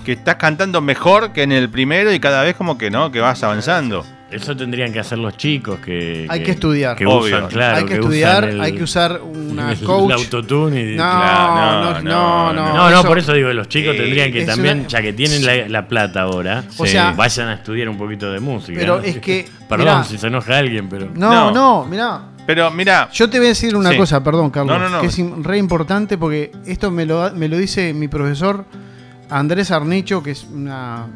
Speaker 3: que estás cantando mejor que en el primero y cada vez como que no, que vas avanzando.
Speaker 5: Eso tendrían que hacer los chicos que.
Speaker 4: Hay que estudiar.
Speaker 5: Que
Speaker 3: Obvio.
Speaker 5: usan, claro.
Speaker 4: hay que, estudiar,
Speaker 5: el-
Speaker 4: hay que usar una [LAUGHS]
Speaker 5: el
Speaker 4: coach.
Speaker 5: autotune y-
Speaker 4: No,
Speaker 3: Claro,
Speaker 4: no,
Speaker 3: no,
Speaker 4: no,
Speaker 3: no,
Speaker 4: no.
Speaker 5: No, no,
Speaker 4: eso-
Speaker 5: por eso digo, los chicos
Speaker 3: Eh,
Speaker 5: tendrían que también,
Speaker 4: una-
Speaker 5: ya que tienen la, la plata ahora,
Speaker 4: O
Speaker 5: sí,
Speaker 4: sea-
Speaker 5: vayan a estudiar un poquito de música.
Speaker 4: Pero
Speaker 5: ¿no?
Speaker 4: es que, [LAUGHS]
Speaker 5: Perdón
Speaker 4: mirá.
Speaker 5: si se enoja alguien, pero.
Speaker 4: No,
Speaker 3: No.
Speaker 4: no, mirá.
Speaker 3: Pero mira,
Speaker 4: Yo te voy a decir una
Speaker 3: Sí.
Speaker 4: cosa, perdón, Carlos,
Speaker 3: No, no, no.
Speaker 4: que es re importante porque esto me lo, me lo dice mi profesor Andrés Arnicho, que es una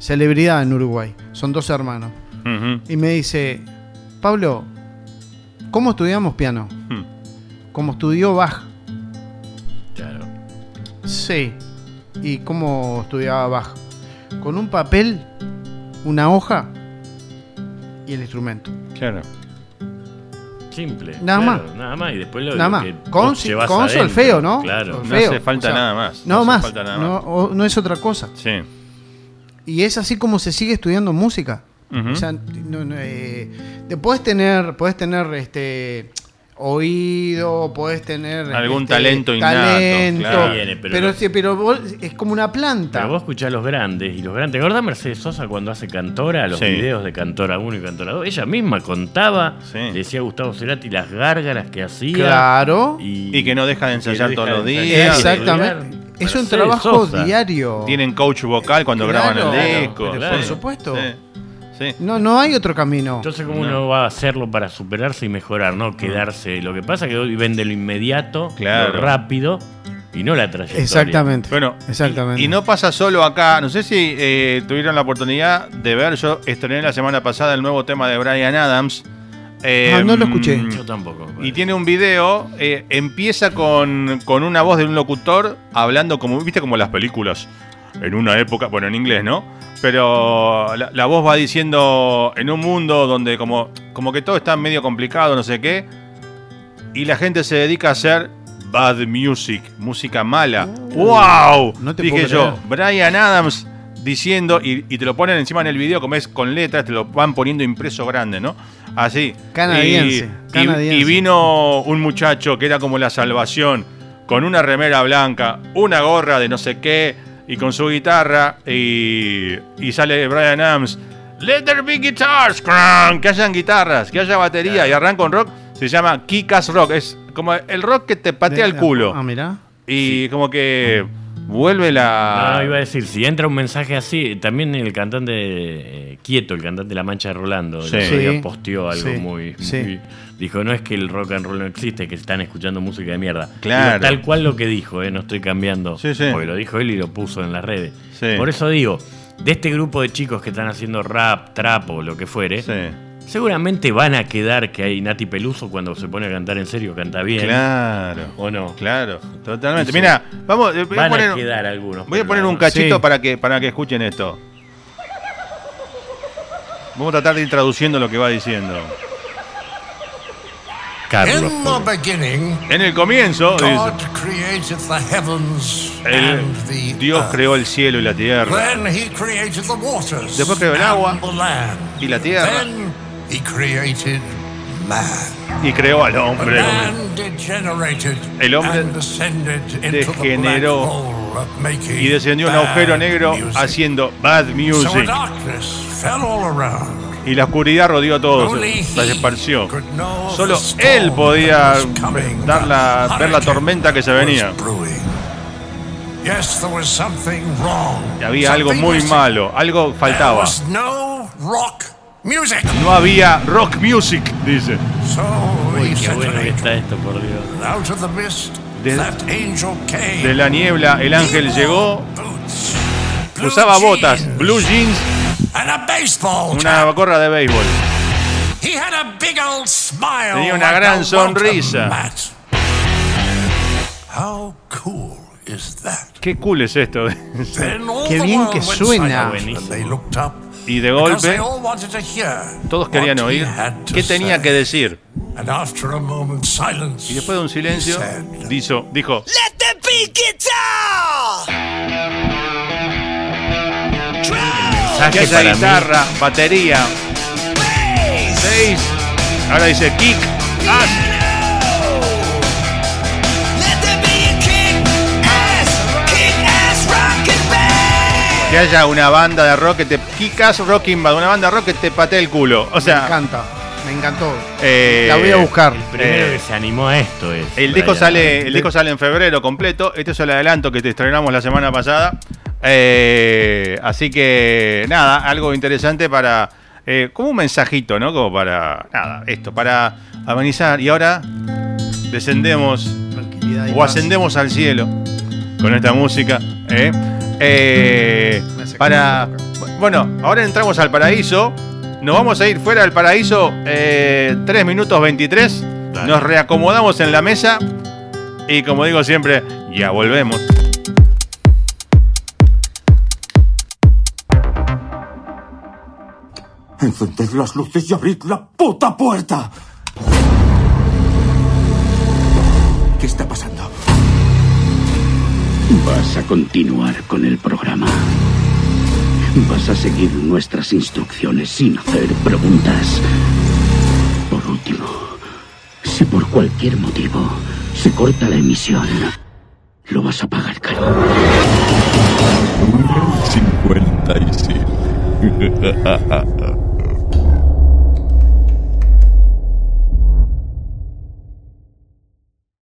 Speaker 4: celebridad en Uruguay. Son dos hermanos. Y me dice, Pablo, ¿cómo estudiamos piano?
Speaker 3: Hmm.
Speaker 4: Como estudió Bach.
Speaker 5: Claro.
Speaker 4: Sí. ¿Y cómo estudiaba Bach? Con un papel, una hoja y el instrumento.
Speaker 3: claro.
Speaker 5: Simple.
Speaker 4: Nada
Speaker 5: claro,
Speaker 4: más.
Speaker 5: Nada más. Y después lo,
Speaker 4: Nada más.
Speaker 5: que
Speaker 4: Con, con solfeo, ¿no?
Speaker 5: Claro.
Speaker 3: No
Speaker 4: Solfeo,
Speaker 3: hace falta
Speaker 4: o sea,
Speaker 3: nada más.
Speaker 4: No,
Speaker 3: hace
Speaker 4: más.
Speaker 3: falta nada
Speaker 4: no,
Speaker 3: más.
Speaker 4: o- no es otra cosa.
Speaker 3: Sí.
Speaker 4: Y es así como se sigue estudiando música. O sea, no, no, eh, te puedes tener, puedes tener este oído, puedes tener
Speaker 3: Algún
Speaker 4: este,
Speaker 3: talento innato,
Speaker 4: talento,
Speaker 3: claro.
Speaker 5: Viene, pero
Speaker 4: pero,
Speaker 5: no-
Speaker 4: sí, pero vos- es como una planta.
Speaker 5: Pero vos escuchás a los grandes y los grandes. ¿Te acordás Mercedes Sosa cuando hace Cantora, los
Speaker 3: Sí.
Speaker 5: videos de Cantora 1 y Cantora 2? Ella misma contaba,
Speaker 3: Sí.
Speaker 5: decía Gustavo Cerati las gárgaras que hacía.
Speaker 4: Claro.
Speaker 3: Y que no deja de ensayar todos los días.
Speaker 4: Exactamente. Es un
Speaker 5: Mercedes
Speaker 4: trabajo
Speaker 5: Sosa.
Speaker 4: diario.
Speaker 3: Tienen coach vocal cuando
Speaker 4: Claro,
Speaker 3: graban el
Speaker 4: claro,
Speaker 3: disco.
Speaker 4: pero
Speaker 5: por
Speaker 4: supuesto.
Speaker 3: Sí. sí.
Speaker 4: No, no hay otro camino.
Speaker 5: Entonces, ¿cómo
Speaker 3: No.
Speaker 5: uno va a hacerlo para superarse y mejorar? No quedarse. Lo que pasa es que hoy vende lo inmediato,
Speaker 3: Claro.
Speaker 5: lo rápido y no la trayectoria.
Speaker 4: Exactamente.
Speaker 3: Bueno,
Speaker 4: Exactamente.
Speaker 3: Y, y no pasa solo acá. No sé si eh, tuvieron la oportunidad de ver. Yo estrené la semana pasada el nuevo tema de Brian Adams. Eh,
Speaker 4: Ah, no lo escuché.
Speaker 5: Yo tampoco.
Speaker 3: Y tiene un video, eh, empieza con, con una voz de un locutor hablando como, viste, como las películas. En una época, bueno, en inglés, ¿no? Pero la, la voz va diciendo en un mundo donde como, como que todo está medio complicado, no sé qué. Y la gente se dedica a hacer bad music, música mala. ¡Wow!
Speaker 4: no te
Speaker 3: Dije yo, Brian Adams diciendo, y, y te lo ponen encima en el video como es con letras, te lo van poniendo impreso grande, ¿no? Así.
Speaker 4: Canadiense,
Speaker 3: Y-
Speaker 4: canadiense.
Speaker 3: y vino un muchacho que era como la salvación, con una remera blanca, una gorra de no sé qué, y con su guitarra, y, y sale Brian Adams. Let there be guitars, crank", que hayan guitarras, que haya batería, y arranca un rock, se llama Kikas Rock, es como el rock que te patea el culo.
Speaker 4: Ah, mirá.
Speaker 3: Y como que vuelve la...
Speaker 5: No, no, iba a decir, si entra un mensaje así, también el cantante eh, Quieto, el cantante de La Mancha de Rolando,
Speaker 3: Sí.
Speaker 5: el otro día
Speaker 4: Sí.
Speaker 5: posteó algo
Speaker 4: Sí.
Speaker 5: muy,
Speaker 4: Sí.
Speaker 5: muy- Dijo, no es que el rock and roll no existe, que están escuchando música de mierda.
Speaker 3: Claro.
Speaker 5: Digo, tal cual lo que dijo, eh, no estoy cambiando.
Speaker 3: Sí, sí.
Speaker 5: Porque lo dijo él y lo puso en las redes.
Speaker 3: Sí.
Speaker 5: Por eso digo, de este grupo de chicos que están haciendo rap, trap o lo que fuere,
Speaker 3: Sí.
Speaker 5: Seguramente van a quedar que hay Nati Peluso cuando se pone a cantar en serio, canta bien.
Speaker 3: Claro.
Speaker 5: ¿O no?
Speaker 3: Claro, totalmente. Mira, vamos, eh, voy a
Speaker 5: Van
Speaker 3: poner,
Speaker 5: a quedar algunos.
Speaker 3: voy a poner un cachito
Speaker 4: Sí.
Speaker 3: para, que, para que escuchen esto. Vamos a tratar de ir traduciendo lo que va diciendo.
Speaker 5: Carlos.
Speaker 3: En el comienzo,
Speaker 9: God
Speaker 3: dice,
Speaker 9: created the heavens
Speaker 3: el
Speaker 9: and the
Speaker 3: Dios
Speaker 9: earth.
Speaker 3: creó el cielo y la tierra.
Speaker 9: Then he created the waters
Speaker 3: Después creó el agua y la tierra
Speaker 9: he created man.
Speaker 3: y creó al hombre.
Speaker 9: man degenerated
Speaker 3: El hombre
Speaker 9: and descended into the
Speaker 3: degeneró Y descendió un agujero negro
Speaker 9: music.
Speaker 3: haciendo bad music.
Speaker 9: darkness fell all around.
Speaker 3: Y la oscuridad rodeó a todos,
Speaker 9: he
Speaker 3: esparció. Solo él podía dar la- ver la tormenta que se venía.
Speaker 9: was brewing. Yes, there was something wrong.
Speaker 3: Y había algo muy malo, algo faltaba.
Speaker 9: No rock music.
Speaker 3: No había rock music, dice.
Speaker 9: So
Speaker 5: Uy, qué bueno que está esto, por Dios.
Speaker 9: Out of the mist,
Speaker 3: De-
Speaker 9: that angel came.
Speaker 3: De la niebla el ángel
Speaker 9: He
Speaker 3: llegó, usaba botas, blue jeans,
Speaker 9: and a baseball
Speaker 3: una gorra de béisbol.
Speaker 9: He had a big old smile.
Speaker 3: Tenía una gran sonrisa.
Speaker 9: mat. How cool is that?
Speaker 3: Qué cool es esto.
Speaker 4: Qué bien que suena.
Speaker 9: silent
Speaker 3: Y de golpe todos querían oír qué tenía que decir. Y después de un silencio, dijo, dijo
Speaker 5: Mensaje
Speaker 3: que haya
Speaker 5: para mí.
Speaker 3: guitarra, batería, bass, ahora dice kick, ass. Que haya una banda de rock que te rocking band, una banda de rock que te patee el culo. O
Speaker 4: Me
Speaker 3: sea,
Speaker 4: encanta, me encantó.
Speaker 3: eh,
Speaker 4: La voy a buscar.
Speaker 5: Primero
Speaker 3: Eh,
Speaker 5: que se animó a esto es.
Speaker 3: El disco sale, el disco sale en febrero completo. Este es el adelanto que te estrenamos la semana pasada. Eh, así que nada, algo interesante para. eh, como un mensajito, ¿no? Como para. Nada, esto, para amenizar. Y ahora descendemos o ascendemos al cielo con esta música. ¿eh? Eh, para. Bueno, ahora entramos al paraíso. Nos vamos a ir fuera del paraíso eh, 3 minutos 23.
Speaker 5: Dale.
Speaker 3: Nos reacomodamos en la mesa. Y como digo siempre, ya volvemos.
Speaker 10: Encended las luces y abrid la puta puerta. ¿Qué está pasando?
Speaker 11: Vas a continuar con el programa. Vas a seguir nuestras instrucciones sin hacer preguntas. Por último, si por cualquier motivo se corta la emisión, lo vas a pagar caro.
Speaker 6: 57. [LAUGHS]